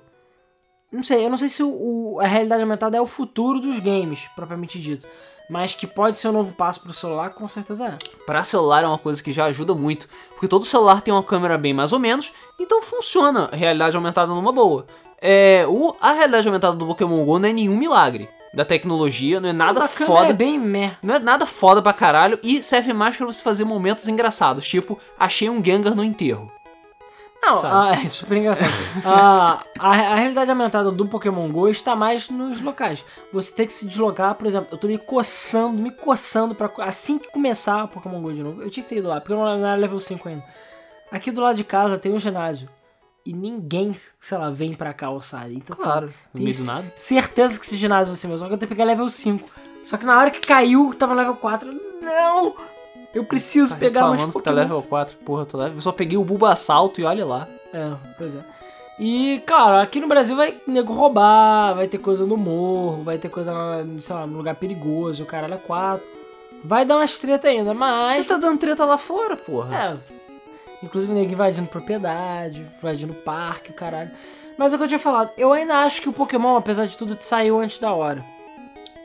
Não sei, eu não sei se o, o- a realidade aumentada é o futuro dos games, propriamente dito. Mas que pode ser um novo passo pro celular, com certeza é. Pra celular é uma coisa que já ajuda muito, porque todo celular tem uma câmera bem mais ou menos, então funciona a realidade aumentada numa boa. É, o, a realidade aumentada do Pokémon GO não é nenhum milagre da tecnologia, não é nada a câmera foda. é bem meh. Não é nada foda pra caralho e serve mais pra você fazer momentos engraçados, tipo, achei um Gengar no enterro. Não, ah, é super engraçado. Ah, a, a realidade aumentada do Pokémon GO está mais nos locais. Você tem que se deslocar, por exemplo, eu tô me coçando, me coçando pra assim que começar o Pokémon GO de novo. Eu tinha que ter ido lá, porque eu não era level 5 ainda. Aqui do lado de casa tem um ginásio. E ninguém, sei lá, vem pra cá, sabe? Então, assim, Claro, meio do nada. certeza que esse ginásio vai ser meu, só que eu tenho que pegar level 5. Só que na hora que caiu, tava level 4, eu, não! Eu preciso Tá pegar mais reclamando que tá Pokémon. level 4, porra, eu, tô level... eu só peguei o Bulbasalto e olha lá. É, pois é. E, cara, aqui no Brasil vai nego roubar, vai ter coisa no morro, vai ter coisa, lá, sei lá, no lugar perigoso, o caralho é quatro. Vai dar umas treta ainda, Você mas. tá dando treta lá fora, porra. É. Inclusive nego invadindo propriedade, invadindo parque, o caralho. Mas é o que eu tinha falado, eu ainda acho que o Pokémon, apesar de tudo, saiu antes da hora.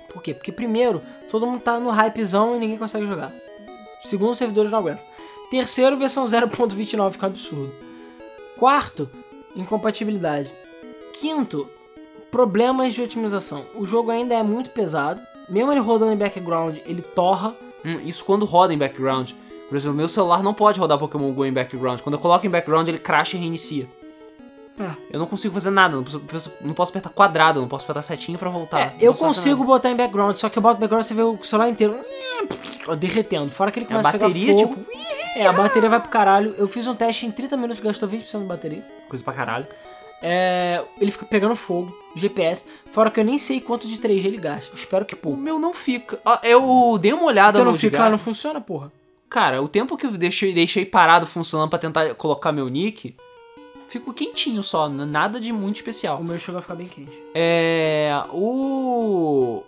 Por quê? Porque primeiro, todo mundo tá no hypezão e ninguém consegue jogar. Segundo, os servidores não aguentam. Terceiro, versão 0.29 fica um absurdo. Quarto, incompatibilidade. Quinto, problemas de otimização. O jogo ainda é muito pesado. Mesmo ele rodando em background, ele torra. Hum, isso quando roda em background. Por exemplo, meu celular não pode rodar Pokémon GO em background. Quando eu coloco em background, ele crasha e reinicia. É. Eu não consigo fazer nada, não posso, não posso apertar quadrado, não posso apertar setinha pra voltar. É, eu consigo botar em background, só que eu boto background você vê o celular inteiro derretendo. Fora que ele A começa a bateria, pegar fogo. tipo, É, a bateria vai pro caralho. Eu fiz um teste em 30 minutos, gastou 20% de bateria. coisa pra caralho. É, ele fica pegando fogo, GPS. Fora que eu nem sei quanto de 3G ele gasta. Espero que O pouco. meu não fica. Ó, Eu dei uma olhada Então no não fica, não funciona, porra. Cara, o tempo que eu deixei, deixei parado funcionando pra tentar colocar meu nick, ficou quentinho só, nada de muito especial. O meu chegou a ficar bem quente. É. O.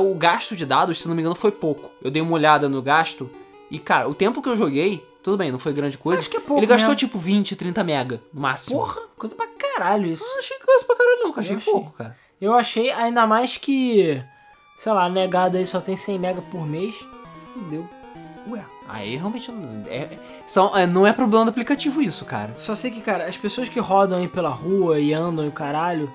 O gasto de dados, se não me engano, foi pouco. Eu dei uma olhada no gasto. E, cara, o tempo que eu joguei, tudo bem, não foi grande coisa. Acho que é pouco Ele gastou tipo 20, 30 mega no máximo. Porra, coisa pra caralho isso. Eu não achei coisa pra caralho, não, achei Eu achei. pouco, cara. Eu achei ainda mais que, sei lá, a negada aí só tem 100 mega por mês. Fudeu. Ué, aí realmente não é, são, é, não é problema do aplicativo isso, cara. Só sei que, cara, as pessoas que rodam aí pela rua e andam e o caralho,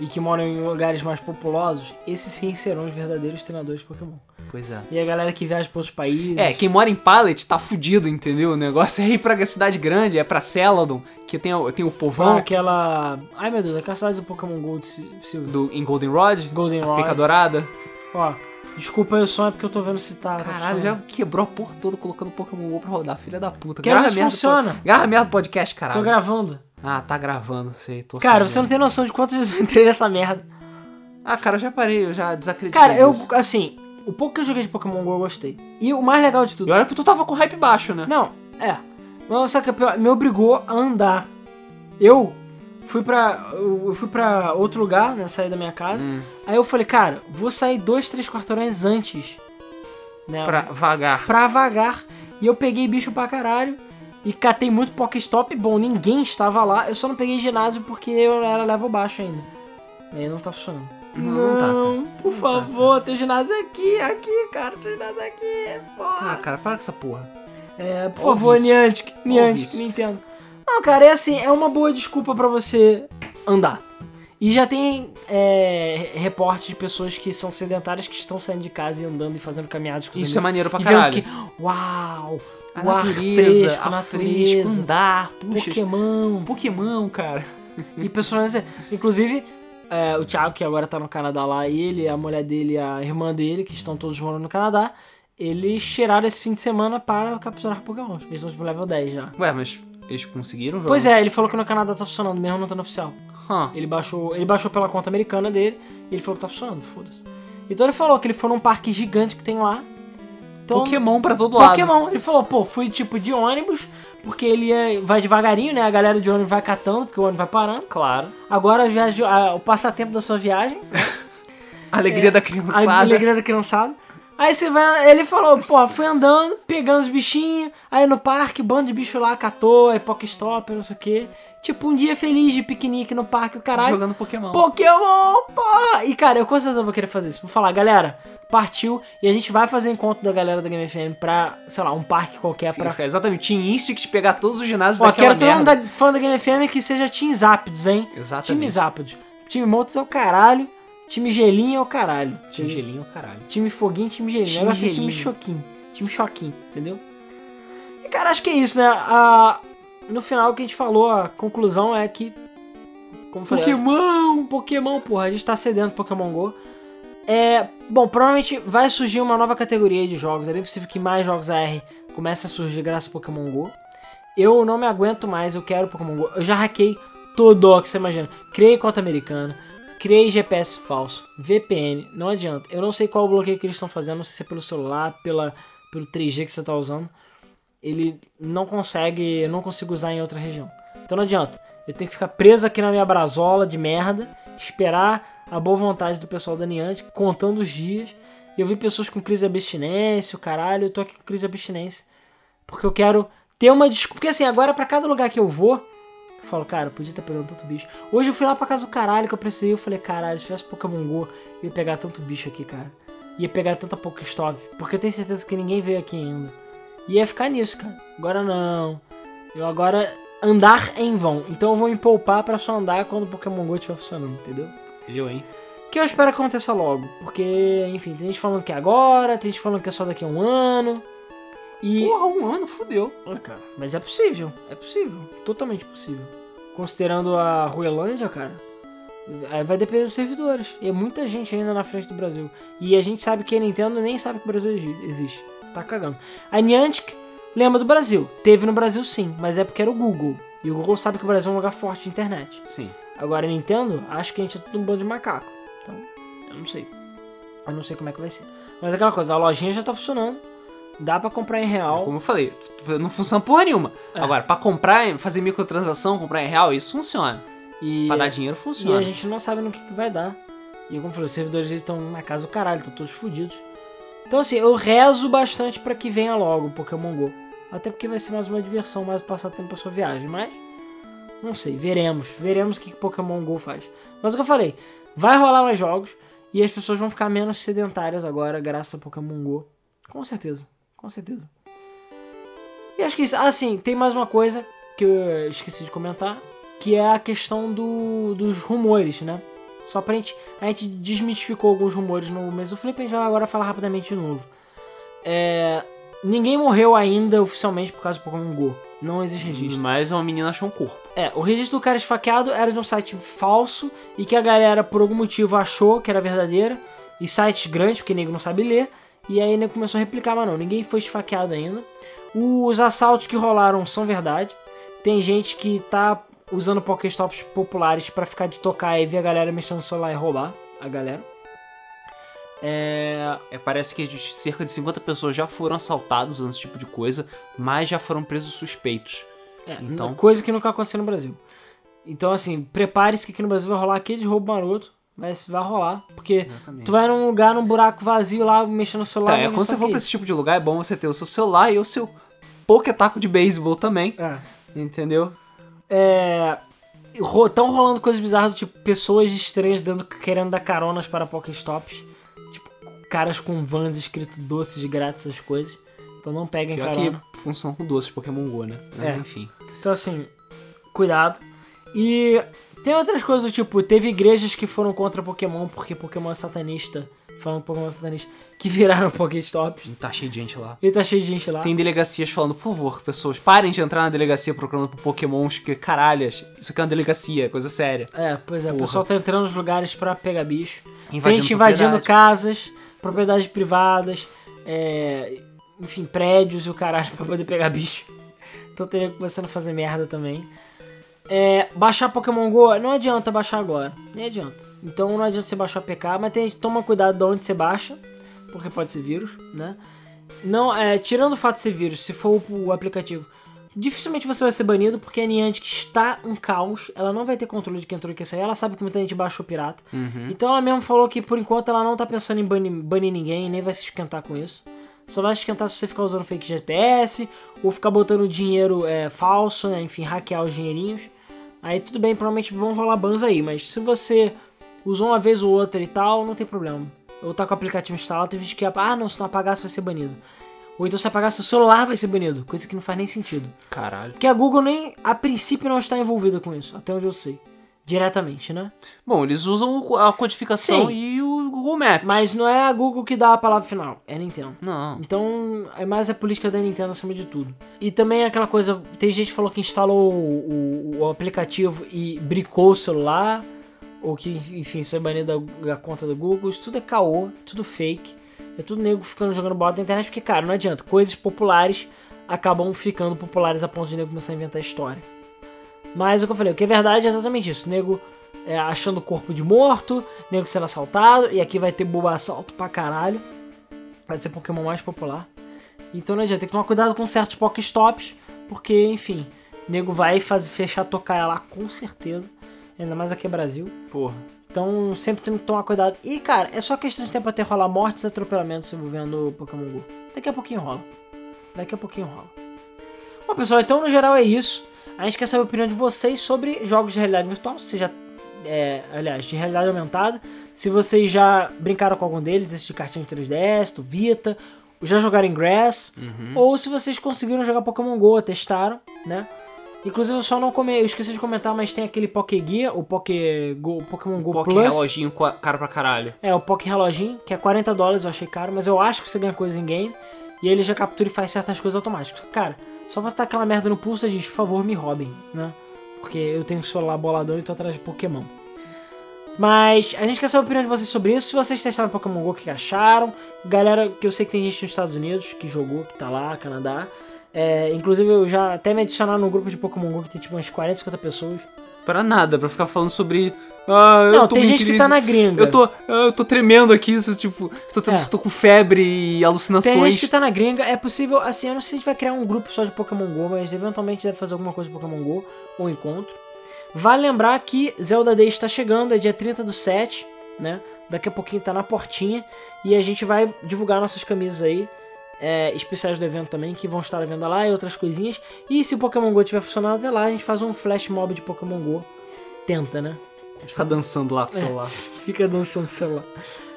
e que moram em lugares mais populosos, esses sim serão os verdadeiros treinadores de Pokémon. Pois é. E a galera que viaja pra outros países. É, quem mora em Pallet tá fudido, entendeu? O negócio é ir pra cidade grande, é pra Celadon, que tem, o- tem o Vão povão aquela. Ai meu Deus, aquela cidade do Pokémon Gold Sil- Silver. do, em Goldenrod, Golden a Pica. Dourada. Ó, desculpa aí o som, é porque eu tô vendo se tá. tá Caralho, já quebrou a porra toda colocando Pokémon GO pra rodar, filha da puta. Quero ver Grava se merda, funciona. po- Grava merda podcast, Tô caralho. gravando. Ah, tá gravando, sei, tô Cara, sabendo. você não tem noção de quantas vezes eu entrei nessa merda. Ah, cara, eu já parei, eu já desacreditei Cara, eu, disso. assim, o pouco que eu joguei de Pokémon GO eu gostei. E o mais legal de tudo. E olha que tu tava com hype baixo, né? Não, é. Mas só que me obrigou a andar. Eu fui pra. Eu fui pra outro lugar, né? Sair da minha casa. Hum. Aí eu falei, cara, vou sair dois, três quarteirões antes. Né? Pra vagar. pra vagar. E eu peguei bicho pra caralho. E catei muito Pokéstop. Bom, ninguém estava lá. Eu só não peguei ginásio porque eu era level baixo ainda. E aí não tá funcionando. Não, não tá, por favor, teu ginásio é aqui, aqui, cara. Teu ginásio é aqui, porra. Ah, cara, para com essa porra. É, por Ó o favor. Niantic, Niantic. Nintendo. Não, cara, é assim, é uma boa desculpa pra você andar. E já tem é, reportes de pessoas que são sedentárias que estão saindo de casa e andando e fazendo caminhadas com os Isso é amigos. maneiro pra caralho. que, uau, A natureza, fresco, a fresco, natureza, andar, puxa. Pokémon. Pokémon, cara. E pessoas, inclusive, é, o Thiago, que agora tá no Canadá lá, ele, a mulher dele e a irmã dele, que estão todos morando no Canadá, eles tiraram esse fim de semana para capturar Pokémon. Eles estão tipo level 10 já. Ué, mas eles conseguiram jogar? Pois é, ele falou que no Canadá tá funcionando, mesmo não tá no oficial. Hã. Ele baixou, ele baixou pela conta americana dele e ele falou que tá funcionando, foda-se. Então ele falou que ele foi num parque gigante que tem lá. Então, Pokémon pra todo lado. Pokémon. Ele falou, pô, fui tipo de ônibus, porque ele ia- vai devagarinho, né? A galera de ônibus vai catando, porque o ônibus vai parando. Claro. Agora a viagem, a- o passatempo da sua viagem, A alegria da a criançada. alegria da criançada. Aí você vai, ele falou, pô, fui andando, pegando os bichinhos, aí no parque, bando de bicho lá, catou, aí Pokéstop, não sei o quê. Tipo, um dia feliz de piquenique no parque, o caralho. Jogando Pokémon. Pokémon, porra! E cara, eu com certeza vou querer fazer isso. Vou falar, galera, partiu e a gente vai fazer encontro da galera da Game FM pra, sei lá, um parque qualquer pra. Isso, cara, exatamente. Team Instinct pegar todos os ginásios Ó, daquela quero todo mundo merda. da, fã da Game FM que seja Team Zapdos, hein? Exatamente. Time Zapdos. Time Motos é o caralho. Time Gelinho é o caralho. Time gelinho, caralho. Time Foguinho, time Gelinho. Time Time Negócio é time. Choquinho. Time Choquinho, entendeu? E cara, acho que é isso, né? A- no final, o que a gente falou, a conclusão é que. Como falei, Pokémon! Pokémon, porra, a gente tá sedento Pokémon GO. É. Bom, provavelmente vai surgir uma nova categoria de jogos. É bem possível que mais jogos AR comecem a surgir graças a Pokémon GO. Eu não me aguento mais, eu quero Pokémon GO. Eu já hackei tudo o que você imagina. Criei conta americana, criei GPS falso, VPN, não adianta. Eu não sei qual o bloqueio que eles estão fazendo, não sei se é pelo celular, pela, pelo 3G que você tá usando. Ele não consegue, eu não consigo usar em outra região. Então não adianta. Eu tenho que ficar preso aqui na minha brasola de merda, esperar a boa vontade do pessoal da Niantic, contando os dias. E eu vi pessoas com crise de abstinência, o caralho, eu tô aqui com crise de abstinência. Porque eu quero ter uma desculpa. Porque assim, agora pra cada lugar que eu vou, eu falo, cara, podia estar pegando tanto bicho. Hoje eu fui lá pra casa do caralho que eu precisei, eu falei, caralho, se tivesse Pokémon GO, ia pegar tanto bicho aqui, cara. Ia pegar tanta Pokéstop. Porque eu tenho certeza que ninguém veio aqui ainda. Ia ficar nisso, cara. Agora não. Eu agora andar em vão. Então eu vou me poupar pra só andar quando o Pokémon GO estiver funcionando, entendeu? Eu, hein? Que eu espero que aconteça logo. Porque, enfim, tem gente falando que é agora, tem gente falando que é só daqui a um ano. E. Porra, um ano, fudeu. Ah, cara, mas é possível, é possível, totalmente possível. Considerando a Ruelândia, cara, aí vai depender dos servidores. E é muita gente ainda na frente do Brasil. E a gente sabe que a Nintendo nem sabe que o Brasil exi- existe. Tá cagando. A Niantic lembra do Brasil. Teve no Brasil sim, mas é porque era o Google. E o Google sabe que o Brasil é um lugar forte de internet. Sim. Agora a Nintendo, acho que a gente é tudo um bando de macaco. Então, eu não sei. Eu não sei como é que vai ser. Mas aquela coisa, a lojinha já tá funcionando. Dá pra comprar em real. Como eu falei, não funciona porra nenhuma. É. Agora, pra comprar, fazer microtransação, comprar em real, isso funciona. E, Pra dar dinheiro, e funciona. a gente não sabe no que, que vai dar. E como eu falei, os servidores estão na casa do caralho, estão todos fodidos. Então assim, eu rezo bastante pra que venha logo o Pokémon GO. Até porque vai ser mais uma diversão, mais um passatempo pra sua viagem. Mas, não sei, veremos. Veremos o que, que Pokémon GO faz. Mas o que eu falei, vai rolar mais jogos e as pessoas vão ficar menos sedentárias agora graças a Pokémon GO. Com certeza, com certeza. E acho que isso. Ah, sim, tem mais uma coisa que eu esqueci de comentar, que é a questão do, dos rumores, né? Só pra gente. A gente desmitificou alguns rumores no mês do Flip, a gente vai agora falar rapidamente de novo. É, ninguém morreu ainda oficialmente por causa do Pokémon GO. Não existe registro. Mas uma menina achou um corpo. É, o registro do cara esfaqueado era de um site falso e que a galera, por algum motivo, achou que era verdadeira. E sites grandes, porque nego não sabe ler. E aí nego começou a replicar, mas não, ninguém foi esfaqueado ainda. Os assaltos que rolaram são verdade. Tem gente que tá usando Pokéstops populares pra ficar de tocar e ver a galera mexendo no celular e roubar a galera. É, É, parece que cerca de 50 pessoas já foram assaltadas usando esse tipo de coisa, mas já foram presos suspeitos. é, Então- coisa que nunca aconteceu no Brasil. Então, assim, prepare-se que aqui no Brasil vai rolar aquele roubo maroto. Mas vai rolar. Porque Exatamente. tu vai num lugar, num buraco vazio lá, mexendo no celular. Tá, é, quando você for pra esse tipo de lugar, é bom você ter o seu celular e o seu poketaco de beisebol também, É. entendeu? É. Estão rolando coisas bizarras, tipo, pessoas estranhas dando, querendo dar caronas para Pokéstops. Tipo, caras com vans escrito doces grátis, essas coisas. Então não peguem Pior carona. que funciona com doces Pokémon GO, né? Mas, É. enfim. Então, assim, cuidado. E tem outras coisas tipo, teve igrejas que foram contra Pokémon porque Pokémon é satanista, falando Pokémon é satanista, que viraram Pokéstops. Tá cheio de gente lá. E tá cheio de gente lá. Tem delegacias falando, por favor, pessoas, parem de entrar na delegacia procurando por Pokémons, que caralhas, isso aqui é uma delegacia, coisa séria. É, pois é, o Porra. pessoal tá entrando nos lugares pra pegar bicho. Tem Invadindo gente invadindo casas, propriedades privadas, é, enfim, prédios e o caralho pra poder pegar bicho. Então teria começando a fazer merda também. É, baixar Pokémon GO, não adianta baixar agora. Nem adianta. Então não adianta você baixar o PK, mas tem, toma cuidado de onde você baixa, porque pode ser vírus, né? Não, é, tirando o fato de ser vírus, se for o, o aplicativo, dificilmente você vai ser banido, porque a Niantic está um caos, ela não vai ter controle de quem entrou e quem saiu, ela sabe que muita gente baixou pirata. Então ela mesmo falou que por enquanto ela não tá pensando em banir, banir ninguém, nem vai se esquentar com isso. Só vai se esquentar se você ficar usando fake GPS, ou ficar botando dinheiro é, falso, né? enfim, hackear os dinheirinhos. Aí tudo bem, provavelmente vão rolar bans aí, mas se você usou uma vez ou outra e tal, não tem problema. Ou tá com o aplicativo instalado, tem gente que, ah não, se não apagar você vai ser banido. Ou então se apagar seu celular vai ser banido, coisa que não faz nem sentido. Caralho. Porque a Google nem, a princípio, não está envolvida com isso, até onde eu sei. Diretamente, né? Bom, eles usam a codificação Sim. e o Google Maps. Mas não é a Google que dá a palavra final, é a Nintendo. Não. Então, é mais a política da Nintendo acima de tudo. E também aquela coisa, tem gente que falou que instalou o, o- o aplicativo e bricou o celular, ou que, enfim, isso é banido da, da conta do Google. Isso tudo é caô, tudo fake. É tudo nego ficando jogando bola na internet, porque, cara, não adianta. Coisas populares acabam ficando populares a ponto de nego começar a inventar história. Mas o que eu falei, o que é verdade é exatamente isso. Nego é, achando o corpo de morto, nego sendo assaltado, e aqui vai ter boba assalto pra caralho. Vai ser Pokémon mais popular. Então não adianta, tem que tomar cuidado com certos Pokéstops, porque, enfim, nego vai fazer, fechar tocar lá com certeza. Ainda mais aqui é Brasil. Porra. Então sempre tem que tomar cuidado. E, cara, é só questão de tempo até rolar mortes e atropelamentos envolvendo o Pokémon GO. Daqui a pouquinho rola. Daqui a pouquinho rola. Bom, pessoal, então no geral é isso. A gente quer saber a opinião de vocês sobre jogos de realidade virtual. Se já. É, aliás, de realidade aumentada. Se vocês já brincaram com algum deles, esse de cartinho de 3DS, do Vita, já jogaram em Grass, ou se vocês conseguiram jogar Pokémon GO, testaram, né? Inclusive eu só não come... eu esqueci de comentar, mas tem aquele Poké Guia, o Poké Go, Pokémon Go Poké Plus. reloginho caro pra caralho. É, o Poké Reloginho, que é 40 dólares, eu achei caro, mas eu acho que você ganha coisa em game. E ele já captura e faz certas coisas automáticas. Cara, só você tá aquela merda no pulso e diz, por favor, me roubem, né? Porque eu tenho um celular boladão e tô atrás de Pokémon. Mas a gente quer saber a opinião de vocês sobre isso. Se vocês testaram Pokémon GO, o que acharam? Galera, que eu sei que tem gente nos Estados Unidos que jogou, que tá lá, Canadá. É, inclusive, eu já até me adicionaram no grupo de Pokémon GO que tem tipo umas 40, 50 pessoas. Pra nada, pra ficar falando sobre. Ah, Não, tem gente que triste. tá na gringa. Eu tô, ah, eu tô tremendo aqui, isso, tipo, tô, É. tô com febre e alucinações. Tem gente que tá na gringa, é possível, assim, eu não sei se a gente vai criar um grupo só de Pokémon GO, mas eventualmente deve fazer alguma coisa de Pokémon GO, ou encontro. Vale lembrar que Zelda Day está chegando, é dia 30 do 7, né? Daqui a pouquinho tá na portinha, e a gente vai divulgar nossas camisas aí, é, especiais do evento também, que vão estar à venda lá e outras coisinhas. E se o Pokémon GO tiver funcionando até lá, a gente faz um flash mob de Pokémon GO. Tenta, né? Ficar dançando lá com É. celular. Fica dançando no celular.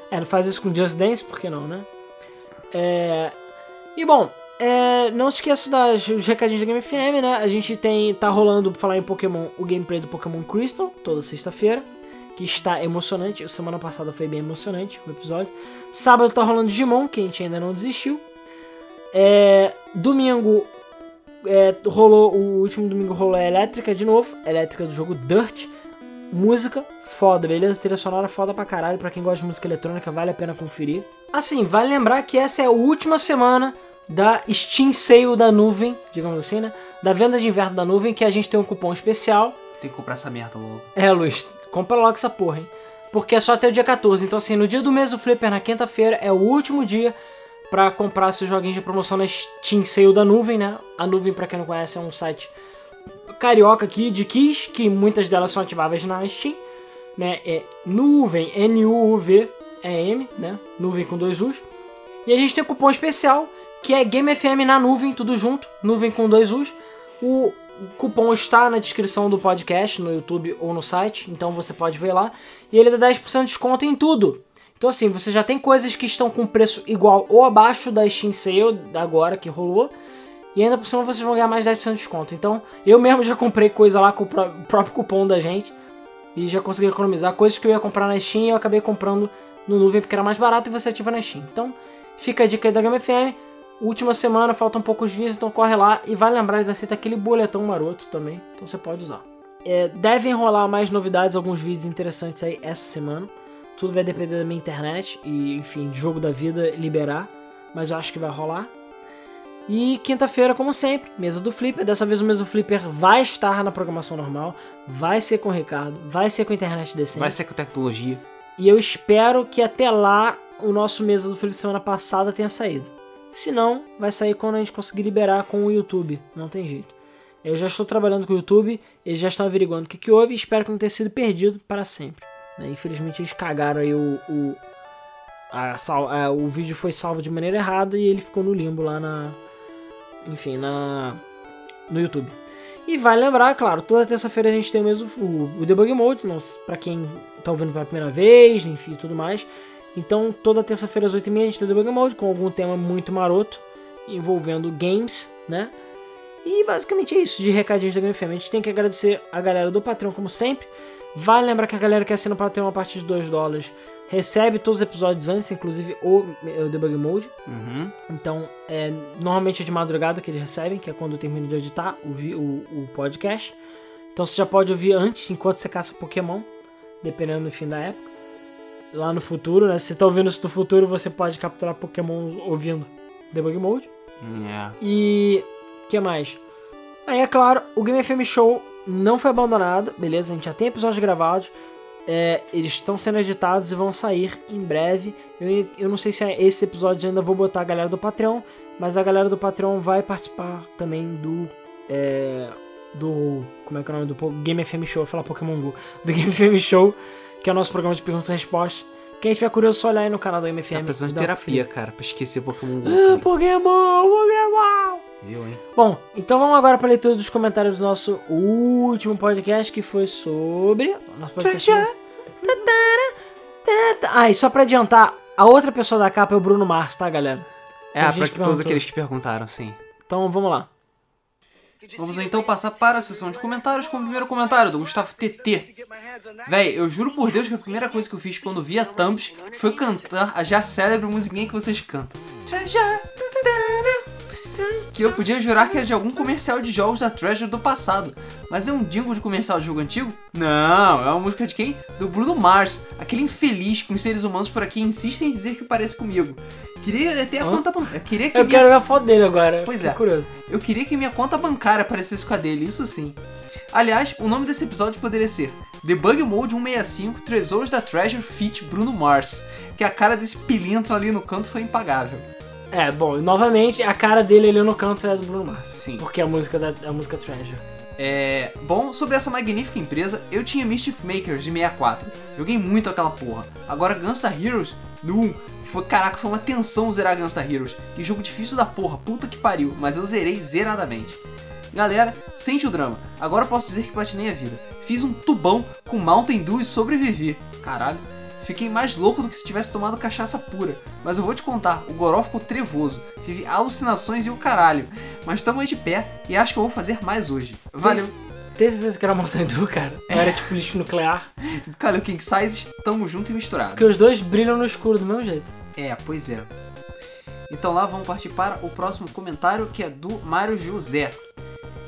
É, não faz isso com Just Dance, por que não, né? É... E bom, é, não se esqueça das, dos recadinhos da Game FM, né? A gente tem, tá rolando, pra falar em Pokémon, o gameplay do Pokémon Crystal, toda sexta-feira, que está emocionante. Semana passada foi bem emocionante o episódio. Sábado tá rolando Digimon, que a gente ainda não desistiu. É, domingo é, rolou, o último domingo rolou a Elétrica de novo, Elétrica do jogo Dirt. Música foda, beleza? Trilha sonora foda pra caralho. Pra quem gosta de música eletrônica, vale a pena conferir. Assim, vale lembrar que essa é a última semana da Steam Sale da nuvem, digamos assim, né? Da venda de inverno da nuvem, que a gente tem um cupom especial. Tem que comprar essa merda logo. É, Luiz, compra logo essa porra, hein? porque é só até o dia 14. Então, assim, no dia do mês do Flipper, na quinta-feira, é o último dia pra comprar seus joguinhos de promoção na Steam Sale da Nuvem, né? A Nuvem, pra quem não conhece, é um site carioca aqui de keys, que muitas delas são ativáveis na Steam, né? É Nuvem, N-U-V-E-M, né? Nuvem com dois U's. E a gente tem um cupom especial, que é Game FM na Nuvem, tudo junto, Nuvem com dois U's. O cupom está na descrição do podcast, no YouTube ou no site, então você pode ver lá. E ele dá 10% de desconto em tudo. Então assim, você já tem coisas que estão com preço igual ou abaixo da Steam Sale agora que rolou. E ainda por cima vocês vão ganhar mais 10% de desconto. Então, eu mesmo já comprei coisa lá com o próprio cupom da gente. E já consegui economizar. Coisas que eu ia comprar na Steam eu acabei comprando no Nuvem porque era mais barato e você ativa na Steam. Então, fica a dica aí da Game FM. Última semana, faltam poucos dias, então corre lá. E vai lembrar, eles aceitam aquele boletão maroto também. Então você pode usar. É, devem rolar mais novidades, alguns vídeos interessantes aí essa semana. Tudo vai depender da minha internet e, enfim, de jogo da vida liberar. Mas eu acho que vai rolar. E quinta-feira, como sempre, mesa do Flipper. Dessa vez o mesa do Flipper vai estar na programação normal, vai ser com o Ricardo, vai ser com a internet decente. Vai ser com tecnologia. E eu espero que até lá o nosso mesa do Flipper semana passada tenha saído. Se não, vai sair quando a gente conseguir liberar com o YouTube. Não tem jeito. Eu já estou trabalhando com o YouTube, eles já estão averiguando o que, que houve e espero que não tenha sido perdido para sempre. Né? Infelizmente eles cagaram aí o, o, a, a, o vídeo foi salvo de maneira errada e ele ficou no limbo lá na, enfim, na no YouTube. E vai lembrar, claro, toda terça-feira a gente tem o mesmo o, o Debug Mode, para quem tá ouvindo pela primeira vez, enfim, tudo mais. Então, toda terça-feira às 8h30 a gente tem o Debug Mode com algum tema muito maroto envolvendo games, né? E basicamente é isso, de recadinhos da Game. A gente tem que agradecer a galera do Patreon, como sempre. Vale lembrar que a galera que assina o Patreon a partir de 2 dólares recebe todos os episódios antes, inclusive o, o Debug Mode. Uhum. Então, é, normalmente é de madrugada que eles recebem, que é quando eu termino de editar o, o, o podcast. Então você já pode ouvir antes, enquanto você caça Pokémon, dependendo do fim da época. Lá no futuro, né? Se você tá ouvindo isso do futuro, você pode capturar Pokémon ouvindo Debug Mode. Yeah. E. que mais? Aí é claro, o Game FM Show não foi abandonado, beleza? A gente já tem episódios gravados. É, eles estão sendo editados e vão sair em breve. Eu, eu não sei se é esse episódio ainda vou botar a galera do Patreon, mas a galera do Patreon vai participar também do. É, do. Como é que é o nome do Game FM Show? Falar Pokémon Go. Do Game FM Show, que é o nosso programa de perguntas e respostas. Quem tiver curioso, só olhar aí no canal do MFM. Tá precisando de terapia, cara, pra esquecer Pokémon Go. Ah, Pokémon, Pokémon! Viu, hein? Bom, então vamos agora para a leitura dos comentários do nosso último podcast, que foi sobre. Nosso podcast. Ah, e só pra adiantar, a outra pessoa da capa é o Bruno Mars, tá, galera? É, pra que todos aqueles que perguntaram, sim. Então vamos lá. Vamos então passar para a sessão de comentários com o primeiro comentário do Gustavo TT. Véi, eu juro por Deus que a primeira coisa que eu fiz quando vi a Thumbs foi cantar a já célebre musiquinha que vocês cantam que eu podia jurar que era de algum comercial de jogos da Treasure do passado. Mas é um jingle de comercial de jogo antigo? Não, é uma música de quem? Do Bruno Mars, aquele infeliz que os seres humanos por aqui insistem em dizer que parece comigo. Queria ter a Hã? conta bancária. Queria que eu minha... quero ver a foto dele agora. Pois é. Curioso. Eu queria que minha conta bancária parecesse com a dele, isso sim. Aliás, o nome desse episódio poderia ser Debug Mode 165 Tesouros da Treasure Fit Bruno Mars, que a cara desse pilintra ali no canto foi impagável. É, bom, novamente, a cara dele ali no canto é do Bruno Mars. Sim. Porque é a música da a música Treasure. É, bom, sobre essa magnífica empresa, eu tinha Mischief Makers de 64. Joguei muito aquela porra. Agora Gunstar Heroes, no foi, caraca, foi uma tensão zerar Gunstar Heroes. Que jogo difícil da porra, puta que pariu, mas eu zerei zeradamente. Galera, sente o drama. Agora posso dizer que platinei a vida. Fiz um tubão com Mountain Dew e sobrevivi. Caralho. Fiquei mais louco do que se tivesse tomado cachaça pura. Mas eu vou te contar, o Goró ficou trevoso. Tive alucinações e o caralho. Mas estamos aí de pé e acho que eu vou fazer mais hoje. Valeu! Tem certeza que era Mountain Dew, cara? Ou era tipo lixo nuclear? Cara, o King Size, tamo junto e misturado. Porque os dois brilham no escuro do mesmo jeito. É, pois é. Então lá vamos partir para o próximo comentário que é do Mário José.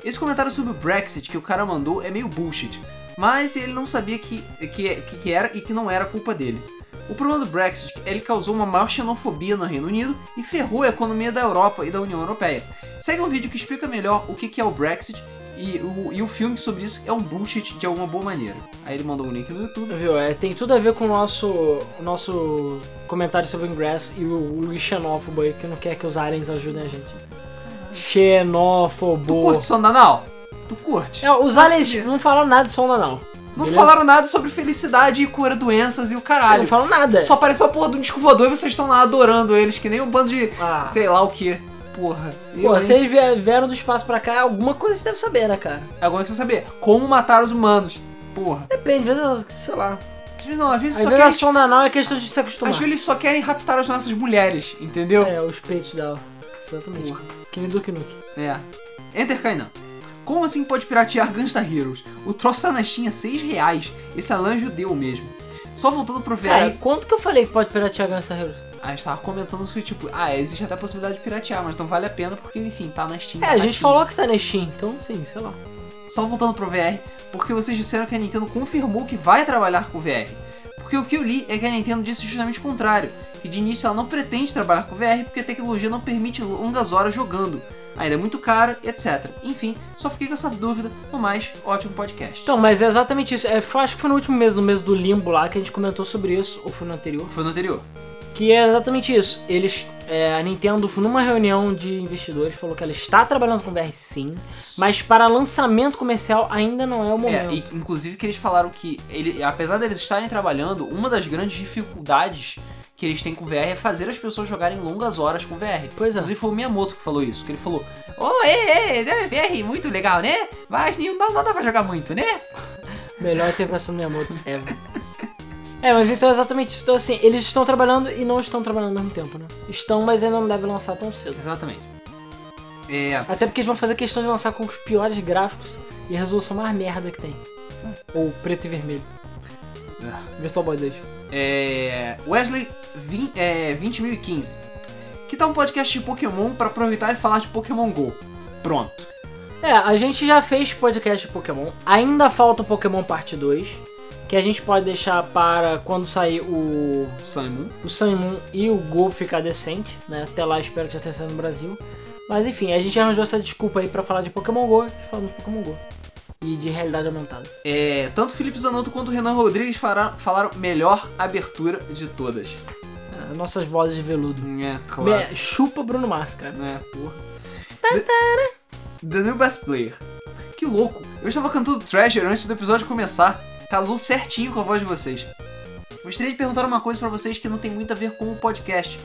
Esse comentário sobre o Brexit que o cara mandou é meio bullshit mas ele não sabia que, que, que era e que não era culpa dele. O problema do Brexit é que ele causou uma maior xenofobia no Reino Unido e ferrou a economia da Europa e da União Europeia. Segue um vídeo que explica melhor o que é o Brexit E o, e o filme sobre isso é um bullshit de alguma boa maneira. Aí ele mandou um link no YouTube. Viu? É, tem tudo a ver com o nosso, o nosso comentário sobre o Ingress e o Luiz xenófobo aí, que não quer que os aliens ajudem a gente. Tu Xenófobo. curte som anal? Tu curte? É, os Acho aliens que- não falaram nada de sonda, não. Não beleza? falaram nada sobre felicidade e cura doenças e o caralho. Não falaram nada. Só apareceu a porra do disco voador e vocês estão lá adorando eles, que nem um bando de. Ah. sei lá o que. Porra. Hein? se eles vie- vieram do espaço pra cá, alguma coisa você deve saber, né, cara? Agora que você saber como matar os humanos. Porra. Depende, sei lá. Não, às vezes Às só vezes a sonda não é questão de se acostumar. Às vezes eles só querem raptar as nossas mulheres, entendeu? É, os peitos dela. Exatamente. Porra. Que nem Duke Nuke. É. Enter Kainan. Como assim pode piratear Gangsta Heroes? O troço tá na Steam a 6 reais. Esse Alan judeu mesmo. Só voltando pro VR. Cara, e quanto que eu falei que pode piratear Gunstar Heroes? A gente tava comentando sobre, tipo, ah, existe até a possibilidade de piratear, mas não vale a pena porque, enfim, tá na Steam. É, tá a gente Steam. falou que tá na Steam, então sim, sei lá. Só voltando pro VR, porque vocês disseram que a Nintendo confirmou que vai trabalhar com VR. Porque o que eu li é que a Nintendo disse justamente o contrário, que de início ela não pretende trabalhar com VR porque a tecnologia não permite longas horas jogando. Ainda é muito caro, etc. Enfim, só fiquei com essa dúvida. No mais, ótimo podcast. Então, mas é exatamente isso. É, foi- acho que foi no último mês, no mês do Limbo lá, que a gente comentou sobre isso, ou foi no anterior. Foi no anterior. Que é exatamente isso. Eles, é, a Nintendo, numa reunião de investidores, falou que ela está trabalhando com VR sim, mas para lançamento comercial ainda não é o É, momento. e, inclusive que eles falaram que, ele, apesar deles estarem trabalhando, uma das grandes dificuldades que eles têm com VR é fazer as pessoas jogarem longas horas com VR. Pois é. Inclusive foi o Miyamoto que falou isso, que ele falou, oh, é, é, é, VR, muito legal, né? Mas não dá, não dá pra jogar muito, né? Melhor interpretação do Miyamoto ever. É, mas então é exatamente isso. Então, assim, eles estão trabalhando e não estão trabalhando ao mesmo tempo, né? Estão, mas ainda não devem lançar tão cedo. Exatamente. É, Até porque eles vão fazer questão de lançar com os piores gráficos e a resolução mais merda que tem. Ou preto e vermelho. Virtual Boy 2. É, Wesley 20, é, 20015. Que tal um podcast de Pokémon pra aproveitar e falar de Pokémon GO? Pronto. É, a gente já fez podcast de Pokémon. Ainda falta o Pokémon Parte 2. Que a gente pode deixar para quando sair o, Sun Moon. o Sun e Moon e o Go ficar decente. Né? Até lá espero que já tenha saído no Brasil. Mas enfim, a gente arranjou essa desculpa aí pra falar de Pokémon GO. Falando de Pokémon GO. E de realidade aumentada. É, tanto Felipe Zanotto quanto Renan Rodrigues fará- falaram melhor abertura de todas. É, nossas vozes de veludo. É, Me- chupa Bruno Mars, cara. É, porra. The, The New Best Player. Que louco. Eu estava cantando Treasure antes do episódio começar. Casou certinho com a voz de vocês. Gostaria de perguntar uma coisa pra vocês que não tem muito a ver com o podcast.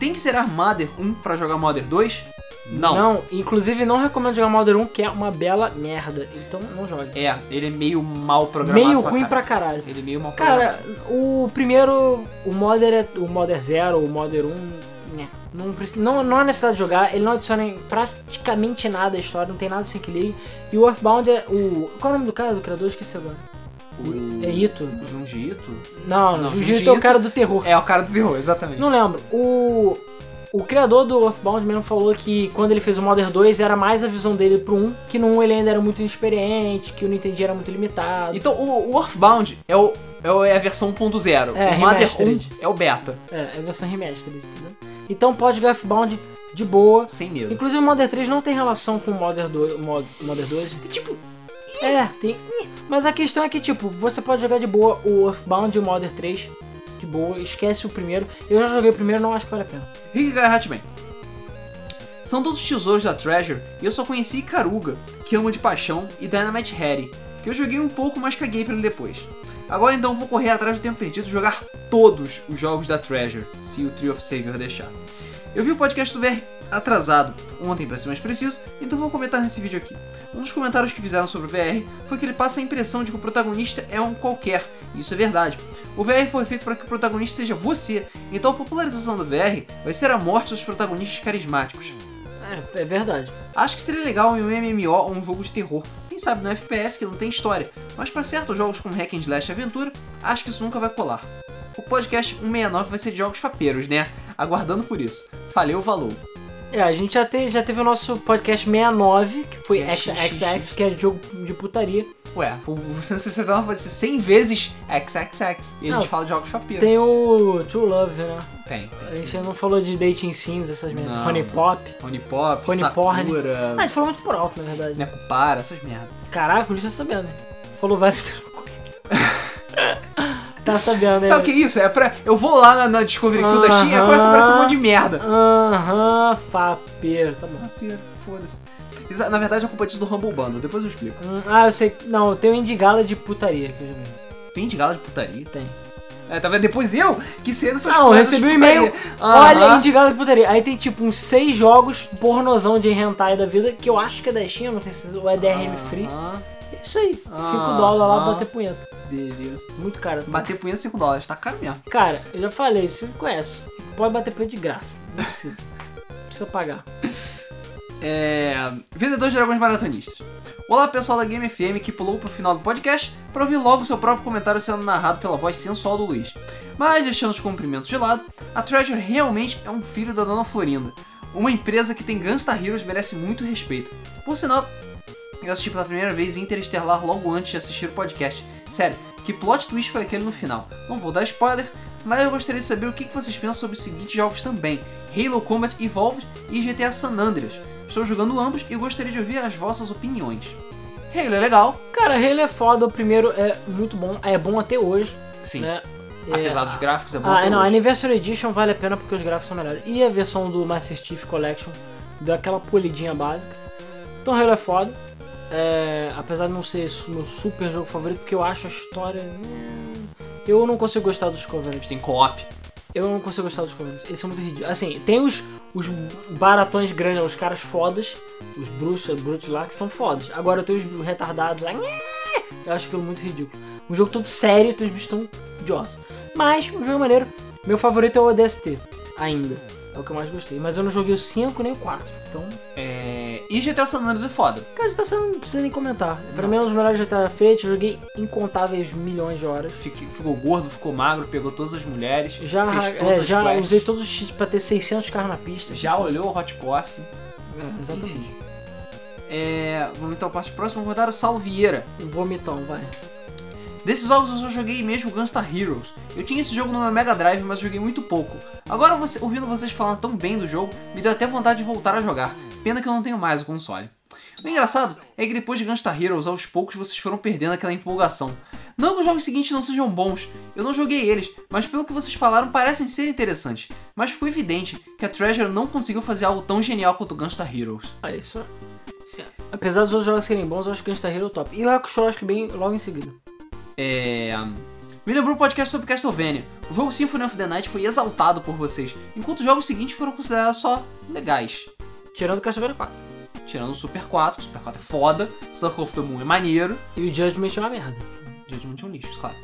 Tem que zerar Mother 1 pra jogar Mother 2? Não. Não, inclusive não recomendo jogar Modern 1, que é uma bela merda. Então não jogue. É, ele é meio mal programado. Meio pra ruim caralho. pra caralho. Ele é meio mal Cara, programado. o primeiro, o Modern é o Modern 0, o Modern 1, né, não, não, não há necessidade de jogar, ele não adiciona praticamente nada à história, não tem nada assim que ligue. E o Earthbound é o. Qual é o nome do cara, do criador? Esqueci agora. O... É Ito? Junji Ito? Não, Não, Junji Jiu-Jitsu é o Ito cara do terror. É, o cara do terror, exatamente. Não lembro. O. O criador do Earthbound mesmo falou que quando ele fez o Modern 2 era mais a visão dele pro 1, que no 1 ele ainda era muito inexperiente, que o Nintendo era muito limitado. Então, o, o Earthbound é, o, é é a versão 1.0. É, o Mother 1 remastered. é o beta. É, é a versão remastered, entendeu? Então pode jogar Earthbound de boa. Sem medo. Inclusive o Modern 3 não tem relação com o Modern 2. O Mod- Modern 2. Tipo, É, tem. Mas a questão é que, tipo, você pode jogar de boa o Earthbound e o Modern 3. Boa, esquece o primeiro. Eu já joguei o primeiro, não acho que vale a pena. Rick Hatchman. São todos tesouros da Treasure e eu só conheci Ikaruga, que amo de paixão, e Dynamite Harry, que eu joguei um pouco, mas caguei pra ele depois. Agora então vou correr atrás do tempo perdido e jogar todos os jogos da Treasure, se o Tree of Savior deixar. Eu vi o podcast do VR atrasado, ontem pra ser mais preciso, então vou comentar nesse vídeo aqui. Um dos comentários que fizeram sobre o VR foi que ele passa a impressão de que o protagonista é um qualquer, e isso é verdade. O VR foi feito para que o protagonista seja você, então a popularização do VR vai ser a morte dos protagonistas carismáticos. É, é verdade. Acho que seria legal em um MMO ou um jogo de terror. Quem sabe no FPS que não tem história, mas para certos jogos como Hack and Slash Aventura, acho que isso nunca vai colar. O podcast 169 vai ser de jogos fapeiros, né? Aguardando por isso. Valeu, valeu. É, a gente já, te, já teve o nosso podcast 69, que foi XXX, que é jogo de putaria. Ué, o o 169 pode ser 100 vezes XXX. E a Não, gente fala de jogos papiro. Tem o True Love, né? Tem. A gente não falou de dating sims, essas merdas. Honey Pop. Honey Pop, Honey Porn. Ah, a gente falou muito por alto, na verdade. Necupara, essas merdas. Caraca, o Luiz tá sabendo, né? Falou não conheço. tá sabendo, né? Sabe o que é isso? É pra. Eu vou lá na, na Discovery Kill da Steam e começa a aparecer um monte de merda. Aham, fapeiro, tá bom. Papiro, foda-se. Na verdade, é culpa disso do Humble Bundle, depois eu explico. Hum, ah, eu sei. Não, tem o Indigala de putaria eu já vi. Tem de gala de putaria? Tem. É, tá vendo? Depois eu que sei dessas Não, eu coisas recebi um e-mail. putaria. Olha. Indigala de putaria. Aí tem tipo uns seis jogos pornozão de hentai da vida, que eu acho que é da Steam, não certeza, ou é DRM Free. É Isso aí, 5 Ah, dólares lá ah. bater punheta. Beleza. Muito caro. Bater punheta 5 dólares, tá caro mesmo. Cara, eu já falei, você não conhece. Pode bater punheta de graça. Não precisa. Não precisa pagar. É. Vendedor de dragões maratonistas. Olá pessoal da Game FM que pulou pro final do podcast para ouvir logo seu próprio comentário sendo narrado pela voz sensual do Luiz. Mas deixando os cumprimentos de lado, a Treasure realmente é um filho da Dona Florinda. Uma empresa que tem Gunstar Heroes merece muito respeito. Por sinal, eu assisti pela primeira vez Interestelar logo antes de assistir o podcast. Sério, que plot twist foi aquele no final? Não vou dar spoiler, mas eu gostaria de saber o que vocês pensam sobre os seguintes jogos também: Halo Combat Evolved e GTA San Andreas. Estou jogando ambos e gostaria de ouvir as vossas opiniões. Halo é legal, Cara, Halo é foda, o primeiro é muito bom, é bom até hoje, sim. né? Apesar É, dos gráficos, é bom. Ah, até não, a hoje. Anniversary Edition vale a pena porque os gráficos são melhores. E a versão do Master Chief Collection deu aquela polidinha básica. Então Halo é foda. É, apesar de não ser meu super jogo favorito, porque eu acho a história. hum, eu não consigo gostar dos Covenants. Tem co-op. Eu não consigo gostar dos Covenants. Eles são muito ridículos. Assim, tem os, os baratões grandes, os caras fodas, os bruxos, brutos lá, que são fodas. Agora tem os retardados lá. Eu acho aquilo muito ridículo. Um jogo todo sério, então os bichos estão idiosos. Mas, um jogo maneiro. Meu favorito é o ODST, ainda. É o que eu mais gostei. Mas eu não joguei o 5 nem o 4. Então, É... E GTA San Andreas é foda. cara, GTA não precisa nem comentar. Pra mim é um dos melhores GTA feitos. Joguei incontáveis milhões de horas. Ficou gordo, ficou magro, pegou todas as mulheres, Já, é, já quests, usei todos os cheats pra ter 600 carros na pista. já olhou o Hot Coffee. É, exatamente. É... Vamos então para o próximo rodar o Saulo Vieira. Vomitão, vai. Desses jogos eu só joguei mesmo Gunstar Heroes. Eu tinha esse jogo no meu Mega Drive, mas joguei muito pouco. Agora, você- ouvindo vocês falando tão bem do jogo, me deu até vontade de voltar a jogar. Pena que eu não tenho mais o console. O engraçado é que depois de Gunstar Heroes, aos poucos vocês foram perdendo aquela empolgação. Não que os jogos seguintes não sejam bons, eu não joguei eles, mas pelo que vocês falaram parecem ser interessantes. Mas ficou evidente que a Treasure não conseguiu fazer algo tão genial quanto Gunstar Heroes. Ah, isso é. Apesar dos outros jogos serem bons, eu acho que Gunstar Hero é top. E o Hakusho acho que bem logo em seguida. É. Me lembrou o podcast sobre Castlevania. O jogo Symphony of the Night foi exaltado por vocês, enquanto os jogos seguintes foram considerados só legais. Tirando o Castlevania 4. Tirando o Super 4, o Super 4 é foda, Circle of the Moon é maneiro, E o Judgment é uma merda. Judgment é um lixo, claro.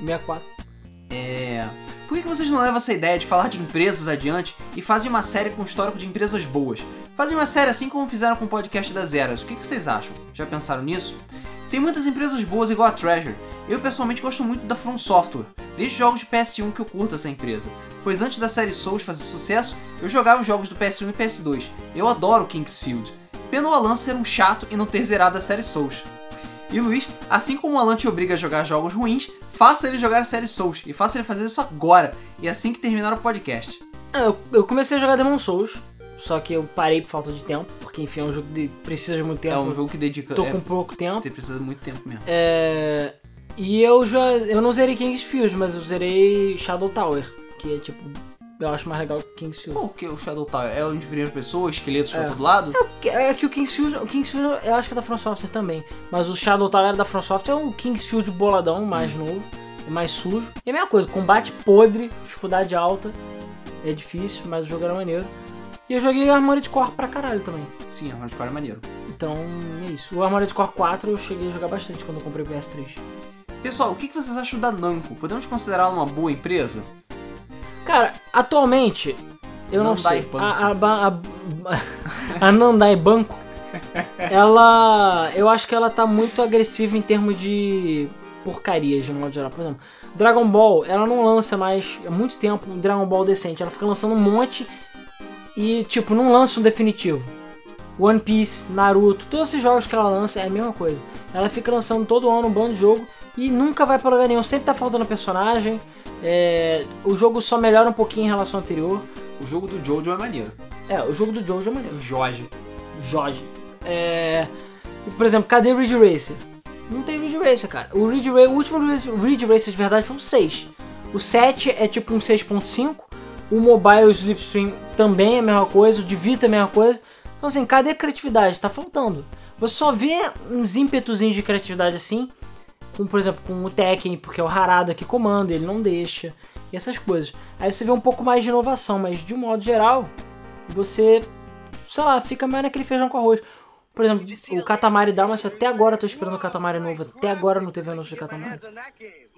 64. É. Por que que vocês não levam essa ideia de falar de empresas adiante e fazem uma série com histórico de empresas boas? Fazem uma série assim como fizeram com o podcast das Eras. O que que vocês acham? Já pensaram nisso? Tem muitas empresas boas igual a Treasure. Eu pessoalmente gosto muito da From Software, desde os jogos de PS1 que eu curto essa empresa. Pois antes da série Souls fazer sucesso, eu jogava os jogos do PS1 e PS2. Eu adoro Kingsfield. Pena o Alan ser um chato e não ter zerado a série Souls. E Luiz, assim como o Alan te obriga a jogar jogos ruins, faça ele jogar a série Souls e faça ele fazer isso agora e assim que terminar o podcast. Ah, eu, eu comecei a jogar Demon Souls, só que eu parei por falta de tempo, porque enfim, é um jogo que precisa de muito tempo. É um jogo que dedica. Tô é, com pouco tempo. Você precisa de muito tempo mesmo. É. E eu já. Eu não zerei Kingsfield, mas eu zerei Shadow Tower, que é tipo. Eu acho mais legal que Kingsfield. Qual que é o Shadow Tower? É o de primeira pessoa, esqueletos pra É. todo lado? É que o Kingsfield, o Kingsfield eu acho que é da From Software também. Mas o Shadow Tower da From Software é um Kingsfield boladão, mais novo, é mais sujo. E a mesma coisa, combate podre, dificuldade alta, é difícil, mas o jogo era maneiro. E eu joguei Armored Core pra caralho também. Sim, Armored Core é maneiro. Então é isso. O Armored Core 4 eu cheguei a jogar bastante quando eu comprei o PS3. Pessoal, o que vocês acham da Namco? Podemos considerá-la uma boa empresa? Cara, atualmente, eu não, Nandai sei. Banco. A, a, a, a Nandai Banco, ela. Eu acho que ela tá muito agressiva em termos de porcarias, de um modo geral. Por exemplo, Dragon Ball, ela não lança mais há muito tempo um Dragon Ball decente. Ela fica lançando um monte e, tipo, não lança um definitivo. One Piece, Naruto, todos esses jogos que ela lança é a mesma coisa. Ela fica lançando todo ano um bando de jogo e nunca vai pra lugar nenhum. Sempre tá faltando personagem. é, o jogo só melhora um pouquinho em relação ao anterior. O jogo do Jojo é maneiro. É, o jogo do Jojo é maneiro. Jorge. Jorge. É. Por exemplo, cadê o Ridge Racer? Não tem Ridge Racer, cara. O, Ridge Ra- o último Ridge- Ridge Racer de verdade foi um 6. O 7 é tipo um 6.5. O Mobile Slipstream também é a mesma coisa. O de Vita é a mesma coisa. Então, assim, cadê a criatividade? Tá faltando. Você só vê uns ímpetuzinhos de criatividade assim. Como, por exemplo, com o Tekken, porque é o Harada que comanda, ele não deixa. E essas coisas. Aí você vê um pouco mais de inovação, mas de um modo geral, você sei lá, fica mais naquele feijão com arroz. Por exemplo, o Katamari Damacy, até agora eu tô esperando o Katamari novo, até agora não teve anúncio de Katamari.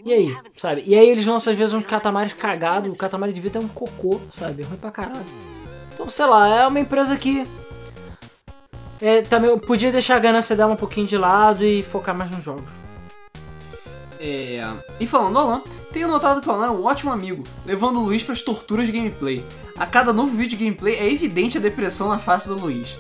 E aí, sabe? E aí eles lançam às vezes uns Katamaris cagados, o Katamari devia ter um cocô, sabe? Ruim pra caralho. Então, sei lá, é uma empresa que. É, também podia deixar a ganância dela um pouquinho de lado e focar mais nos jogos. É... E falando do Alan, tenho notado que o Alan é um ótimo amigo, levando o Luiz para as torturas de gameplay. A cada novo vídeo de gameplay é evidente a depressão na face do Luiz.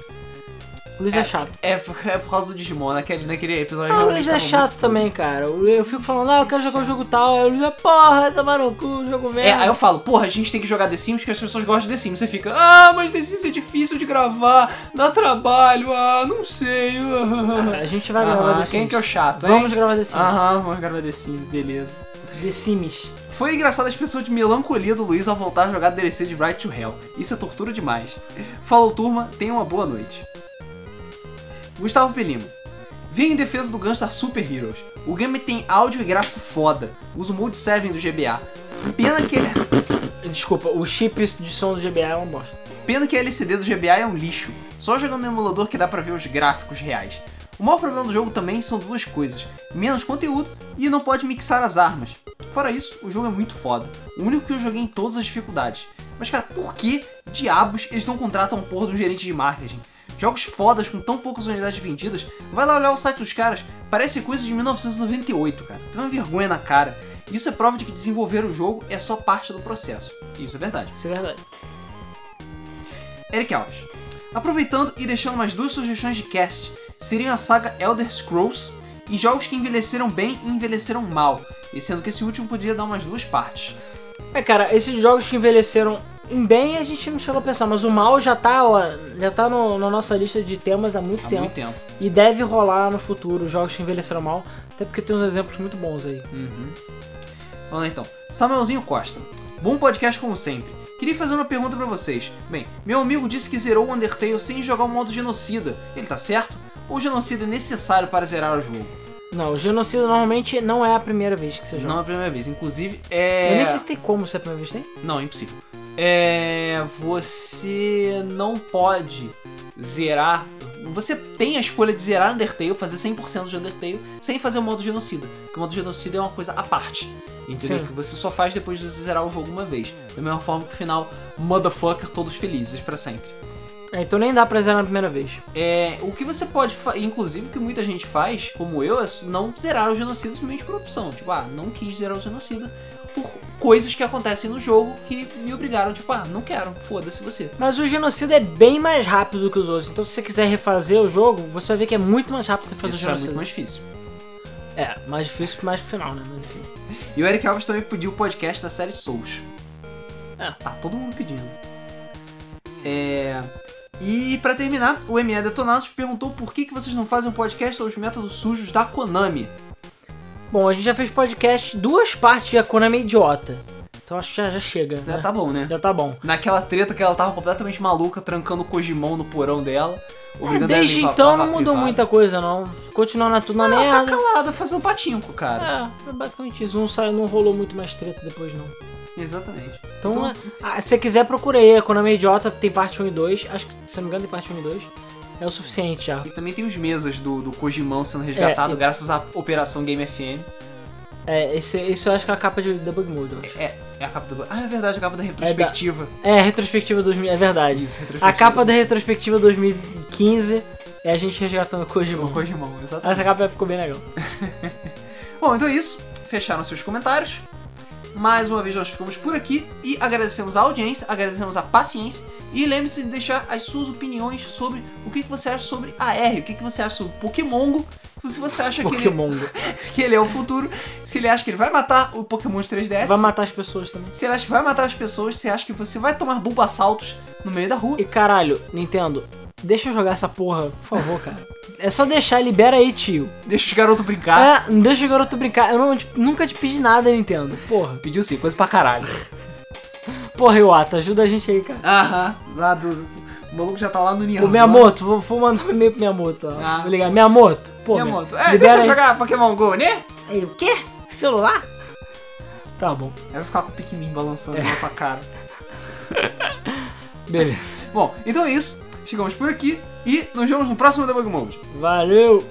O Luiz é, chato. É, por- é por causa do Digimon, naquele, naquele episódio Ah, o Luiz é chato também, cara. Eu fico falando, ah, eu quero jogar um jogo tal. Aí o Luiz é, porra, no cu, jogo merda. É, aí eu falo, porra, a gente tem que jogar The Sims porque as pessoas gostam de The Sims. Você fica, ah, mas The Sims é difícil de gravar, dá trabalho, ah, não sei. ah." A gente vai gravar Aham, The Sims. Quem que é o chato, hein? Vamos gravar The Sims. Aham, vamos gravar The Sims, beleza. The Sims. Foi engraçada a expressão de melancolia do Luiz ao voltar a jogar DLC de Right to Hell. Isso é tortura demais. Falou, turma, tenha uma boa noite. Gustavo Pelimo. Vim em defesa do Gunstar Super Heroes. O game tem áudio e gráfico foda. Usa o Mode 7 do GBA. Pena que, Desculpa, o chip de som do GBA é uma bosta. pena que a LCD do GBA é um lixo. Só jogando no emulador que dá pra ver os gráficos reais. O maior problema do jogo também são duas coisas: menos conteúdo e não pode mixar as armas. Fora isso, o jogo é muito foda. O único que eu joguei em todas as dificuldades. Mas cara, por que diabos eles não contratam um porra de um gerente de marketing? Jogos fodas com tão poucas unidades vendidas, vai lá olhar o site dos caras, parece coisa de 1998, cara. Tem uma vergonha na cara. Isso é prova de que desenvolver o jogo é só parte do processo. Isso é verdade. Isso é verdade. Eric Alves. Aproveitando e deixando mais duas sugestões de cast, seriam a saga Elder Scrolls e jogos que envelheceram bem e envelheceram mal, e sendo que esse último poderia dar umas duas partes. É, cara, esses jogos que envelheceram em bem a gente não chegou a pensar, mas o mal já tá, ó, já tá no- na nossa lista de temas há muito Há tempo. muito tempo. E deve rolar no futuro jogos que envelheceram mal, até porque tem uns exemplos muito bons aí. Vamos lá então. Samuelzinho Costa. Bom podcast como sempre. Queria fazer uma pergunta pra vocês. Bem, meu amigo disse que zerou o Undertale sem jogar o modo genocida. Ele tá certo? Ou o genocida é necessário para zerar o jogo? Não, o genocídio normalmente não é a primeira vez que você joga. Não é a primeira vez. Inclusive, é. Eu nem sei se tem como ser a primeira vez, tem? Não, é impossível. É. Você não pode zerar. Você tem a escolha de zerar Undertale, fazer 100% de Undertale, sem fazer o modo genocida. Porque o modo genocida é uma coisa à parte. Entendeu? Sim. Que você só faz depois de você zerar o jogo uma vez. Da mesma forma que o final, motherfucker, todos felizes pra sempre. É, então nem dá pra zerar na primeira vez. É, o que você pode, inclusive o que muita gente faz, como eu, é não zerar o genocida simplesmente por opção. Tipo, ah, não quis zerar o genocida por coisas que acontecem no jogo que me obrigaram, tipo, ah, não quero, foda-se você. Mas o genocida é bem mais rápido do que os outros. Então se você quiser refazer o jogo, você vai ver que é muito mais rápido você fazer Isso o é genocida. muito mais difícil. É, mais difícil mais pro final, né? Mas enfim. E o Eric Alves também pediu o podcast da série Souls. É. Tá todo mundo pedindo. É. E pra terminar, o ME Detonados perguntou por que, que vocês não fazem um podcast sobre os métodos sujos da Konami. Bom, a gente já fez podcast, duas partes de A Konami Idiota. Então acho que já, já chega. Já né? tá bom, né? Já tá bom. Naquela treta que ela tava completamente maluca, trancando o Kojimão no porão dela. É, ela desde então não mudou muita coisa, não. Continuando tudo na Ela tá merda. calada, fazendo patinco, cara. É, é basicamente isso. Não, saiu, não rolou muito mais treta depois, não. Exatamente. Então, Então- é- ah, se você quiser, procura aí. A Konami Idiota tem parte 1 e 2. Acho que, se não me engano, tem parte 1 e 2. É o suficiente já. E também tem os mesas do, do Kojimão sendo resgatado É, graças à Operação Game FM. É, esse, isso eu acho que é a capa de Debug Mode. É, é a capa do. Ah, é verdade, a capa da retrospectiva. É, a retrospectiva 2000, é verdade. Isso. A capa da retrospectiva 2015 é a gente resgatando o do Kojima. Kojimão, exatamente. Essa capa ficou bem legal. Bom, então é isso. Fecharam seus comentários. Mais uma vez nós ficamos por aqui e agradecemos a audiência, agradecemos a paciência e lembre-se de deixar as suas opiniões sobre o que, você acha sobre a R, o que, você acha sobre Pokémon, se você acha que ele, que ele é o futuro, se ele acha que ele vai matar o Pokémon de 3DS, Vai matar as pessoas também. se ele acha que vai matar as pessoas, se acha que você vai tomar bulbassaltos no meio da rua. E caralho, Nintendo, deixa eu jogar essa porra, por favor, cara. É só deixar, libera aí, tio. Deixa os garotos brincar. É, não deixa o garoto brincar. Eu não, tipo, nunca te pedi nada, Nintendo. Porra. Pediu sim, coisa pra caralho. Porra, Iwata, ajuda a gente aí, cara. Aham, lá do. O maluco já tá lá no Nihon. O Miyamoto, vou, vou mandar um e-mail pro Miyamoto, ó. Ah. Vou ligar. Miyamoto, pô. Miyamoto. meu, É, deixa eu aí. jogar Pokémon GO, né? Aí, o quê? Celular? Tá bom. Aí vai ficar com o pequenininho balançando na sua cara. Beleza. Bom, então é isso. Ficamos por aqui e nos vemos no próximo Debug Mode. Valeu!